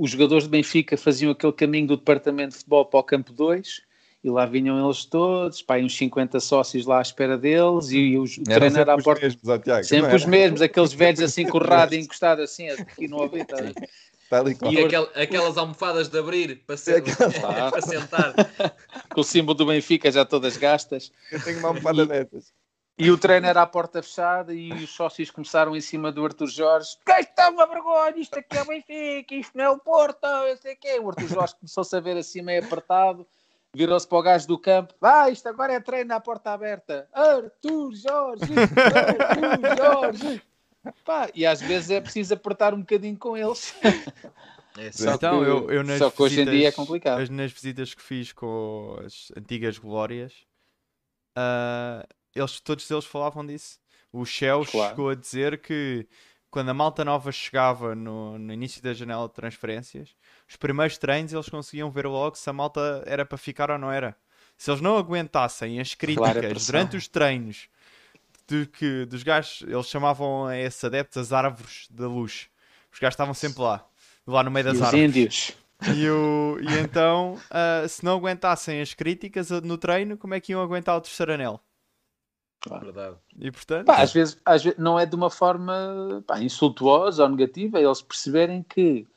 Speaker 3: os jogadores de Benfica faziam aquele caminho do departamento de futebol para o campo 2 e lá vinham eles todos, pá, e uns 50 sócios lá à espera deles e os, o era
Speaker 5: sempre
Speaker 3: à
Speaker 5: os
Speaker 3: porta.
Speaker 5: mesmos, ó, Tiago,
Speaker 3: Sempre
Speaker 5: não
Speaker 3: os mesmos, aqueles velhos assim com o rádio encostado assim, aqui no ouvido. tá
Speaker 5: com-
Speaker 4: E aquel- aquelas almofadas de abrir para, ser,
Speaker 3: Aquela-
Speaker 4: para sentar.
Speaker 3: com o símbolo do Benfica já todas gastas.
Speaker 5: Eu tenho uma almofada dessas.
Speaker 3: E o treino era à porta fechada e os sócios começaram em cima do Arthur Jorge. Que está uma vergonha, isto aqui é o Benfica, isto não é o Porto, eu sei o quê. O Arthur Jorge começou-se a ver assim meio apertado, virou-se para o gajo do campo. Ah, isto agora é treino à porta aberta. Arthur Jorge, Arthur Jorge. Pá, e às vezes é preciso apertar um bocadinho com eles.
Speaker 4: É,
Speaker 3: Só
Speaker 2: então,
Speaker 3: que-
Speaker 2: eu, eu nas
Speaker 3: só que hoje em
Speaker 2: visitas-
Speaker 3: dia é complicado.
Speaker 2: as- nas visitas que fiz com as antigas glórias, ah, eles, todos eles falavam disso. O Shell
Speaker 3: Claro.
Speaker 2: chegou a dizer que quando a malta nova chegava no, no início da janela de transferências, os primeiros treinos eles conseguiam ver logo se a malta era para ficar ou não era. Se eles não aguentassem as críticas
Speaker 3: pressão.
Speaker 2: durante os treinos de que dos gajos, eles chamavam a esses adeptos as árvores da luz. Os gajos estavam sempre lá, lá no meio
Speaker 3: E
Speaker 2: das
Speaker 3: os
Speaker 2: árvores.
Speaker 3: índios.
Speaker 2: E, o- e então, ah, se não aguentassem as críticas no treino, como é que iam aguentar o terceiro anel?
Speaker 4: Verdade.
Speaker 2: E portanto,
Speaker 3: Pá, às, vezes, às vezes não é de uma forma pá, insultuosa ou negativa, é eles perceberem que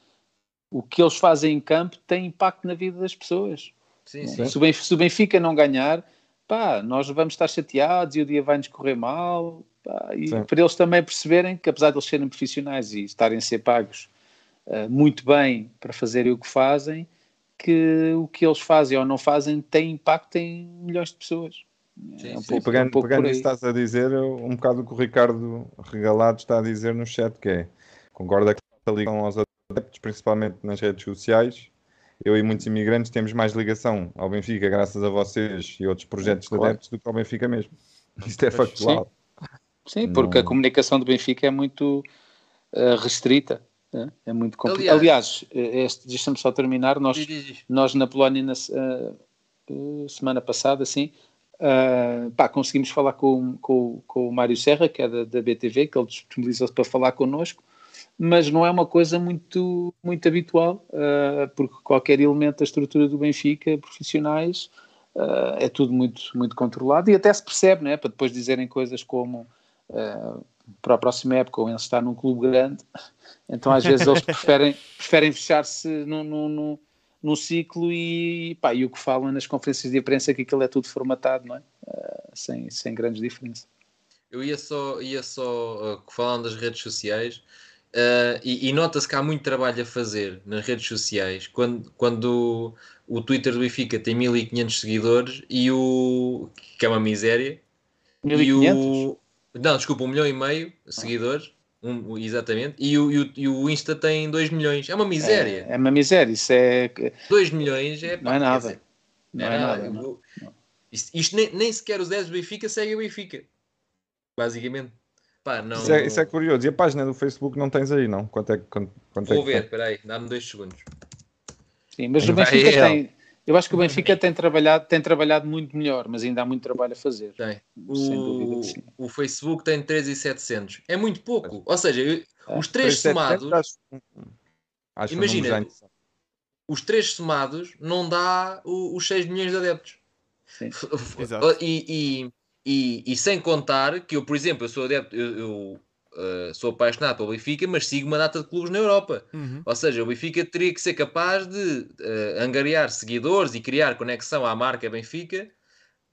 Speaker 3: o que eles fazem em campo tem impacto na vida das pessoas.
Speaker 4: Sim, sim.
Speaker 3: Se o, Benfica, se o Benfica não ganhar, pá, nós vamos estar chateados e o dia vai-nos correr mal. pá, e
Speaker 5: Sim.
Speaker 3: para eles também perceberem que, apesar de eles serem profissionais e estarem a ser pagos ah, muito bem para fazerem o que fazem, que o que eles fazem ou não fazem tem impacto em milhões de pessoas.
Speaker 4: Sim,
Speaker 3: É um
Speaker 4: sim.
Speaker 3: pouco-
Speaker 5: pegando,
Speaker 3: um pouco
Speaker 5: pegando
Speaker 3: aí.
Speaker 5: estás a dizer, um bocado o que o Ricardo Regalado está a dizer no chat, que é, concorda que a ligação aos adeptos, principalmente nas redes sociais, eu e muitos imigrantes temos mais ligação ao Benfica graças a vocês e outros projetos de
Speaker 3: Claro.
Speaker 5: adeptos do que ao Benfica mesmo. Isto é factual.
Speaker 3: Sim, porque a
Speaker 5: Não-
Speaker 3: comunicação do Benfica é muito eh, restrita. né? É muito compli-
Speaker 4: Aliás-
Speaker 3: Aliás, eh, deixa-me só terminar. Nós,
Speaker 4: Diz, diz, diz.
Speaker 3: nós na Polónia, na eh, semana passada, sim, eh, pá, conseguimos falar com, com, com o Mário Serra, que é da, da BTV, que ele disponibilizou-se para falar connosco, mas não é uma coisa muito, muito habitual, eh, porque qualquer elemento da estrutura do Benfica, profissionais, eh, é tudo muito, muito controlado e até se percebe, né, para depois dizerem coisas como para a próxima época ou eles estar num clube grande, então às vezes eles preferem, preferem fechar-se num, num, num, num ciclo e, pá, e o que falam nas conferências de imprensa é que aquilo é tudo formatado, não é? Eh, sem, sem grandes diferenças.
Speaker 4: Eu ia só, ia só uh, falando das redes sociais, uh, e, e nota-se que há muito trabalho a fazer nas redes sociais quando, quando o, o Twitter do Benfica tem 1500 seguidores e o que é uma miséria, e
Speaker 3: 1500?
Speaker 4: o não, desculpa, um milhão e meio de seguidores, um, exatamente, e o, e, o, e o Insta tem 2 milhões, é uma miséria.
Speaker 3: É, é uma miséria, isso é.
Speaker 4: 2 milhões é,
Speaker 3: Não
Speaker 4: pá,
Speaker 3: é nada.
Speaker 4: dizer,
Speaker 3: Não
Speaker 4: não
Speaker 3: é
Speaker 4: é
Speaker 3: nada.
Speaker 4: nada.
Speaker 3: não.
Speaker 4: Eu- Isto, isto nem, nem sequer os 10 do Benfica seguem o Benfica. Basicamente. Pá, não...
Speaker 5: Isso, é, isso é curioso. E a página do Facebook não tens aí, não? Quanto é, que- quanto, quanto é
Speaker 4: Vou
Speaker 5: que
Speaker 4: ver, espera aí, dá-me dois segundos.
Speaker 3: Sim, mas o Benfica tem. Eu acho que o Benfica tem trabalhado, tem trabalhado muito melhor, mas ainda há muito trabalho a fazer.
Speaker 4: Tem.
Speaker 3: Sem dúvida
Speaker 4: O,
Speaker 3: que sim.
Speaker 4: o Facebook tem 3,700. É muito pouco. Ou seja, eu-
Speaker 3: É.
Speaker 4: os três
Speaker 5: 3,700
Speaker 4: somados,
Speaker 5: acho- Acho
Speaker 4: Imagina,
Speaker 5: interessante.
Speaker 4: os três somados não dá o- os 6 milhões de adeptos.
Speaker 3: Sim.
Speaker 2: Exato.
Speaker 4: E, e, e, e sem contar que eu, por exemplo, eu sou adepto, eu, eu, uh, sou apaixonado pelo Benfica, mas sigo uma data de clubes na Europa.
Speaker 2: Uhum.
Speaker 4: Ou seja, o Benfica teria que ser capaz de eh, angariar seguidores e criar conexão à marca Benfica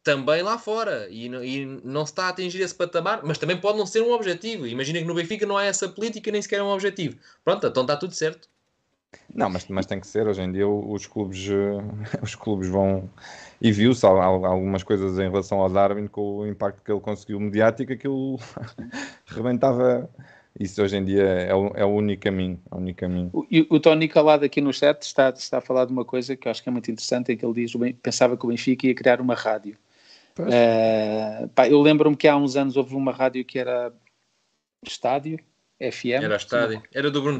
Speaker 4: também lá fora. E, não- e não se está a atingir esse patamar, mas também pode não ser um objetivo. Imagina que no Benfica não há essa política, nem sequer é um objetivo. Pronto, então está tudo certo.
Speaker 5: Não, mas, mas tem que ser. Hoje em dia os clubes, eh, os clubes vão. E viu-se al- al- algumas coisas em relação ao Darwin com o impacto que ele conseguiu mediático, aquilo rebentava. Isso hoje em dia é o, é o único caminho. É o único caminho.
Speaker 3: O, e o Tony Calado aqui no chat está, está a falar de uma coisa que eu acho que é muito interessante, é que ele diz, pensava que o Benfica ia criar uma rádio. Eh, pá, eu lembro-me que há uns anos houve uma rádio que era Estádio, FM.
Speaker 4: Era estádio. Era do Bruno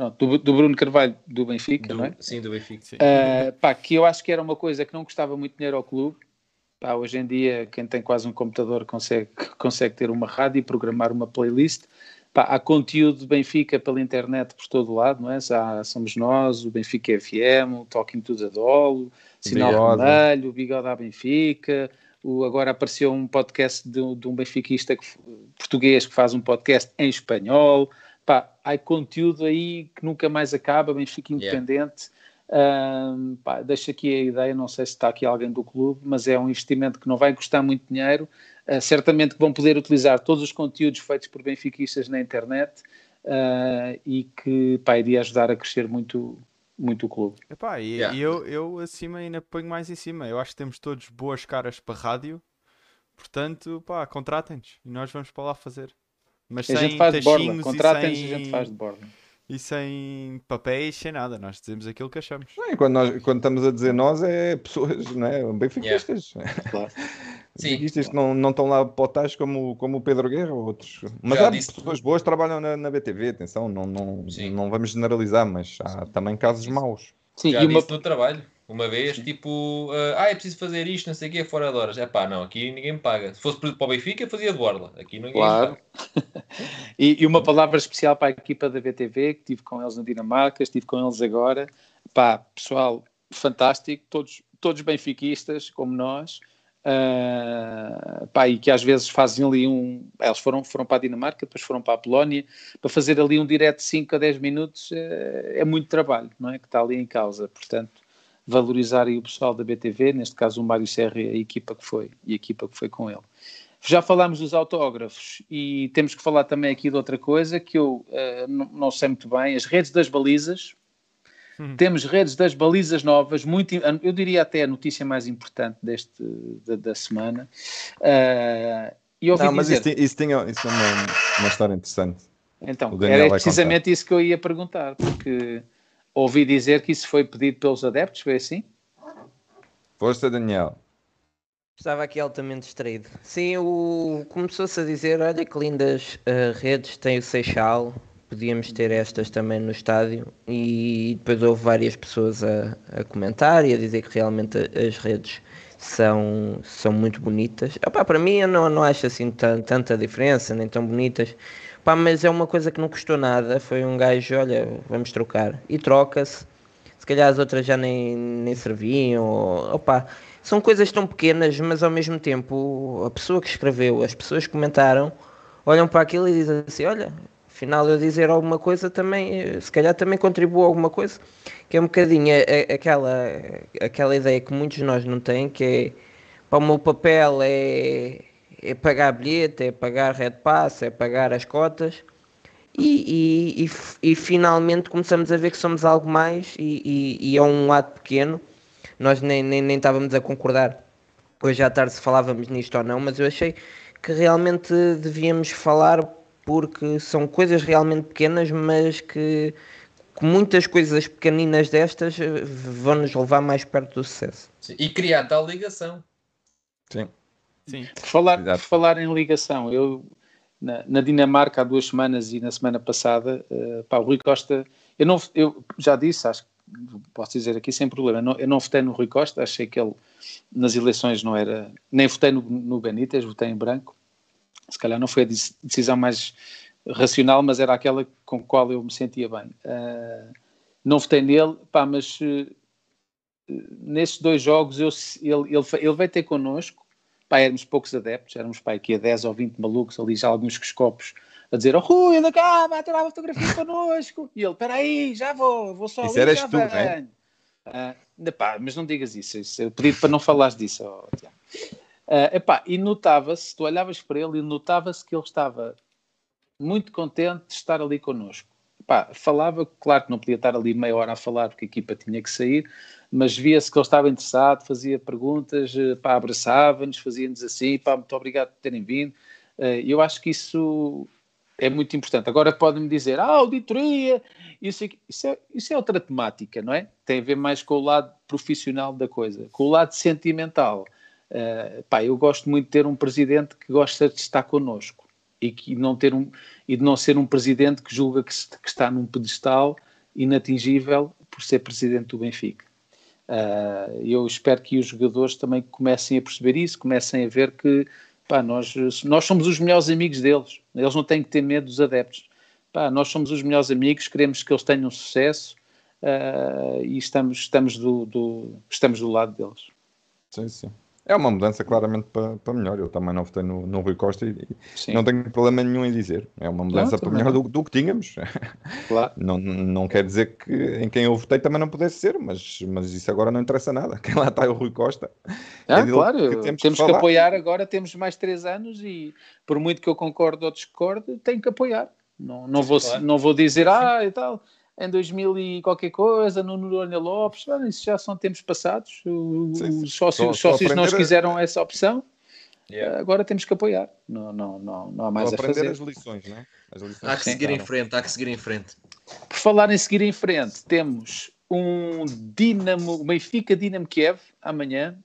Speaker 3: Não do, do Bruno Carvalho, do Benfica,
Speaker 4: Do-
Speaker 3: não é?
Speaker 4: Sim, do Benfica.
Speaker 2: Sim.
Speaker 3: Uh, pá, que eu acho que era uma coisa que não custava muito dinheiro ao clube. Pá, hoje em dia, quem tem quase um computador consegue, consegue ter uma rádio e programar uma playlist. Pá, há conteúdo de Benfica pela internet por todo lado, não é? Já somos nós, o Benfica FM, o Talking to the Dolo, Sinal
Speaker 5: Bigode.
Speaker 3: Vermelho, o Bigode à Benfica. O, agora apareceu um podcast de, um- de um benfiquista que português que faz um podcast em espanhol. Pá, há conteúdo aí que nunca mais acaba, Benfica
Speaker 4: Yeah.
Speaker 3: independente. Ahm, pá, deixo aqui a ideia, não sei se está aqui alguém do clube, mas é um investimento que não vai custar muito dinheiro. Ah, certamente que vão poder utilizar todos os conteúdos feitos por benfiquistas na internet ah, e que pá, iria ajudar a crescer muito, muito o clube.
Speaker 2: Epá, e,
Speaker 4: Yeah.
Speaker 2: e eu, eu acima ainda ponho mais em cima. Eu acho que temos todos boas caras para rádio, portanto, pá, contratem-nos e nós vamos para lá fazer. Mas
Speaker 3: a
Speaker 2: sem
Speaker 3: gente faz de borda, contratem-nos e
Speaker 2: sem,
Speaker 3: a gente faz de borda.
Speaker 2: e sem papéis, sem nada. Nós dizemos aquilo que achamos.
Speaker 5: Bem, quando, nós, quando estamos a dizer nós, é pessoas, não é? Benfiquistas.
Speaker 3: Claro.
Speaker 5: Os
Speaker 4: Sim.
Speaker 5: benfiquistas que não, não estão lá potais como, como o Pedro Guerra ou outros. Mas
Speaker 4: Já
Speaker 5: há
Speaker 4: disse-
Speaker 5: pessoas boas que trabalham na, na BTV, atenção, não, não,
Speaker 4: Sim.
Speaker 5: não vamos generalizar, mas há também casos maus.
Speaker 3: Sim,
Speaker 4: Já
Speaker 3: e uma,
Speaker 4: no trabalho. Uma vez, tipo, ah, ah, é preciso fazer isto, não sei o quê, fora de horas. É pá, não, aqui ninguém me paga. Se fosse para o Benfica, fazia de borla. Aqui ninguém
Speaker 3: Claro. E, e uma palavra especial para a equipa da BTV, que estive com eles na Dinamarca, estive com eles agora. Pá, pessoal fantástico, todos, todos benfiquistas, como nós. Ah, pá, e que às vezes fazem ali um. Eles foram, foram para a Dinamarca, depois foram para a Polónia, para fazer ali um direto de 5 a 10 minutos é, é muito trabalho, não é? Que está ali em causa. Portanto, valorizar aí o pessoal da BTV, neste caso o Mário Serra e a equipa que foi, e a equipa que foi com ele. Já falámos dos autógrafos e temos que falar também aqui de outra coisa que eu eh, não, não sei muito bem, as redes das balizas.
Speaker 2: Hum.
Speaker 3: Temos redes das balizas novas, muito, eu diria até a notícia mais importante deste, da, da semana. Eh, e ouvi
Speaker 5: Não, mas
Speaker 3: dizer,
Speaker 5: isso, isso, tinha, isso é uma, uma história interessante.
Speaker 3: então, era precisamente isso que eu ia perguntar, porque ouvi dizer que isso foi pedido pelos adeptos, foi assim?
Speaker 5: Força, Daniel.
Speaker 6: Estava aqui altamente distraído. Sim, o... começou-se a dizer: olha que lindas ah, redes tem o Seixal, podíamos ter estas também no estádio. E depois houve várias pessoas a, a comentar e a dizer que realmente as redes são, são muito bonitas. Epá, para mim, eu não, não acho assim tan- tanta diferença, nem tão bonitas. Pá, mas é uma coisa que não custou nada. Foi um gajo: olha, vamos trocar. E troca-se. Se calhar as outras já nem, nem serviam. Opá, são coisas tão pequenas, mas ao mesmo tempo a pessoa que escreveu, as pessoas que comentaram, olham para aquilo e dizem assim: olha, afinal eu dizer alguma coisa também, eh, se calhar também contribuo alguma coisa, que é um bocadinho a- a- aquela, aquela ideia que muitos de nós não têm, que é para o meu papel é, é pagar bilhete, é pagar red pass, é pagar as cotas. E, e- e e finalmente começamos a ver que somos algo mais e, e- e é um lado pequeno. Nós nem, nem, nem estávamos a concordar hoje à tarde se falávamos nisto ou não, mas eu achei que realmente devíamos falar porque são coisas realmente pequenas, mas que, que muitas coisas pequeninas destas eh, vão nos levar mais perto do sucesso.
Speaker 4: Sim. E criar tal ligação.
Speaker 5: Sim.
Speaker 2: Sim.
Speaker 3: Por falar,
Speaker 5: Exato.
Speaker 3: falar em ligação, eu na, na Dinamarca há duas semanas e na semana passada, eh, pá, o Rui Costa, eu, não, eu já disse, acho que posso dizer aqui sem problema, não- eu não votei no Rui Costa, achei que ele nas eleições não era, nem votei no, no Benítez, votei em branco, se calhar não foi a dec- decisão mais racional, mas era aquela com a qual eu me sentia bem. Eh, não votei nele, pá, mas eh, nesses dois jogos eu, ele, ele, ele veio ter connosco pá, éramos poucos adeptos, éramos pá, aqui a 10 ou 20 malucos, ali já alguns coscopos, a dizer, oh Rui, anda cá, vai tirar uma fotografia connosco. E ele, espera aí, já vou, vou só
Speaker 5: Isso
Speaker 3: ali,
Speaker 5: eras tu, é?
Speaker 3: venho." Ah, mas não digas isso, isso eu pedi para não falares disso, Tiago. Ah, epá, e notava-se, tu olhavas para ele e notava-se que ele estava muito contente de estar ali connosco. Epá, falava, claro que não podia estar ali meia hora a falar porque a equipa tinha que sair, mas via-se que ele estava interessado, fazia perguntas, eh, pá, abraçava-nos, fazia-nos assim, pá, muito obrigado por terem vindo. Eh, Eu acho que isso é muito importante. Agora podem-me dizer, ah, auditoria, isso, isso, é, isso é outra temática, não é? Tem a ver mais com o lado profissional da coisa, com o lado sentimental. Eh, pá, eu gosto muito de ter um presidente que gosta de estar connosco e, que não ter um, e de não ser um presidente que julga que, que está num pedestal inatingível por ser presidente do Benfica. Uh, eu espero que os jogadores também comecem a perceber isso, comecem a ver que pá, nós, nós somos os melhores amigos deles, eles não têm que ter medo dos adeptos. Pá, nós somos os melhores amigos, queremos que eles tenham sucesso uh, e estamos, estamos, do, do, estamos do lado deles.
Speaker 5: Sim, sim. É uma mudança claramente para, para melhor. Eu também não votei no, no Rui Costa e,
Speaker 3: Sim,
Speaker 5: não tenho problema nenhum em dizer. É uma mudança para
Speaker 3: também
Speaker 5: melhor
Speaker 3: não.
Speaker 5: do, do que tínhamos.
Speaker 3: claro.
Speaker 5: Não, não quer dizer que em quem eu votei também não pudesse ser, mas, mas isso agora não interessa nada. Quem lá está é o Rui Costa.
Speaker 3: Ah,
Speaker 5: É
Speaker 3: claro,
Speaker 5: que temos
Speaker 3: temos,
Speaker 5: que
Speaker 3: que, apoiar agora, temos mais três anos e por muito que eu concorde ou discorde, tenho que apoiar. Não, não, vou,
Speaker 4: claro.
Speaker 3: não vou dizer, ah, e tal, em 2000 e qualquer coisa, no Noronha Lopes, isso já são tempos passados, o-
Speaker 5: Sim, sim.
Speaker 3: os sócios,
Speaker 5: Só-
Speaker 3: os
Speaker 5: só
Speaker 3: sócios não
Speaker 5: a-
Speaker 3: quiseram essa opção,
Speaker 4: Yeah.
Speaker 3: agora temos que apoiar, não, não, não, não há mais
Speaker 5: Vou
Speaker 3: a
Speaker 5: aprender
Speaker 3: fazer.
Speaker 5: as lições, não é? Lições
Speaker 4: Há que seguir em frente, há que seguir em frente.
Speaker 3: Por falar em seguir em frente, temos um Dinamo, Benfica Dinamo Kiev amanhã.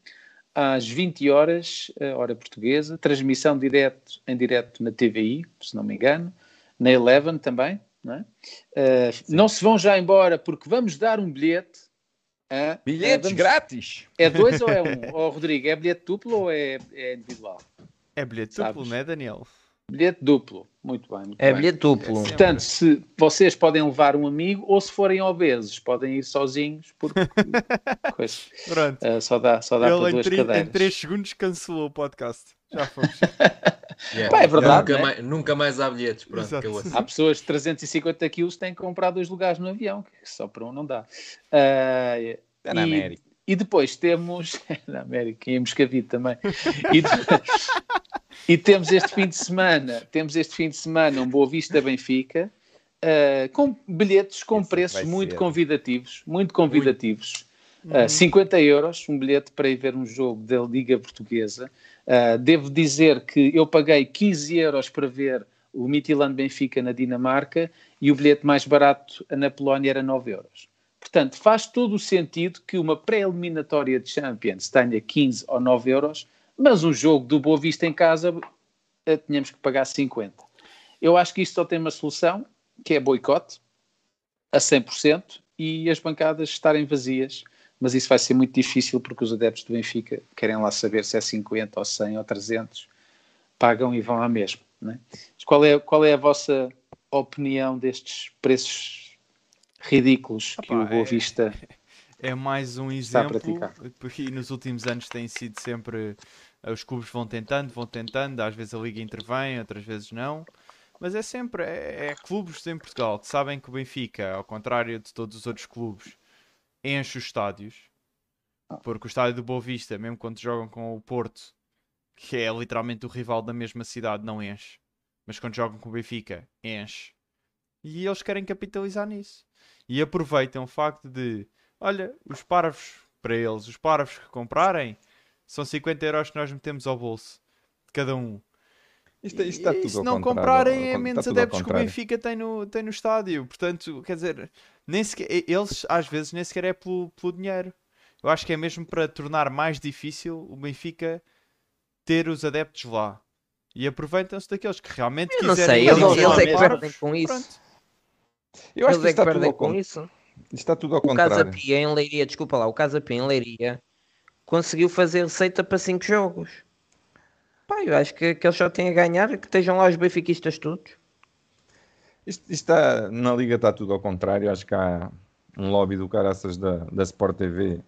Speaker 3: às 20 horas, uh, hora portuguesa, transmissão direto, em direto na TVI, se não me engano, na Eleven também. Não, é? uh, não se vão já embora porque vamos dar um bilhete. Uh,
Speaker 5: Bilhetes
Speaker 3: vamos...
Speaker 5: grátis!
Speaker 3: É dois ou é um? oh, Rodrigo, é bilhete duplo ou é, é individual?
Speaker 2: É bilhete
Speaker 3: Sabes?
Speaker 2: duplo, não é, Daniel?
Speaker 3: Bilhete duplo. Muito bem. Muito
Speaker 6: É
Speaker 3: bem.
Speaker 6: bilhete duplo.
Speaker 3: Portanto, se vocês podem levar um amigo ou se forem obesos, podem ir sozinhos, porque
Speaker 2: Pronto.
Speaker 3: uh, só dá, só dá para
Speaker 2: Ele em,
Speaker 3: duas
Speaker 2: tri-
Speaker 3: cadeiras.
Speaker 2: em 3 segundos cancelou o podcast. Já fomos.
Speaker 4: Yeah.
Speaker 3: Pá, é verdade,
Speaker 4: Nunca,
Speaker 3: né?
Speaker 4: mais, nunca mais há bilhetes. Pronto.
Speaker 3: Há pessoas de 350 quilos que têm que comprar dois lugares no avião, que só para um não dá. Uh,
Speaker 5: É na
Speaker 3: e,
Speaker 5: América.
Speaker 3: e depois temos na América e em Moscavide também. E, e temos este fim de semana, temos este fim de semana um Boa Vista Benfica, uh, com bilhetes com
Speaker 5: Esse
Speaker 3: preços muito
Speaker 5: ser.
Speaker 3: convidativos, muito convidativos. Uh, 50 euros, um bilhete para ir ver um jogo da Liga Portuguesa. Uh, devo dizer que eu paguei 15 euros para ver o Midtjylland Benfica na Dinamarca e o bilhete mais barato na Polónia era 9 euros. Portanto, faz todo o sentido que uma pré-eliminatória de Champions tenha 15 ou 9 euros, mas um jogo do Boa Vista em casa eh, tínhamos que pagar 50. Eu acho que isto só tem uma solução, que é boicote, a 100%, e as bancadas estarem vazias. Mas isso vai ser muito difícil porque os adeptos do Benfica querem lá saber se é 50 ou 100 ou 300, pagam e vão à mesma. É? Mas qual, é, qual é a vossa opinião destes preços ridículos que
Speaker 2: Opa,
Speaker 3: o Boa
Speaker 2: é-
Speaker 3: Vista
Speaker 2: É mais um
Speaker 3: Está a
Speaker 2: exemplo,
Speaker 3: praticar.
Speaker 2: porque nos últimos anos tem sido sempre eh, os clubes vão tentando, vão tentando, às vezes a liga intervém, outras vezes não. Mas é sempre, é, é clubes em Portugal que sabem que o Benfica, ao contrário de todos os outros clubes, enche os estádios. Porque o estádio do Boa Vista, mesmo quando jogam com o Porto, que é literalmente o rival da mesma cidade, não enche. Mas quando jogam com o Benfica, enche. E eles querem capitalizar nisso. E aproveitam o facto de, olha, os parvos, para eles, os parvos que comprarem, são 50 euros que nós metemos ao bolso. De cada um.
Speaker 5: Isto, isto está
Speaker 2: E
Speaker 5: tudo
Speaker 2: se
Speaker 5: ao
Speaker 2: não comprarem, é menos adeptos que o. Benfica tem no, tem no estádio. Portanto, quer dizer, nem sequer, eles às vezes nem sequer é pelo, pelo dinheiro. Eu acho que é mesmo para tornar mais difícil o Benfica ter os adeptos lá. E aproveitam-se daqueles que realmente
Speaker 6: Eu não
Speaker 2: quiserem
Speaker 6: sei,
Speaker 2: ir
Speaker 6: eles,
Speaker 2: ao
Speaker 6: eles é que perdem com isso.
Speaker 2: Pronto.
Speaker 5: Eu acho
Speaker 6: Eles
Speaker 5: que
Speaker 6: é
Speaker 5: está
Speaker 6: que
Speaker 5: tudo
Speaker 6: perdem
Speaker 5: ao
Speaker 6: com
Speaker 5: contrário.
Speaker 6: isso.
Speaker 5: Isto está tudo ao
Speaker 6: O
Speaker 5: contrário.
Speaker 6: Casa Pia em Leiria, desculpa lá, o Casa Pia em Leiria conseguiu fazer receita para 5 jogos. Pá, eu acho que, que eles só têm a ganhar que estejam lá os benfiquistas todos.
Speaker 5: Isto, isto está, na Liga está tudo ao contrário. Acho que há um lobby do caraças da, da Sport TV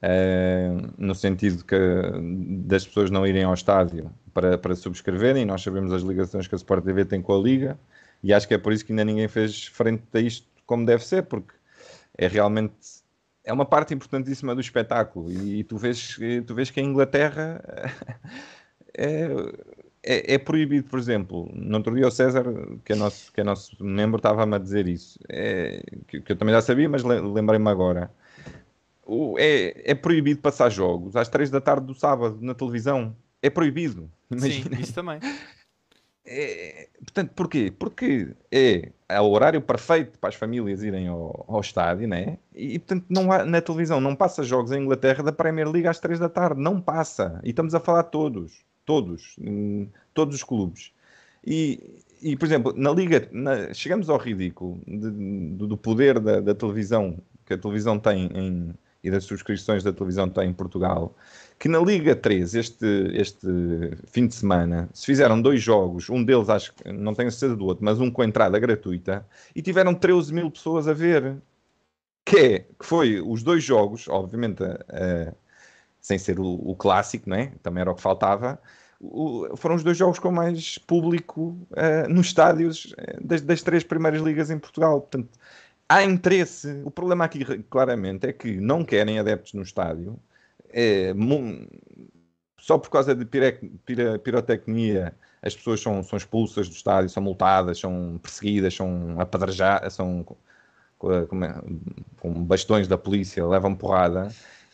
Speaker 5: eh, no sentido que, das pessoas não irem ao estádio para, para subscreverem. Nós sabemos as ligações que a Sport TV tem com a Liga e acho que é por isso que ainda ninguém fez frente a isto como deve ser, porque é realmente é uma parte importantíssima do espetáculo e, tu vês, tu vês que a Inglaterra é, é, é proibido, por exemplo, no outro dia o César, que é nosso, que é nosso membro, estava-me a dizer isso, é, que, que eu também já sabia, mas le- lembrei-me agora. O- é, é proibido passar jogos às 3 da tarde do sábado na televisão. É proibido.
Speaker 2: Sim,
Speaker 5: Imagina.
Speaker 2: isso também.
Speaker 5: É, portanto, porquê? Porque é, é o horário perfeito para as famílias irem ao, ao estádio, né? E, portanto, não há, na televisão não passa jogos em Inglaterra da Premier League às 3 da tarde. Não passa. E estamos a falar todos. Todos. Todos os clubes. E, e, por exemplo, na Liga, na- chegamos ao ridículo de- do, do poder da, da televisão que a televisão tem em, e das subscrições da televisão tem em Portugal, que na Liga 3, este, este fim de semana, se fizeram dois jogos, um deles acho que não tenho certeza do outro, mas um com entrada gratuita, e tiveram 13 mil pessoas a ver. Que, é, que foi os dois jogos, obviamente, eh, sem ser o, o clássico, não é? Também era o que faltava. Foram os dois jogos com mais público eh, nos estádios eh, das, das três primeiras ligas em Portugal. Portanto, há interesse. O problema aqui, claramente, é que não querem adeptos no estádio. É, só por causa de pirotecnia as pessoas são, são expulsas do estádio, são multadas, são perseguidas, são apedrejadas, são co- co- como é, com bastões da polícia, levam porrada.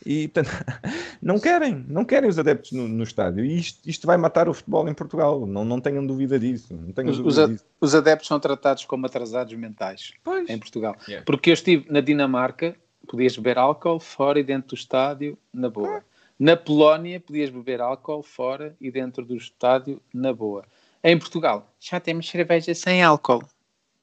Speaker 5: E portanto, não querem, não querem os adeptos no, no estádio. E isto, isto vai matar o futebol em Portugal. Não, não tenham dúvida disso. Não tenham
Speaker 3: Os,
Speaker 5: dúvida
Speaker 3: a-
Speaker 5: disso.
Speaker 3: os adeptos são tratados como atrasados mentais
Speaker 5: Pois.
Speaker 3: em Portugal.
Speaker 4: Yeah.
Speaker 3: Porque eu estive na Dinamarca, podias beber álcool fora e dentro do estádio, na boa. Na Polónia podias beber álcool fora e dentro do estádio na boa. Em Portugal já temos cerveja sem álcool.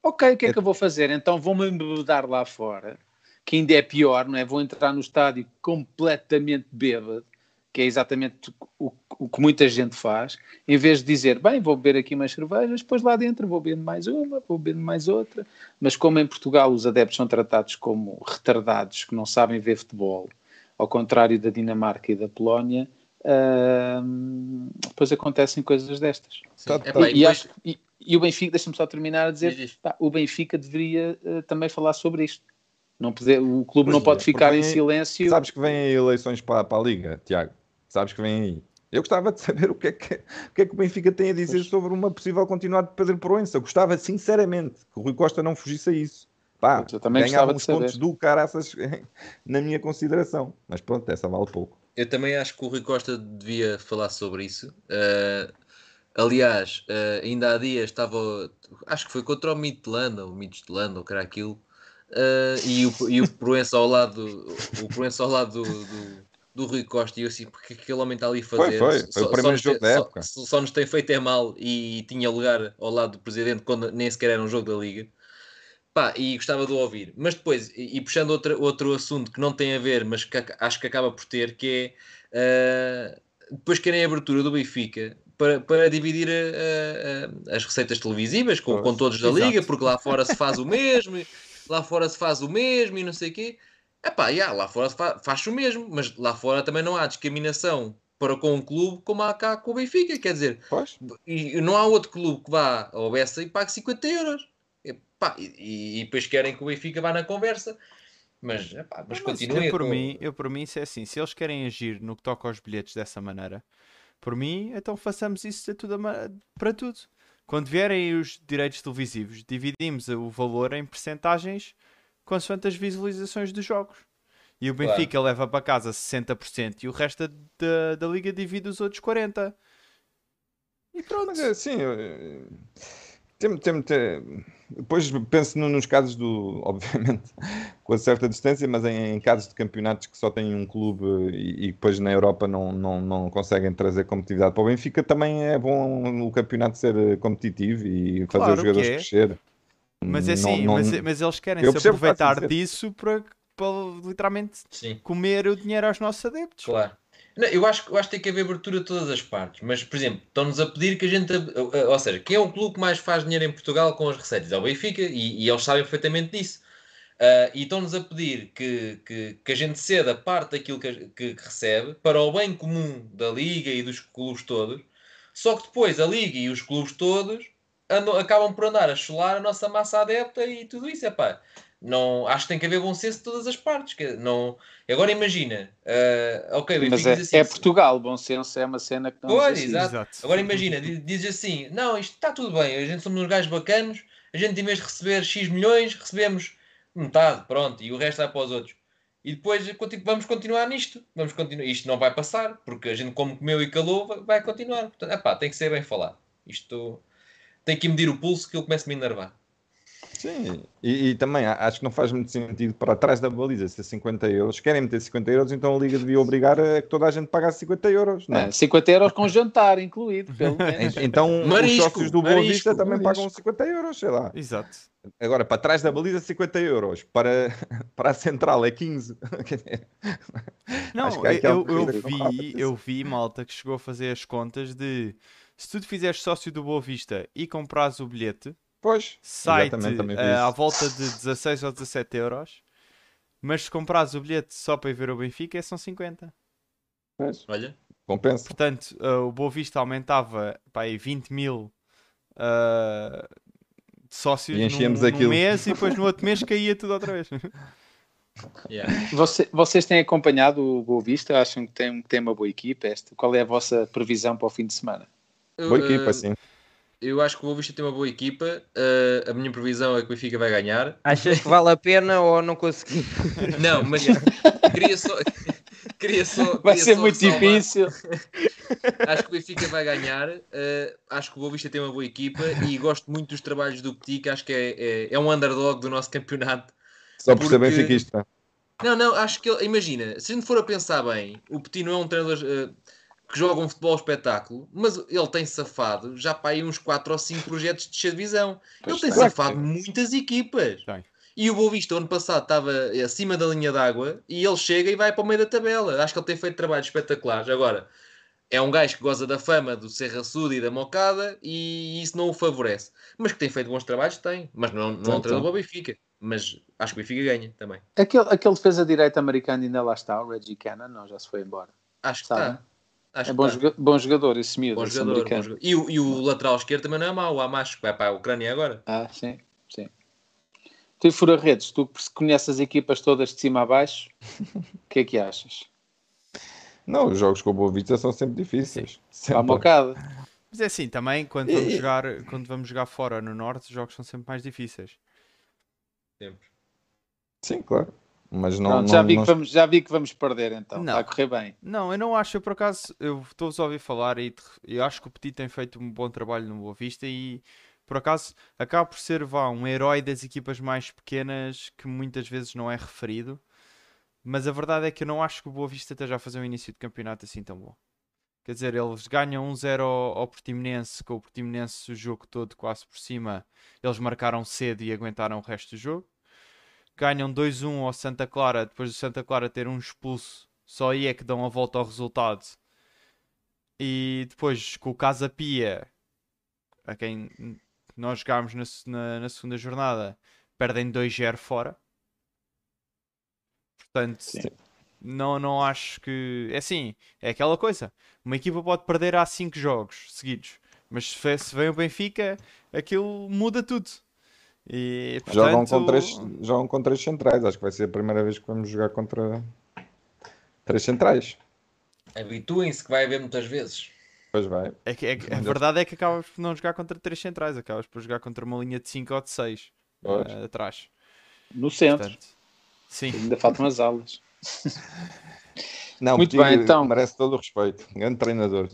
Speaker 3: Ok, o que é que eu vou fazer? Então vou-me embebedar lá fora, que ainda é pior, não é? Vou entrar no estádio completamente bêbado, que é exatamente o, o que muita gente faz, em vez de dizer, bem, vou beber aqui umas cervejas, depois lá dentro vou beber mais uma, vou beber mais outra. Mas como em Portugal os adeptos são tratados como retardados que não sabem ver futebol, ao contrário da Dinamarca e da Polónia, hum, depois acontecem coisas destas.
Speaker 4: Sim.
Speaker 5: Tá-
Speaker 4: Epá,
Speaker 3: E,
Speaker 4: e
Speaker 3: e
Speaker 4: depois-
Speaker 3: acho- e- e o Benfica, deixa-me só terminar a dizer,
Speaker 4: Diz, diz.
Speaker 3: pá, o Benfica deveria eh, também falar sobre isto. Não poder, o clube
Speaker 5: Pois
Speaker 3: não
Speaker 5: é,
Speaker 3: pode ficar
Speaker 5: porque
Speaker 3: em silêncio.
Speaker 5: Sabes que vêm aí eleições para, para a Liga, Tiago? Sabes que vêm aí. Eu gostava de saber o que, é que, o que é que o Benfica tem a dizer
Speaker 3: Pois.
Speaker 5: sobre uma possível continuidade de Pedro Proença. Eu gostava, sinceramente, que o Rui Costa não fugisse a isso. Pá,
Speaker 3: Eu também
Speaker 5: ganhava
Speaker 3: gostava de
Speaker 5: uns pontos do caraças na minha consideração. Mas pronto, essa vale pouco.
Speaker 4: Eu também acho que o Rui Costa devia falar sobre isso. Uh, aliás, uh, ainda há dias estava, acho que foi contra o Midland, ou o Midland, ou que era aquilo, uh, e, o, e o Proença ao lado, o Proença ao lado do, do, do Rui Costa, e eu assim, porque que aquele homem está ali a fazer?
Speaker 5: foi, foi o primeiro jogo
Speaker 4: tem-
Speaker 5: da
Speaker 4: só-
Speaker 5: época.
Speaker 4: Só, só nos tem feito é mal e tinha lugar ao lado do presidente quando nem sequer era um jogo da Liga. Pá, e gostava de o ouvir. Mas depois, e, e puxando outra, outro assunto que não tem a ver, mas que ac- acho que acaba por ter, que é uh, depois querem a abertura do Benfica para, para dividir uh, uh, as receitas televisivas com, com todos da
Speaker 2: Exato.
Speaker 4: Liga, porque lá fora se faz o mesmo, lá fora se faz o mesmo e não sei o quê. Epá, yeah, lá fora se fa faz o mesmo, mas lá fora também não há discriminação para com um clube como há cá com o Benfica. Quer dizer,
Speaker 5: Pois?
Speaker 4: e não há outro clube que vá ao Bessa e pague 50 euros. Epá, e, e depois querem que o Benfica vá na conversa. Mas, epá, mas
Speaker 2: Mas
Speaker 4: continuem.
Speaker 2: eu, por
Speaker 4: com-
Speaker 2: mim, eu por mim, se é assim, se eles querem agir no que toca aos bilhetes dessa maneira, por mim, então façamos isso tudo para tudo. Quando vierem os direitos televisivos, dividimos o valor em percentagens consoante as visualizações dos jogos. E o
Speaker 4: Claro.
Speaker 2: Benfica leva para casa 60% e o resto da, da liga divide os outros 40%. E pronto.
Speaker 5: Mas assim, eu- tem, tem, tem- depois penso no- nos casos do, obviamente, com a certa distância, mas em, em casos de campeonatos que só têm um clube e, e depois na Europa não, não, não conseguem trazer competitividade para o Benfica, também é bom o campeonato ser competitivo e fazer
Speaker 2: Claro
Speaker 5: os jogadores
Speaker 2: é.
Speaker 5: crescer.
Speaker 2: Mas é
Speaker 5: Não-
Speaker 2: assim,
Speaker 5: não-
Speaker 2: mas, mas eles querem
Speaker 5: Eu
Speaker 2: se aproveitar disso para, para literalmente
Speaker 4: Sim,
Speaker 2: comer o dinheiro aos nossos adeptos.
Speaker 4: claro. Não, eu, acho, eu acho que tem que haver abertura de todas as partes. Mas, por exemplo, estão-nos a pedir que a gente. ab- Ou seja, quem é o clube que mais faz dinheiro em Portugal com as receitas? É o Benfica e, e eles sabem perfeitamente disso. Ah, e estão-nos a pedir que, que, que a gente ceda parte daquilo que, que- recebe para o bem comum da Liga e dos clubes todos. Só que depois a Liga e os clubes todos andam- acabam por andar a chular a nossa massa adepta e tudo isso. É pá, não, acho que tem que haver bom senso de todas as partes. que não, agora imagina, ah, ok, o
Speaker 3: Mas é,
Speaker 4: diz assim,
Speaker 3: é Portugal, bom senso é uma cena que não
Speaker 4: Pois,
Speaker 3: existe.
Speaker 4: exato. Agora imagina, di- diz assim: não, isto está tudo bem, a gente somos uns gajos bacanos, a gente em vez de receber X milhões, recebemos metade, pronto, e o resto vai para os outros. E depois vamos continuar nisto. Vamos continuar. Isto não vai passar, porque a gente, como comeu e calou, vai- vai continuar. Portanto, epá, tem que ser bem falado. Isto tem que medir o pulso que eu começo a me enervar.
Speaker 5: Sim, e, e também acho que não faz muito sentido para trás da baliza ser 50 euros. Querem meter 50 euros, então a Liga devia obrigar a que toda a gente pagasse 50 euros. Não. é?
Speaker 3: É, 50 euros com jantar incluído, pelo menos.
Speaker 5: Então
Speaker 4: Marisco,
Speaker 5: os sócios do Boa
Speaker 4: marisco,
Speaker 5: Vista também
Speaker 3: marisco.
Speaker 5: pagam 50 euros, sei lá.
Speaker 2: Exato.
Speaker 5: Agora, para trás da baliza 50 euros, para, para a central é 15.
Speaker 2: Não, eu, eu vi, eu vi malta que chegou a fazer as contas de se tu te fizeres sócio do Boa Vista e comprares o bilhete,
Speaker 5: Pois, vi
Speaker 2: eh, à volta de 16 ou 17 euros, mas se comprares o bilhete só para ir ver o Benfica, são 50.
Speaker 5: pois,
Speaker 4: Olha,
Speaker 5: compensa.
Speaker 2: Portanto, eh, o Boa Vista aumentava pá, aí 20 mil eh, sócios
Speaker 5: E
Speaker 2: num, num mês e depois no outro mês caía tudo outra vez.
Speaker 4: yeah.
Speaker 3: Você- vocês têm acompanhado o Boa Vista? Acham que tem, tem uma boa equipa? Esta? Qual é a vossa previsão para o fim de semana?
Speaker 5: Boa
Speaker 4: Eu,
Speaker 5: equipa, sim.
Speaker 4: Eu acho que o Boa Vista tem uma boa equipa. eh, a minha previsão é que o Benfica vai ganhar.
Speaker 6: Achas que vale a pena ou não consegui?
Speaker 4: Não, mas queria só. Queria só
Speaker 3: Vai
Speaker 4: queria
Speaker 3: ser
Speaker 4: só
Speaker 3: muito difícil.
Speaker 4: Acho que o Benfica vai ganhar. eh, acho que o Boa Vista tem uma boa equipa e gosto muito dos trabalhos do Petit, que acho que é, é, é um underdog do nosso campeonato.
Speaker 5: Só por ser
Speaker 4: porque-
Speaker 5: benfiquista.
Speaker 4: Não, não, acho que ele, imagina, se a gente for a pensar bem, o Petit não é um treinador eh, que joga um futebol espetáculo, mas ele tem safado já para aí uns 4 ou 5 projetos de divisão.
Speaker 3: Pois
Speaker 4: Ele tem
Speaker 3: tem.
Speaker 4: safado muitas equipas.
Speaker 2: Tem.
Speaker 4: E o Boa Vista, ano passado, estava acima da linha d'água e ele chega e vai para o meio da tabela. Acho que ele tem feito trabalhos espetaculares. Agora, é um gajo que goza da fama do Serra Sul e da Mocada e isso não o favorece. Mas que tem feito bons trabalhos, tem. Mas não, não é um
Speaker 5: Então,
Speaker 4: treinador para o Benfica. Mas acho que o Benfica ganha também.
Speaker 3: Aquele, aquele defesa direita americano ainda lá está, o Reggie Cannon, não, já se foi embora.
Speaker 4: Acho que
Speaker 3: Sabe?
Speaker 4: está. Acho
Speaker 3: É bom, joga- bom jogador esse miúdo,
Speaker 4: Bom
Speaker 3: esse
Speaker 4: jogador, bom jogador. E, o, e o lateral esquerdo também não é mau, o Amacho, que vai para a Ucrânia agora.
Speaker 3: Ah, sim, sim. Tu e Fura-Redes, tu que conheces as equipas todas de cima a baixo, o que é que achas?
Speaker 5: Não, os jogos com o Boa Vista são sempre difíceis. Sempre.
Speaker 3: mocada.
Speaker 2: Mas é assim, também quando vamos,
Speaker 5: e-
Speaker 2: jogar, quando vamos jogar fora no norte, os jogos são sempre mais difíceis.
Speaker 4: Sempre.
Speaker 5: Sim, claro. Mas não.
Speaker 3: Pronto,
Speaker 5: não,
Speaker 3: já, vi
Speaker 5: não-
Speaker 3: que vamos, já vi que vamos perder então,
Speaker 2: Não.
Speaker 3: está a correr bem.
Speaker 2: Não, eu não acho, eu por acaso, eu estou-vos a ouvir falar e eu acho que o Petit tem feito um bom trabalho no Boa Vista e por acaso acaba por ser vá, um herói das equipas mais pequenas que muitas vezes não é referido. Mas a verdade é que eu não acho que o Boa Vista esteja a fazer um início de campeonato assim tão bom. Quer dizer, eles ganham 1-0 ao, ao Portimonense, com o Portimonense o jogo todo quase por cima. Eles marcaram cedo e aguentaram o resto do jogo. Ganham 2-1 ao Santa Clara, depois do Santa Clara ter um expulso. Só aí é que dão a volta ao resultado. E depois com o Casa Pia, a quem nós jogámos na, na- na segunda jornada, perdem 2-0 fora. Portanto,
Speaker 3: Sim.
Speaker 2: não, não acho que. É assim, é aquela coisa. Uma equipa pode perder há 5 jogos seguidos, mas se, se vem o Benfica, aquilo muda tudo. E,
Speaker 5: Jogam,
Speaker 2: portanto,
Speaker 5: com três, jogam com três centrais. Acho que vai ser a primeira vez que vamos jogar contra três centrais.
Speaker 4: Habituem-se que vai haver muitas vezes.
Speaker 5: Pois vai.
Speaker 2: É que, é que- a verdade é que acabas por não jogar contra três centrais, acabas por jogar contra uma linha de 5 ou de 6
Speaker 5: Pois.
Speaker 2: atrás.
Speaker 3: No centro,
Speaker 2: Portanto, sim.
Speaker 3: ainda faltam as aulas.
Speaker 5: Não,
Speaker 3: Muito bem, então.
Speaker 5: merece todo o respeito. Grande treinador.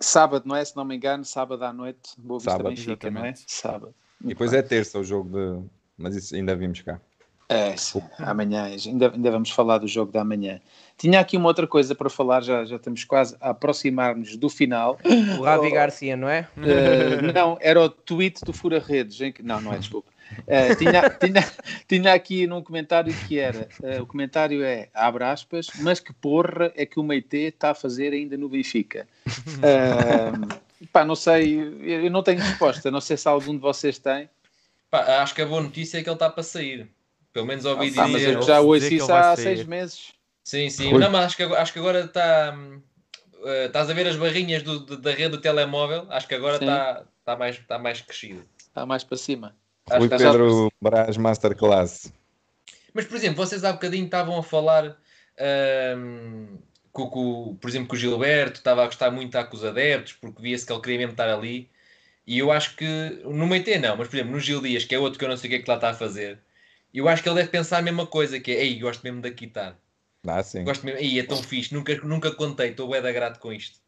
Speaker 3: Sábado, não é? Se não me engano, sábado à noite, Boa Vista
Speaker 5: Sábado.
Speaker 3: Benfica, não é? Sábado.
Speaker 5: E depois é terça o jogo de. Mas isso ainda vimos cá.
Speaker 3: É, sim. amanhã, ainda, ainda vamos falar do jogo da manhã. Tinha aqui uma outra coisa para falar, já, já estamos quase a aproximar-nos do final.
Speaker 6: O Ravi
Speaker 3: Oh.
Speaker 6: Garcia, não é?
Speaker 3: Eh, não, era o tweet do Fura Redes. em que- Não, não é, desculpa. Eh, tinha, tinha, tinha aqui num comentário que era: eh, o comentário é, abre aspas, mas que porra é que o Meite está a fazer ainda no Benfica? Eh, pá, não sei, eu não tenho resposta, não sei se algum de vocês tem.
Speaker 4: Pá, acho que a boa notícia é que ele está para sair. Pelo menos ouvi
Speaker 3: mas
Speaker 4: dizer.
Speaker 3: eu já
Speaker 2: ouvi
Speaker 3: ouço isso há
Speaker 2: sair.
Speaker 3: seis meses.
Speaker 4: Sim, sim. Não, mas acho que, agora- acho que agora está. eh, estás a ver as barrinhas do- do- da rede do telemóvel? Acho que agora está está mais, está mais crescido.
Speaker 3: Está mais para cima.
Speaker 4: Acho
Speaker 5: Rui
Speaker 4: mais
Speaker 5: Pedro Brás Masterclass.
Speaker 4: Mas, por exemplo, vocês há bocadinho estavam a falar, hum, com- por exemplo, que o Gilberto estava a gostar muito de com os adeptos, porque via-se que ele queria mesmo estar ali. E eu acho que, no Meite não, mas, por exemplo, no Gil Dias, que é outro que eu não sei o que é que lá está a fazer, eu acho que ele deve pensar a mesma coisa, que é, ei, gosto mesmo daqui estar.
Speaker 5: Ah, sim.
Speaker 4: Gosto mesmo, ei, é tão fixe, nunca, nunca contei, estou bué da grato com isto.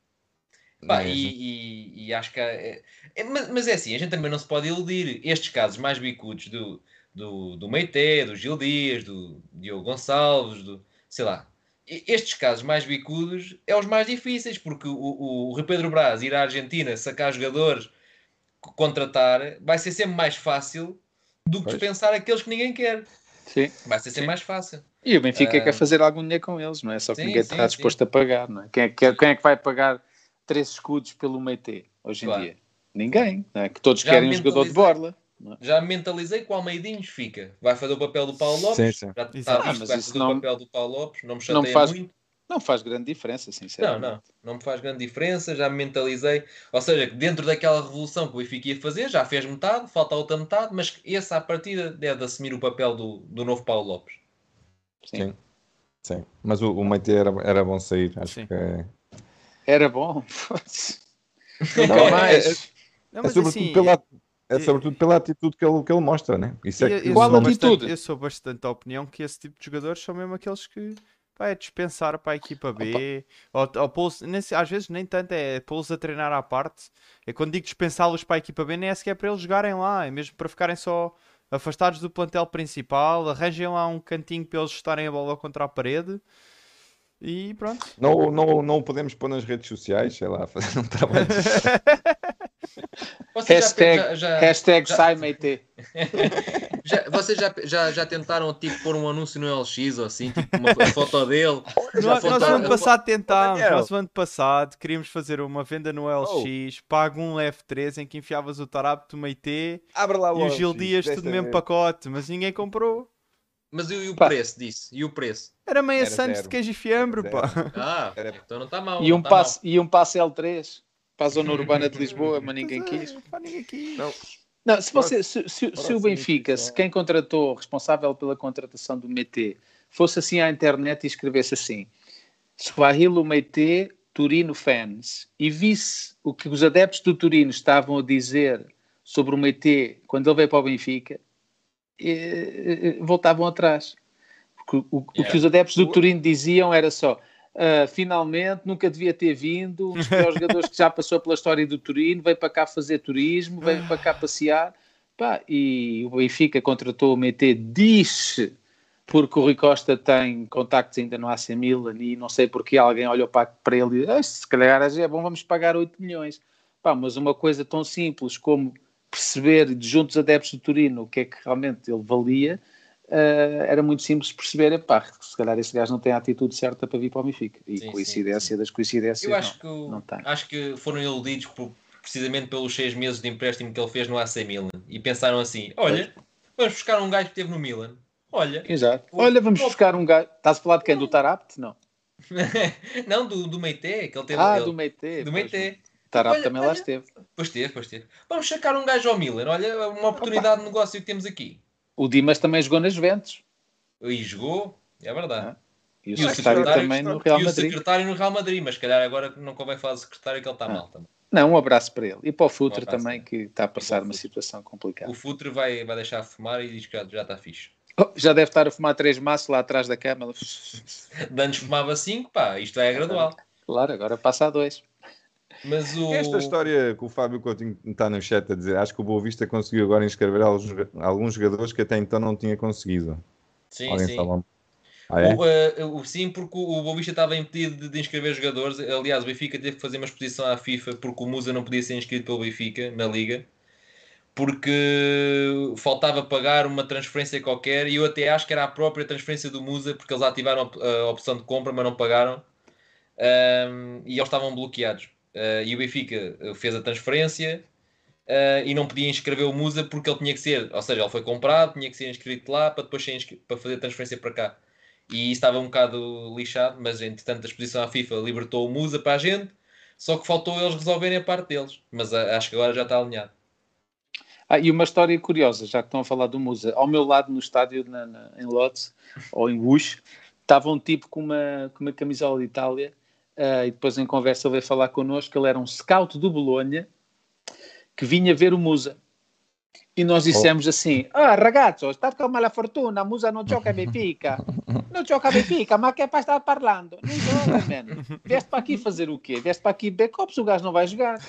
Speaker 4: Pá, e, e- e acho que é, é- mas, mas é assim, a gente também não se pode iludir. Estes casos mais bicudos do, do, do Meité, do Gil Dias, do Diogo Gonçalves, do sei lá, estes casos mais bicudos é os mais difíceis, porque o, o, o Rui Pedro Braz ir à Argentina sacar jogadores, co- contratar, vai ser sempre mais fácil do que
Speaker 5: Pois.
Speaker 4: dispensar aqueles que ninguém quer.
Speaker 3: Sim.
Speaker 4: Vai ser sempre
Speaker 3: Sim.
Speaker 4: mais fácil.
Speaker 3: E o Benfica
Speaker 4: Ah.
Speaker 3: quer fazer algum dinheiro com eles, não é? Só que
Speaker 4: Sim,
Speaker 3: ninguém está disposto a pagar, não é? Quem é, que, quem é que vai pagar três escudos pelo Meite hoje em
Speaker 4: Claro.
Speaker 3: dia? Ninguém, não é? Que todos
Speaker 4: Já
Speaker 3: querem um jogador de
Speaker 4: mentalizei.
Speaker 3: Borla.
Speaker 4: Já me mentalizei que o Almeidinhos fica. Vai fazer o papel do Paulo Lopes.
Speaker 5: Sim, sim.
Speaker 4: Já está visto
Speaker 3: Ah,
Speaker 4: que
Speaker 3: mas
Speaker 4: vai fazer
Speaker 3: não-
Speaker 4: o papel do Paulo Lopes. Não me
Speaker 3: não
Speaker 4: chateia
Speaker 3: faz-
Speaker 4: muito.
Speaker 3: Não faz grande diferença,
Speaker 4: Não,
Speaker 3: sinceramente.
Speaker 4: não. Não me faz grande diferença. Já me mentalizei. Ou seja, que dentro daquela revolução que o Benfica ia fazer, já fez metade, falta a outra metade, mas que esse à partida deve assumir o papel do, do novo Paulo Lopes.
Speaker 3: Sim.
Speaker 5: Sim. Sim. Mas o, o Meite era, era bom sair. Acho
Speaker 2: Sim.
Speaker 5: que é,
Speaker 3: Era bom.
Speaker 5: Não, é-
Speaker 3: mais.
Speaker 2: Não,
Speaker 5: é
Speaker 2: mas
Speaker 5: sobretudo,
Speaker 2: assim,
Speaker 5: pela, é sobretudo pela atitude que ele, que ele mostra, né? Isso é
Speaker 2: eu,
Speaker 5: que
Speaker 2: eu
Speaker 3: Qual
Speaker 2: sou
Speaker 3: atitude?
Speaker 2: bastante, eu sou bastante da opinião que esse tipo de jogadores são mesmo aqueles que pá, é dispensar para a equipa B, ou, ou sei- às vezes nem tanto é pô-los a treinar à parte. É quando digo dispensá-los para a equipa B, nem é sequer para eles jogarem lá, é mesmo para ficarem só afastados do plantel principal, arranjem lá um cantinho para eles estarem a bola contra a parede. E pronto.
Speaker 5: Não, não, não o podemos pôr nas redes sociais, sei lá, fazer um trabalho.
Speaker 3: Hashtag,
Speaker 4: já, já,
Speaker 3: hashtag
Speaker 4: já-
Speaker 3: sai Meite.
Speaker 4: já- vocês já, já, já tentaram tipo pôr um anúncio no LX ou assim, tipo uma a foto dele?
Speaker 2: Nós,
Speaker 4: Já
Speaker 2: nós o ano
Speaker 4: foto-
Speaker 2: passado tentámos, nós o ano passado queríamos fazer uma venda no LX, pago um F3 em que enfiavas o Tarap do Meite
Speaker 5: Abre lá
Speaker 2: e o Gil
Speaker 5: LX,
Speaker 2: Dias tudo no mesmo pacote, mas ninguém comprou.
Speaker 4: Mas e, o-
Speaker 3: Pá.
Speaker 4: preço disso? E o preço?
Speaker 2: Era meia Santos de queijo e fiambre, pá.
Speaker 4: Ah,
Speaker 5: Era-
Speaker 4: então não está mal.
Speaker 3: E
Speaker 4: não
Speaker 3: um,
Speaker 4: tá
Speaker 3: passe, e um passe L3 para a zona urbana de Lisboa, mas ninguém
Speaker 2: é,
Speaker 3: quis.
Speaker 2: pá, ninguém quis.
Speaker 5: Não.
Speaker 3: Não, se, você, se, se- se o Benfica, se quem contratou, responsável pela contratação do MET, fosse assim à internet e escrevesse assim: Swahili Meite Turino fans, e visse o que os adeptos do Turino estavam a dizer sobre o Meite quando ele veio para o Benfica, voltavam atrás. Porque o, o
Speaker 4: Yeah.
Speaker 3: que os adeptos do Turino diziam era só. "Ah, finalmente, nunca devia ter vindo. Um dos piores jogadores que já passou pela história do Turino, veio para cá fazer turismo, veio para cá passear. Pá, e o Benfica contratou o MET, diz porque o Rui Costa tem contactos ainda no AC Milan e não sei porque alguém olhou para, para ele e disse, "Ah, se calhar é bom, vamos pagar 8 milhões. Pá, mas uma coisa tão simples como perceber de juntos adeptos do Turino o que é que realmente ele valia, eh, era muito simples perceber, pá, se calhar este gajo não tem a atitude certa para vir para o Benfica. E
Speaker 4: Sim, sim,
Speaker 3: coincidência das coincidências,
Speaker 4: Eu acho
Speaker 3: não.
Speaker 4: que, o-
Speaker 3: não tem.
Speaker 4: acho que foram iludidos por- precisamente pelos seis meses de empréstimo que ele fez no AC Milan e pensaram assim: olha, vamos buscar um gajo que esteve no Milan. Olha,
Speaker 3: Exato. Olha, vamos buscar um gajo. Estás a falar de quem? Do Tarapt? Não.
Speaker 4: não, do, do Meite, que ele teve.
Speaker 3: Ah,
Speaker 4: ele-
Speaker 3: do Meite.
Speaker 4: do. Meite.
Speaker 3: Tarapt
Speaker 4: Olha,
Speaker 3: também lá
Speaker 4: olha.
Speaker 3: esteve.
Speaker 4: Pois teve, pois teve. Vamos sacar um gajo ao Milan. Olha, uma oportunidade de negócio que temos aqui.
Speaker 3: O Dimas também jogou nas Juventus.
Speaker 4: E jogou, é verdade.
Speaker 3: E o
Speaker 4: E o
Speaker 3: secretário
Speaker 4: secretário
Speaker 3: também no Real
Speaker 4: e o
Speaker 3: Madrid.
Speaker 4: secretário no Real Madrid, mas se calhar agora não convém falar do secretário que ele está
Speaker 3: Ah.
Speaker 4: mal também.
Speaker 3: Não, um abraço para ele. E para o Futre
Speaker 4: Um abraço,
Speaker 3: também,
Speaker 4: né?
Speaker 3: que está a passar uma situação complicada.
Speaker 4: O Futre vai, vai deixar de fumar e diz que já, já está fixe.
Speaker 3: Oh, já deve estar a fumar três maços lá atrás da cama.
Speaker 4: De antes fumava 5, pá, isto é gradual.
Speaker 3: Claro, agora passa a dois.
Speaker 4: Mas o.
Speaker 5: Esta história que o Fábio Coutinho está no chat a dizer, acho que o Boa Vista conseguiu agora inscrever alguns, jogadores que até então não tinha conseguido.
Speaker 4: Sim,
Speaker 5: Alguém
Speaker 4: sim.
Speaker 5: Ah, é?
Speaker 4: O, eh, o- sim, porque o, o Boavista estava impedido de, de inscrever jogadores. Aliás, o Benfica teve que fazer uma exposição à FIFA porque o Musa não podia ser inscrito pelo Benfica na Liga. Porque faltava pagar uma transferência qualquer e eu até acho que era a própria transferência do Musa porque eles ativaram a, opção de compra, mas não pagaram. Ahm, e eles estavam bloqueados. Ah, e o Benfica eh, fez a transferência ah, e não podia inscrever o Musa porque ele tinha que ser, ou seja, ele foi comprado, tinha que ser inscrito lá para depois ser para fazer a transferência para cá. E estava um bocado lixado, mas entretanto a exposição à FIFA libertou o Musa para a gente, só que faltou eles resolverem a parte deles. Mas acho que agora já está alinhado.
Speaker 3: Ah, e uma história curiosa, já que estão a falar do Musa. Ao meu lado no estádio, na, na- em Lodz, ou em Wush, estava um tipo com uma, com uma camisola de Itália ah, e depois em conversa ele veio falar connosco, ele era um scout do Bolonha que vinha ver o Musa. E nós dissemos assim, ah ragazzo, está com mala fortuna, Musa não joga a Benfica. Não joga a Benfica, mas que é para estar falando? Não joga, mano. Vieste para aqui fazer o quê? Vieste para aqui backups, o gajo não vai jogar.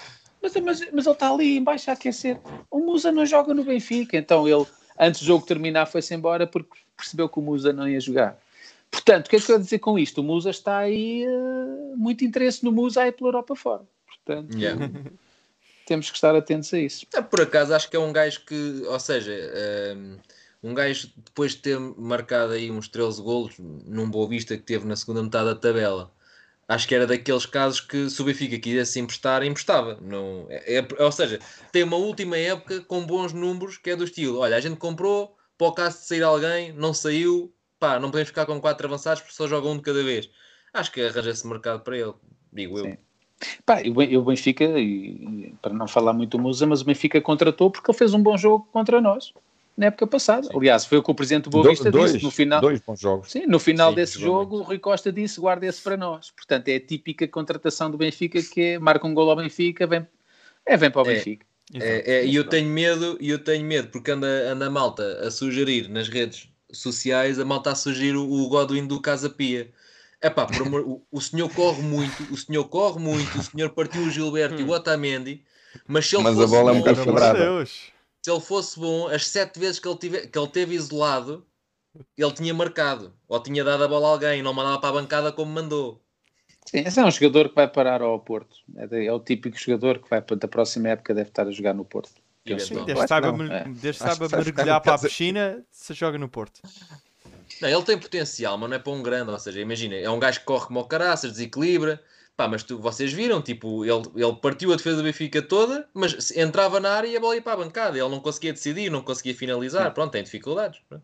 Speaker 3: Mas, mas, mas ele está ali embaixo a aquecer. O Musa não joga no Benfica. Então ele, antes do jogo terminar, foi-se embora porque percebeu que o Musa não ia jogar. Portanto, o que é que eu quero dizer com isto? O Musa está aí, eh, muito interesse no Musa aí pela Europa fora. Portanto,
Speaker 4: Yeah.
Speaker 3: temos que estar atentos a isso.
Speaker 4: Ah, Por acaso acho que é um gajo que, ou seja, um, um gajo depois de ter marcado aí uns 13 golos num Boa Vista que teve na segunda metade da tabela, acho que era daqueles casos que se o Benfica quisesse emprestar, emprestava. Não, é, é- ou seja, tem uma última época com bons números que é do estilo, olha, a gente comprou, para o caso de sair alguém, não saiu, pá, não podemos ficar com quatro avançados porque só jogam um de cada vez. Acho que arranja-se mercado para ele, digo eu.
Speaker 3: Sim. Pá, e o Ben- e o Benfica, e, e para não falar muito do Musa, mas o Benfica contratou porque ele fez um bom jogo contra nós na época passada. Aliás, foi o que o presidente do Boa
Speaker 5: Do-
Speaker 3: Vista
Speaker 5: dois,
Speaker 3: disse no final.
Speaker 5: dois bons jogos.
Speaker 3: Sim, no final
Speaker 4: Sim,
Speaker 3: desse jogo, o Rui Costa disse: guarda esse para nós. Portanto, é a típica contratação do Benfica que é marca um gol ao Benfica, vem, é, vem para o
Speaker 4: É.
Speaker 3: Benfica.
Speaker 4: É, é, e eu tenho medo, e eu tenho medo, porque anda, anda a malta a sugerir nas redes sociais, a malta a sugerir o, o Godwin do Casa Pia. É pá, por amor, o, o senhor corre muito, o senhor corre muito, o senhor partiu o Gilberto e o Otamendi, mas se ele
Speaker 5: Mas a
Speaker 4: fosse
Speaker 5: bola é um
Speaker 4: bom-
Speaker 5: bocado quadrada.
Speaker 4: Se ele fosse bom, as sete vezes que ele, tive, que ele teve isolado, ele tinha marcado. Ou tinha dado a bola a alguém não mandava para a bancada como mandou.
Speaker 3: Sim, esse é um jogador que vai parar ao Porto. É, de- é o típico jogador que vai para da próxima época deve estar a jogar no Porto.
Speaker 2: Desde saiba,
Speaker 3: É.
Speaker 2: desde saiba
Speaker 5: que vai ficar
Speaker 2: mergulhar para a piscina, se joga no Porto.
Speaker 4: Não, ele tem potencial, mas não é para um grande. Ou seja, imagina, é um gajo que corre como o caraças, desequilibra. Pá, mas tu, vocês viram, tipo, ele, ele partiu a defesa do Benfica toda, mas entrava na área e a bola ia para a bancada. Ele não conseguia decidir, não conseguia finalizar. Pronto, tem dificuldades. Pronto.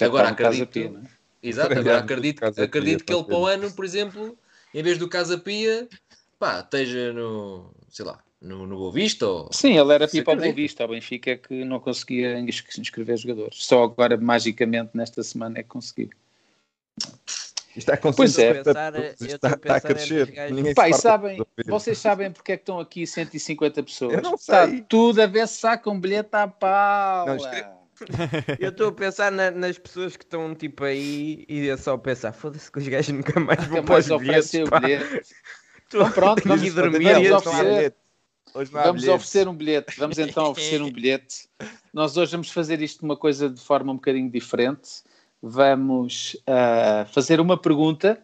Speaker 3: É
Speaker 4: Agora acredito-
Speaker 3: Pia, não é?
Speaker 4: Exato, agora acredito,
Speaker 5: Pia,
Speaker 4: acredito que ele para o ano, por exemplo, em vez do Casa Pia, pá, esteja no, sei lá, no, no Boa Vista ou...
Speaker 3: Sim, ele era pipa ao Boa
Speaker 4: acredito.
Speaker 3: Vista. O Benfica é que não conseguia ins- inscrever jogadores. Só agora, magicamente, nesta semana é que conseguiu.
Speaker 5: Isto está
Speaker 3: Pois é.
Speaker 6: Pensar- estou
Speaker 5: está,
Speaker 6: a
Speaker 5: está a crescer.
Speaker 3: e
Speaker 5: farta
Speaker 3: sabem, vocês sabem porque é que estão aqui 150 pessoas?
Speaker 5: Eu não
Speaker 3: Está
Speaker 5: sei.
Speaker 3: tudo a ver se saca um bilhete à.
Speaker 5: Não, escreve-
Speaker 6: Eu estou a pensar na- nas pessoas que estão tipo aí e é só pensar, foda-se que os gajos nunca mais vão
Speaker 3: Nunca
Speaker 6: para os
Speaker 3: mais
Speaker 6: bilhetes.
Speaker 3: oferecer o
Speaker 6: pá.
Speaker 3: bilhete.
Speaker 6: Estou
Speaker 3: Então pronto, vamos-
Speaker 6: dormir.
Speaker 3: vamos oferecer- Vamos
Speaker 5: bilhete.
Speaker 3: oferecer um bilhete. Vamos então oferecer um bilhete. Nós hoje vamos fazer isto de uma coisa de forma um bocadinho diferente. Vamos ah, fazer uma pergunta.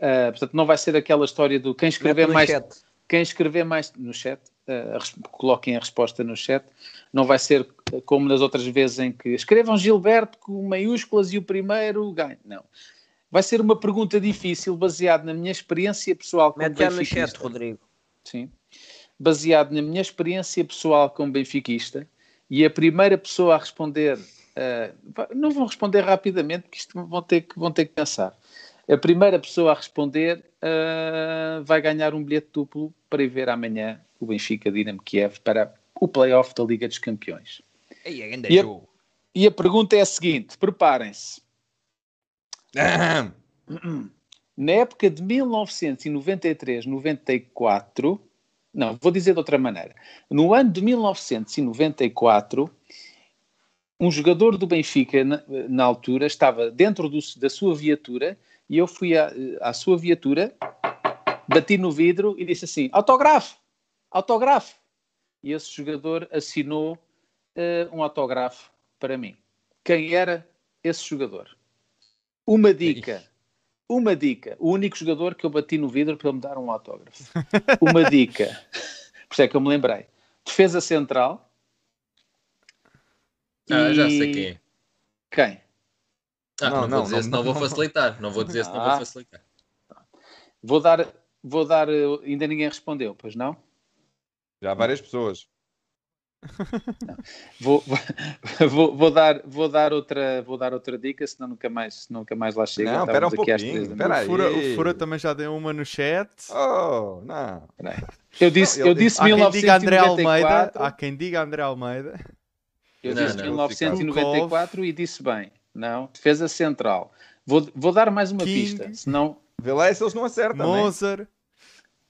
Speaker 3: Ah, portanto, não vai ser aquela história do quem escrever mais.
Speaker 6: chat.
Speaker 3: Quem escrever mais no chat, res- coloquem a resposta no chat. Não vai ser como nas outras vezes em que escrevam Gilberto com maiúsculas e o primeiro ganha. Não. Vai ser uma pergunta difícil, baseada na minha experiência pessoal como
Speaker 6: Mete já no chat. Rodrigo.
Speaker 3: Sim. Baseado na minha experiência pessoal como benfiquista, e a primeira pessoa a responder, va- não vão responder rapidamente, porque isto vão ter que, vão ter que pensar. A primeira pessoa a responder eh, vai ganhar um bilhete duplo para ir ver amanhã o Benfica Dinamo Kiev para o playoff da Liga dos Campeões.
Speaker 6: É
Speaker 3: E a, e a pergunta é a seguinte: preparem-se. Na época de 1993-94, não, vou dizer de outra maneira. No ano de 1994, um jogador do Benfica, na, na altura, estava dentro do- da sua viatura e eu fui à, à sua viatura, bati no vidro e disse assim: autógrafo, autógrafo. E esse jogador assinou eh, um autógrafo para mim. Quem era esse jogador? Uma dica. Uma dica. O único jogador que eu bati no vidro para ele me dar um autógrafo. Uma dica. Por isso é que eu me lembrei. Defesa central.
Speaker 4: Ah, já
Speaker 3: E-
Speaker 4: sei quem é.
Speaker 3: Quem?
Speaker 4: Ah,
Speaker 5: Não,
Speaker 4: não,
Speaker 5: não,
Speaker 4: vou dizer
Speaker 5: não,
Speaker 4: se não vou facilitar. Não vou dizer se não vou
Speaker 3: Ah.
Speaker 4: facilitar.
Speaker 3: Vou dar. Vou dar. eh, Ainda ninguém respondeu, pois não?
Speaker 5: Já há várias pessoas.
Speaker 3: Vou, vou, vou dar, vou, dar outra, vou dar outra dica, senão nunca mais, nunca mais lá chega.
Speaker 5: Não, espera um
Speaker 3: aqui às
Speaker 5: pouquinho, espera
Speaker 2: O Fura,
Speaker 5: aí.
Speaker 2: o Fura também já deu uma no chat.
Speaker 5: Oh, não.
Speaker 3: Eu disse,
Speaker 5: Não,
Speaker 3: eu disse
Speaker 2: Há quem diga André Almeida.
Speaker 3: 1994.
Speaker 2: Há quem diga André Almeida.
Speaker 3: Eu
Speaker 4: Não,
Speaker 3: disse
Speaker 4: não.
Speaker 3: 1994 e disse bem. Não, defesa central. Vou, vou dar mais uma
Speaker 2: King.
Speaker 3: pista, senão.
Speaker 5: Vê lá se eles não acertam, né?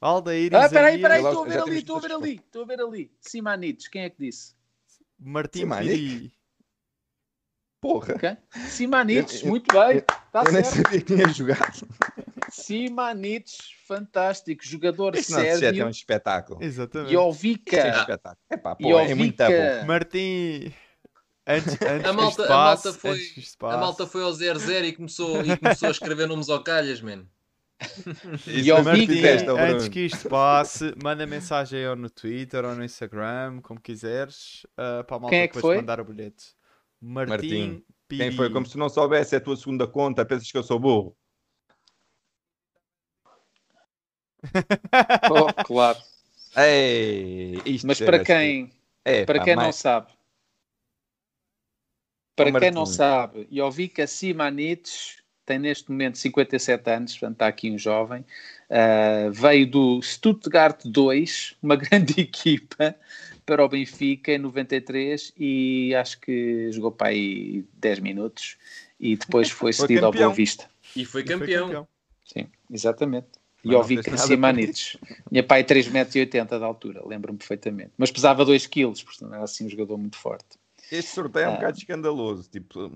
Speaker 2: Aldair.
Speaker 3: Ah, peraí, peraí, estou a ver ali, estou a ver ali, estou a ver ali. Simanides, quem é que disse?
Speaker 2: Martim.
Speaker 5: Porra.
Speaker 3: Ok? Simanides,
Speaker 5: Eu- eu-
Speaker 3: muito bem, está
Speaker 5: eu nem sabia que tinha jogado.
Speaker 3: Simanides, fantástico, jogador
Speaker 5: Este não é um
Speaker 3: sérvio.
Speaker 5: espetáculo.
Speaker 2: Exatamente.
Speaker 5: Este é um
Speaker 3: Jovica.
Speaker 5: espetáculo. É pá, pô, é muito bom.
Speaker 3: Jovica.
Speaker 2: Martim. Antes, antes
Speaker 4: A malta,
Speaker 2: isto
Speaker 4: a
Speaker 2: passe,
Speaker 4: malta foi, a
Speaker 2: passe.
Speaker 4: malta foi ao 0-0 e começou, e começou a escrever nomes ao calhas, man.
Speaker 5: Isso
Speaker 3: Jovica.
Speaker 5: é muito
Speaker 2: Martim,
Speaker 5: festa, Bruno.
Speaker 2: antes que isto passe, manda mensagem ou no Twitter ou no Instagram, como quiseres, ah, para a malta
Speaker 3: Quem é que
Speaker 2: depois
Speaker 3: foi?
Speaker 2: mandar o bilhete. Martim,
Speaker 5: Martim.
Speaker 2: Piri.
Speaker 5: Quem foi? Como se não soubesse é a tua segunda conta, pensas que eu sou burro.
Speaker 3: Oh, claro.
Speaker 5: Ei, isto
Speaker 3: Mas
Speaker 5: é
Speaker 3: para
Speaker 5: assim.
Speaker 3: quem,
Speaker 5: É,
Speaker 3: para
Speaker 5: pá,
Speaker 3: quem não sabe, para
Speaker 5: Ó,
Speaker 3: quem não
Speaker 5: Martim.
Speaker 3: sabe, Jovica Simanides tem neste momento 57 anos, portanto está aqui um jovem, ah, veio do Stuttgart 2, uma grande equipa, para o Benfica em 93 e acho que jogou para aí 10 minutos e depois foi
Speaker 5: Foi
Speaker 3: cedido ao
Speaker 5: campeão.
Speaker 3: Boa Vista.
Speaker 4: E foi
Speaker 2: E foi
Speaker 4: campeão.
Speaker 3: Sim, exatamente.
Speaker 5: Mas fez nada
Speaker 3: Simanides. Minha pai 3,80m de altura, lembro-me perfeitamente. Mas pesava 2 kg, portanto era assim um jogador muito forte.
Speaker 5: Este sorteio é um
Speaker 3: Ah.
Speaker 5: bocado escandaloso. Tipo,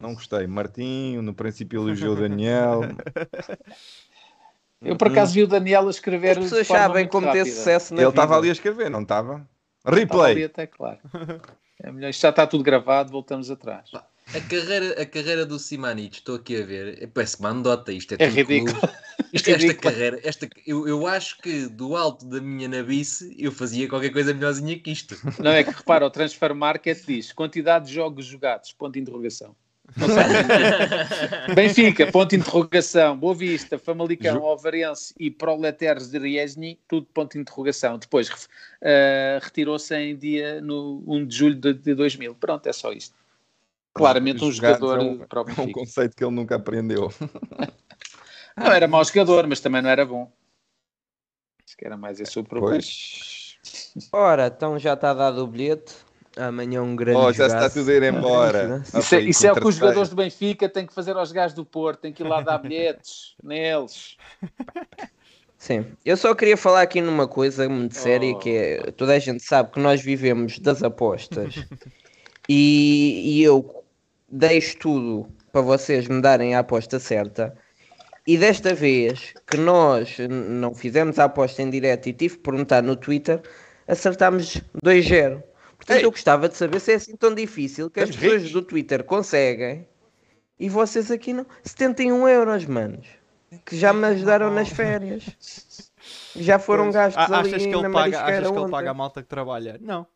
Speaker 5: não gostei. Martinho, no princípio elogiou o Daniel.
Speaker 3: Eu por acaso vi o Daniel a escrever.
Speaker 6: As pessoas sabem como ter sucesso na
Speaker 5: Ele estava ali a escrever, não estava?
Speaker 3: Estava
Speaker 5: Replay.
Speaker 3: ali até claro. É melhor, isto já está tudo gravado, voltamos atrás.
Speaker 4: A carreira, a carreira do Simanic, estou aqui a ver, é- parece uma andota isto. É,
Speaker 3: É
Speaker 4: tudo
Speaker 3: ridículo.
Speaker 4: Isto,
Speaker 3: É
Speaker 4: esta
Speaker 3: ridículo.
Speaker 4: carreira, esta, eu, eu acho que do alto da minha nabice eu fazia qualquer coisa melhorzinha que isto.
Speaker 3: Não é que repara, o Transfer Market diz quantidade de jogos jogados, ponto de interrogação. Benfica, ponto de interrogação. Boa Vista, Famalicão,
Speaker 5: Ju-
Speaker 3: Alvarense e Proletários de Riesni, tudo ponto de interrogação. Depois eh, retirou-se em dia no 1 de julho de, de 2000. Pronto, é só isto. Claramente um jogador
Speaker 5: é um-
Speaker 3: para o
Speaker 5: É um conceito que ele nunca aprendeu.
Speaker 3: Não era mau jogador, mas também não era bom. Acho que era mais esse o problema.
Speaker 5: Pois.
Speaker 6: Ora, então já está dado o bilhete. Amanhã um grande
Speaker 5: Oh, já está tudo a ir embora.
Speaker 3: Isso, é, isso é o que os jogadores do Benfica têm que fazer aos gajos do Porto, têm que ir lá dar bilhetes neles.
Speaker 6: Sim, eu só queria falar aqui numa coisa muito séria
Speaker 3: Oh.
Speaker 6: que é, toda a gente sabe que nós vivemos das apostas e, e eu deixo tudo para vocês me darem a aposta certa e desta vez que nós não fizemos a aposta em direto e tive que perguntar no Twitter, acertámos 2-0. Portanto,
Speaker 5: Ei.
Speaker 6: eu gostava de saber se é assim tão difícil que as
Speaker 5: Estamos
Speaker 6: pessoas
Speaker 5: ricos.
Speaker 6: do Twitter conseguem e vocês aqui não. 71 euros, manos. Que já me ajudaram nas férias. Já foram gastos
Speaker 2: Ah,
Speaker 6: ali
Speaker 2: achas que
Speaker 6: na
Speaker 2: ele paga,
Speaker 6: marisqueira
Speaker 2: achas que ele
Speaker 6: ontem.
Speaker 2: paga a malta que trabalha? Não.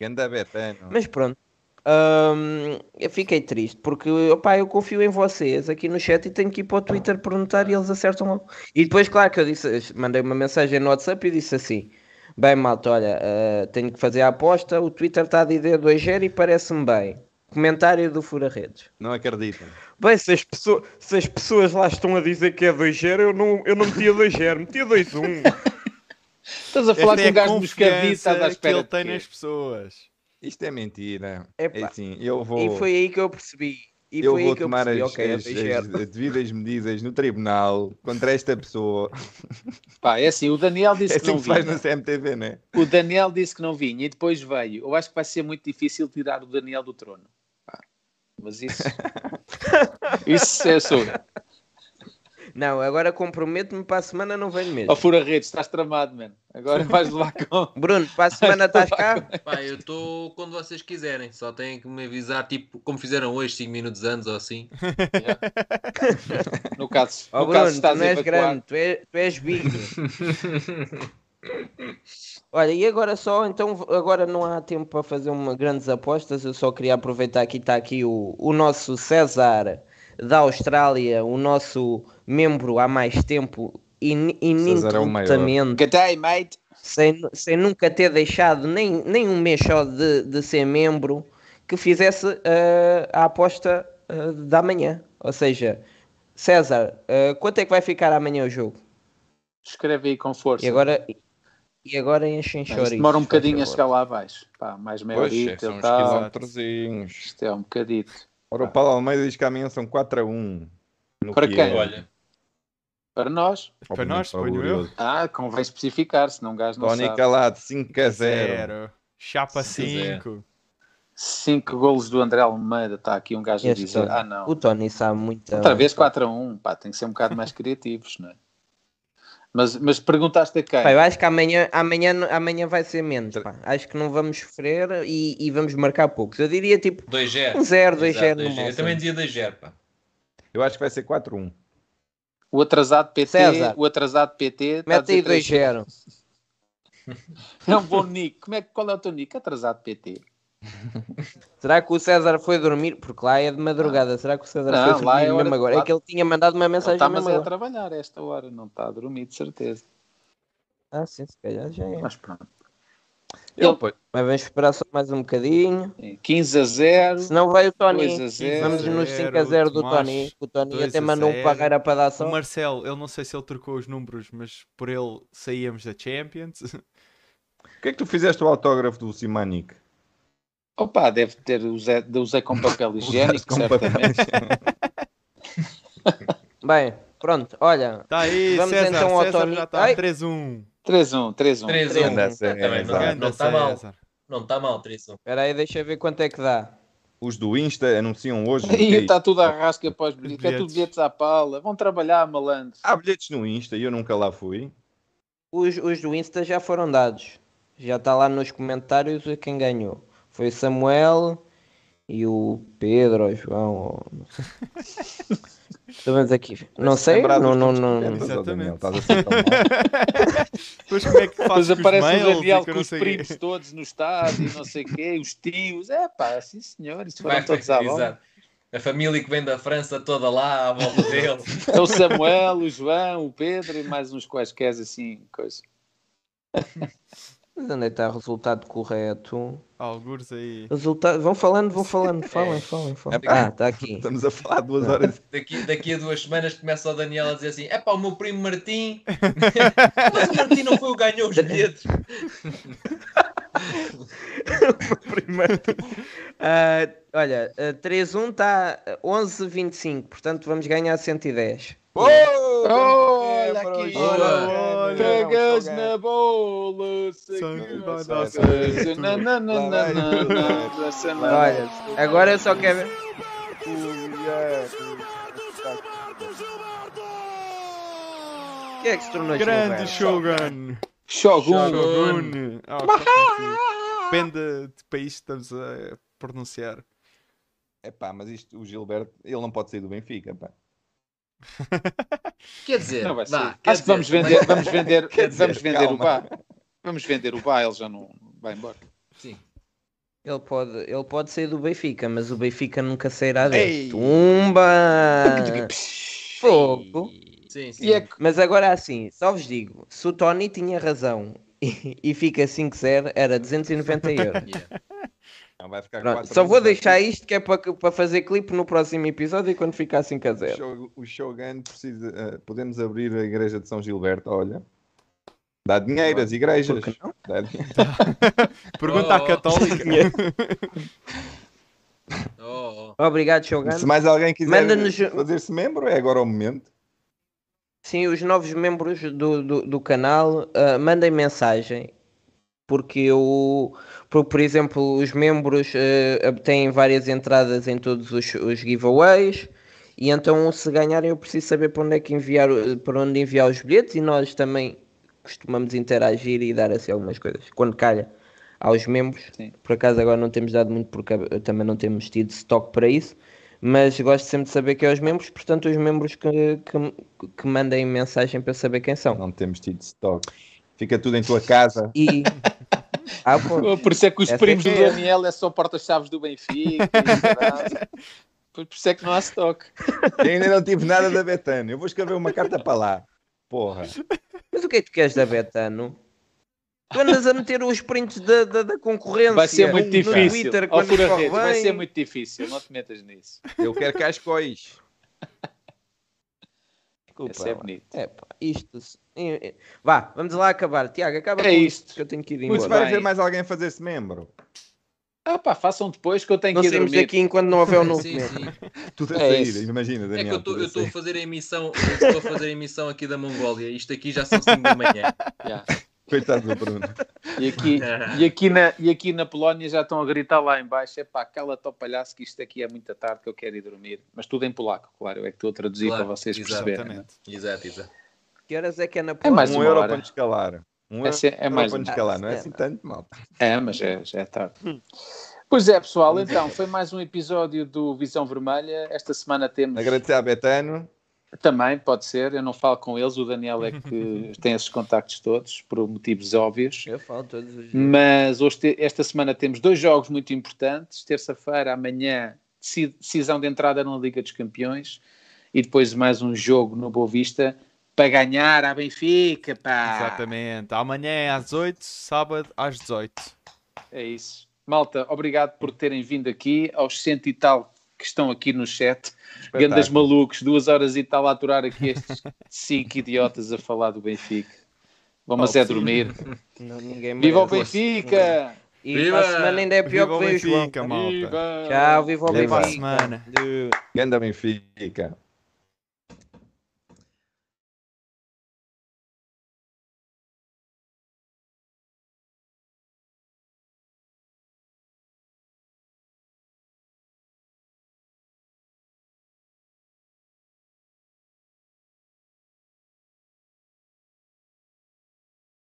Speaker 5: Ganda betano.
Speaker 6: Mas pronto. Hum, eu fiquei triste porque opá, eu confio em vocês aqui no chat e tenho que ir para o Twitter perguntar e eles acertam logo. E depois, claro que eu disse, mandei uma mensagem no WhatsApp e disse assim: Bem, malta, olha, eh, tenho que fazer a aposta. O Twitter está a dizer 2-0 e parece-me bem. Comentário do Fura Redes.
Speaker 5: Não acreditam.
Speaker 6: Bem, se as, pessoas, se as pessoas lá estão a dizer que é 2-0, eu não, eu não metia 2-0, metia 2-1.
Speaker 3: Estás a falar
Speaker 2: Esta
Speaker 3: com
Speaker 2: é
Speaker 3: um gajo moscadito,
Speaker 2: confiança
Speaker 3: estás à
Speaker 2: que
Speaker 3: espera
Speaker 2: ele
Speaker 3: de
Speaker 2: tem nas pessoas.
Speaker 5: Isto é mentira.
Speaker 6: Epá.
Speaker 5: É assim, eu vou,
Speaker 6: E foi aí que eu percebi. E
Speaker 5: eu vou
Speaker 6: que eu
Speaker 5: tomar
Speaker 6: percebi,
Speaker 5: as,
Speaker 6: ok, é
Speaker 5: as-
Speaker 6: 2-0.
Speaker 5: as devidas medidas no tribunal contra esta pessoa.
Speaker 3: Pá, é assim, o Daniel
Speaker 5: É
Speaker 3: disse que
Speaker 5: assim
Speaker 3: não
Speaker 5: que se faz
Speaker 3: vinha.
Speaker 5: na CMTV, não é?
Speaker 3: O Daniel disse que não vinha e depois veio. Eu acho que vai ser muito difícil tirar o Daniel do trono. Pá, mas isso. isso é sobre.
Speaker 6: Não, agora comprometo-me para a semana não venho mesmo.
Speaker 3: Ó, Fura Redes, estás tramado, mano. Agora vais levar com.
Speaker 6: Bruno, para a semana estás cá?
Speaker 4: Pá, eu estou quando vocês quiserem, só têm que me avisar, tipo, como fizeram hoje, 5 minutos antes ou assim.
Speaker 3: No caso,
Speaker 6: Ó
Speaker 3: no
Speaker 6: Bruno,
Speaker 3: caso
Speaker 6: tu
Speaker 3: estás
Speaker 6: não
Speaker 3: a
Speaker 6: és
Speaker 3: evacuar.
Speaker 6: grande, tu és, tu és big. Olha, e agora só, então agora não há tempo para fazer uma grandes apostas, eu só queria aproveitar que está aqui o, o nosso César da Austrália, o nosso membro há mais tempo, in,
Speaker 5: é
Speaker 6: ininterruptamente,
Speaker 3: Good day, mate.
Speaker 6: sem, sem nunca ter deixado nem, nem um mês só de, de ser membro, que fizesse eh, a aposta eh, da manhã. Ou seja, César, eh, quanto é que vai ficar amanhã o jogo?
Speaker 3: Escreve aí com força.
Speaker 6: E agora, e agora enchem chouriços.
Speaker 3: demora um bocadinho a chegar lá abaixo. Pá, mais
Speaker 5: é,
Speaker 3: horita
Speaker 5: são
Speaker 3: e
Speaker 5: uns
Speaker 3: tal.
Speaker 5: quilómetrozinhos.
Speaker 3: Isto é um bocadito.
Speaker 5: Ora, o Paulo Almeida diz que amanhã são 4 a 1. No
Speaker 3: Para
Speaker 5: que
Speaker 3: quem?
Speaker 5: é,
Speaker 4: Olha,
Speaker 3: Para nós.
Speaker 2: Para nós,
Speaker 5: para o
Speaker 2: ponho eu.
Speaker 3: Ah, convém especificar, senão um gajo não
Speaker 5: Tony
Speaker 3: sabe.
Speaker 5: Calado, 5 a 0.
Speaker 2: Zero. Chapa
Speaker 4: Zero.
Speaker 2: 5.
Speaker 3: Cinco golos do André Almeida. Está aqui um gajo a
Speaker 6: Este
Speaker 3: dizer.
Speaker 6: Tony.
Speaker 3: Ah, não.
Speaker 6: O Tony sabe muito.
Speaker 3: Outra vez 4 a 1. Pá, tem que ser um bocado mais criativos, não é? Mas, mas perguntaste a quem?
Speaker 6: Pá, eu acho que amanhã, amanhã, amanhã vai ser menos. pá. Acho que não vamos sofrer e, e vamos marcar poucos. Eu diria tipo
Speaker 4: 2-0.
Speaker 6: um 0, 2-0
Speaker 4: Exato,
Speaker 6: no
Speaker 4: 2-0. Eu também dizia 2-0, pá.
Speaker 5: Eu acho que vai ser 4 a 1.
Speaker 3: O atrasado PT,
Speaker 6: César.
Speaker 3: o atrasado PT. a
Speaker 6: Mete aí
Speaker 3: dizer
Speaker 6: 2-0.
Speaker 3: 3-0. É um bom nick. Como é, que- qual é o teu nick? Atrasado PT.
Speaker 6: Será que o César foi dormir? Porque lá é de madrugada. Será que o César
Speaker 3: Não,
Speaker 6: foi
Speaker 3: lá
Speaker 6: dormir
Speaker 3: é
Speaker 6: mesmo agora?
Speaker 3: lá-
Speaker 6: É que ele tinha mandado uma
Speaker 3: Ele
Speaker 6: mensagem
Speaker 3: está, mas
Speaker 6: mesmo
Speaker 3: é a trabalhar a esta hora. Não está a dormir, de certeza.
Speaker 6: Ah, sim, se calhar já é.
Speaker 3: Mas pronto.
Speaker 5: Eu,
Speaker 3: Ele-
Speaker 5: pois,
Speaker 6: Mas vamos esperar só mais um bocadinho.
Speaker 3: 15 a 0.
Speaker 6: Senão vai o Tony.
Speaker 3: 2 a 0.
Speaker 6: Vamos nos
Speaker 2: 0,
Speaker 6: 5 a 0 do
Speaker 2: Tomás,
Speaker 6: Tony. O Tony
Speaker 2: 2
Speaker 6: até
Speaker 2: a
Speaker 6: mandou um
Speaker 2: 0.
Speaker 6: parreira para dar
Speaker 2: O
Speaker 6: só.
Speaker 2: Marcelo, eu não sei se ele trocou os números, mas por ele saíamos da Champions.
Speaker 5: o que é que tu fizeste o autógrafo do Simanic?
Speaker 3: Opa, deve ter usei, usei com papel higiênico,
Speaker 5: com papel
Speaker 3: certamente.
Speaker 6: Bem, pronto, olha.
Speaker 2: Está Tá aí,
Speaker 6: Vamos
Speaker 2: César.
Speaker 6: então ao
Speaker 2: César
Speaker 6: Tony.
Speaker 2: já está
Speaker 6: Ai.
Speaker 2: 3-1.
Speaker 3: 3-1, 3-1.
Speaker 4: 3-1.
Speaker 5: Anda, César.
Speaker 4: Também não, está mal. Não está mal, 3-1.
Speaker 6: Espera aí, deixa eu ver quanto é que dá.
Speaker 5: Os do Insta anunciam hoje. o quê?
Speaker 3: está tudo à rasca após bilhetes. É tudo
Speaker 2: bilhetes.
Speaker 3: à pala. Vão trabalhar, malandros.
Speaker 5: Há bilhetes no Insta e eu nunca lá fui.
Speaker 6: Os, os do Insta já foram dados. Já está lá nos comentários a quem ganhou. Foi Samuel e o Pedro ou o João. Ou... não vendo aqui. Não sei, não, não, não.
Speaker 5: Daniel,
Speaker 2: Exatamente.
Speaker 5: Estás a ser tão.
Speaker 2: Depois como é que fazes
Speaker 3: aparece o Daniel com
Speaker 2: não
Speaker 3: os primos todos no estádio e não sei o quê, os tios. É pá, sim senhor, isto foram todos à bola.
Speaker 4: A família que vem da França toda lá à volta dele.
Speaker 3: É o Samuel, o João, o Pedro e mais uns quaisquer assim, coisa.
Speaker 6: Mas onde é que está o resultado correto?
Speaker 2: Algures aí.
Speaker 6: Resultado... Vão falando, vão falando. Falem, falem, falem.
Speaker 5: É.
Speaker 6: Ah, está aqui.
Speaker 5: Estamos a falar duas horas.
Speaker 4: Daqui, daqui a duas semanas começa o Daniel a dizer assim: é pá, o meu primo Martim. Mas o Martim não foi o que ganhou os bilhetes.
Speaker 6: Primeiro. Ah, olha, ah, 3-1 está 11-25, portanto vamos ganhar 110.
Speaker 5: Oh,
Speaker 3: Olha
Speaker 5: para o
Speaker 3: aqui,
Speaker 5: João.
Speaker 2: Olha,
Speaker 3: Pegas na bola,
Speaker 2: Sangue vai dar certo.
Speaker 6: Olha, agora eu só quero ver. O que é que se tornou
Speaker 2: Grande? Shogun!
Speaker 3: Shogun.
Speaker 2: Shogun! Ah. Depende de país que estamos a pronunciar.
Speaker 5: É pá, mas isto, o Gilberto, ele não pode sair do Benfica, pá.
Speaker 4: Quer dizer,
Speaker 3: Não vai ser.
Speaker 4: vá, quer
Speaker 3: Acho que vamos
Speaker 4: dizer,
Speaker 3: vender, vamos vender,
Speaker 5: dizer,
Speaker 3: vamos vender o bar. Vamos vender o bar, ele já não vai embora.
Speaker 4: Sim.
Speaker 6: Ele pode, ele pode sair do Benfica, mas o Benfica nunca sairá
Speaker 2: Ei!
Speaker 6: dele. Tumba! Fogo!
Speaker 4: Sim, sim.
Speaker 3: E é que
Speaker 6: Mas agora assim, só vos digo, se o Tony tinha razão e, e fica 5-0, era 290 euros.
Speaker 4: Yeah.
Speaker 5: Não vai ficar
Speaker 6: Pronto, só vou deixar isto que é para, para fazer clipe no próximo episódio e quando ficar 5 a
Speaker 5: O
Speaker 6: 0.
Speaker 5: Shogun- O Shogun precisa. eh, podemos abrir a igreja de São Gilberto, olha. Dá dinheiro às igrejas. Dá dinheiro.
Speaker 2: Pergunta à
Speaker 4: Oh.
Speaker 2: Católica.
Speaker 4: Oh, oh.
Speaker 6: Obrigado, Shogun.
Speaker 5: Se mais alguém quiser fazer-se membro, é agora o momento.
Speaker 6: Sim, os novos membros do, do, do canal ah, mandem mensagem. Porque eu, por, por exemplo, os membros ah, têm várias entradas em todos os, os giveaways. E então, se ganharem, eu preciso saber para onde é que enviar, para onde enviar os bilhetes. E nós também costumamos interagir e dar assim algumas coisas. Quando calha aos membros.
Speaker 3: Sim.
Speaker 6: Por acaso agora não temos dado muito porque eh, também não temos tido stock para isso. Mas gosto sempre de saber quem é os membros, portanto os membros que, que, que mandem mensagem para eu saber quem são.
Speaker 5: Não temos tido stock. Fica tudo em tua casa.
Speaker 6: E. Ah.
Speaker 3: Por isso é que os
Speaker 6: Essa
Speaker 3: primos
Speaker 6: é
Speaker 3: do
Speaker 6: que é.
Speaker 3: Daniel é só porta-chaves do Benfica. e. Por isso é que não há stock.
Speaker 5: Eu ainda não tive nada da Betano. Eu vou escrever uma carta para lá. Porra.
Speaker 6: Mas o que é que tu queres da Betano? Tu andas a meter os prints da, da, da concorrência
Speaker 3: Vai ser muito
Speaker 6: no
Speaker 3: difícil.
Speaker 6: Twitter
Speaker 3: Redes, vai ser muito difícil. Não te metas nisso.
Speaker 5: Eu quero cascóis.
Speaker 6: Desculpa,
Speaker 3: Esse é bonito.
Speaker 6: É pá, isto. é- é- Vá, vamos lá acabar. Tiago, acaba
Speaker 3: É
Speaker 6: com
Speaker 3: isto.
Speaker 6: que eu tenho que ir embora.
Speaker 5: vai
Speaker 3: bem.
Speaker 5: haver mais alguém fazer-se membro.
Speaker 3: Ah pá, façam depois que eu tenho
Speaker 6: Não
Speaker 3: que ir dormir.
Speaker 6: daqui enquanto não houver um novo
Speaker 4: Sim, sim.
Speaker 5: Tudo a
Speaker 3: É
Speaker 5: sair, imagina,
Speaker 4: É
Speaker 5: Daniel.
Speaker 4: que eu estou-
Speaker 5: a
Speaker 4: fazer a emissão, eu estou a fazer a emissão aqui da Mongólia. Isto aqui já são 5 da manhã.
Speaker 3: Já.
Speaker 5: Coitado do Bruno.
Speaker 3: E, aqui, e, aqui na, e aqui na Polónia já estão a gritar lá em baixo. É pá, cala-te ao palhaço que isto aqui é muita tarde que eu quero ir dormir. Mas tudo em polaco, claro. É que estou a traduzir
Speaker 4: Claro,
Speaker 3: para vocês
Speaker 4: exato.
Speaker 3: perceberem. né?
Speaker 2: Exatamente.
Speaker 4: Exato, exato.
Speaker 6: Que horas é que é na
Speaker 3: É mais
Speaker 5: um
Speaker 3: uma
Speaker 5: euro
Speaker 3: hora.
Speaker 5: para nos escalar. Um
Speaker 3: É é mais
Speaker 5: para nos escalar, não é
Speaker 6: Ah,
Speaker 5: assim
Speaker 6: é.
Speaker 5: tanto, malta.
Speaker 3: É, mas é, já é tarde. Pois é, pessoal. Então, foi mais um episódio do Visão Vermelha. Esta semana temos...
Speaker 5: Agradecer à Betano.
Speaker 3: Também, pode ser. Eu não falo com eles. O Daniel é que tem esses contactos todos, por motivos óbvios.
Speaker 6: Eu falo todos os dias.
Speaker 3: Mas hoje, esta semana temos dois jogos muito importantes. Terça-feira, amanhã, deci- decisão de entrada na Liga dos Campeões. E depois mais um jogo no Boa Vista para ganhar a Benfica, pá.
Speaker 2: Exatamente. Amanhã é às 8, sábado às 18.
Speaker 3: É isso. Malta, obrigado por terem vindo aqui. Aos cento e tal que estão aqui no chat. Gandas
Speaker 5: Espetáculo.
Speaker 3: malucos, duas horas e tal a aturar aqui estes cinco idiotas a falar do Benfica. Vamos
Speaker 2: Oh,
Speaker 3: é dormir.
Speaker 6: Não,
Speaker 3: Viva o. Benfica!
Speaker 6: E
Speaker 4: Viva!
Speaker 6: para a semana ainda é pior
Speaker 2: Viva
Speaker 6: que
Speaker 2: o
Speaker 6: o João.
Speaker 2: Benfica, malta.
Speaker 3: Viva!
Speaker 6: Tchau, viva o
Speaker 2: Até para a
Speaker 6: Benfica.
Speaker 2: semana.
Speaker 5: Ganda Benfica.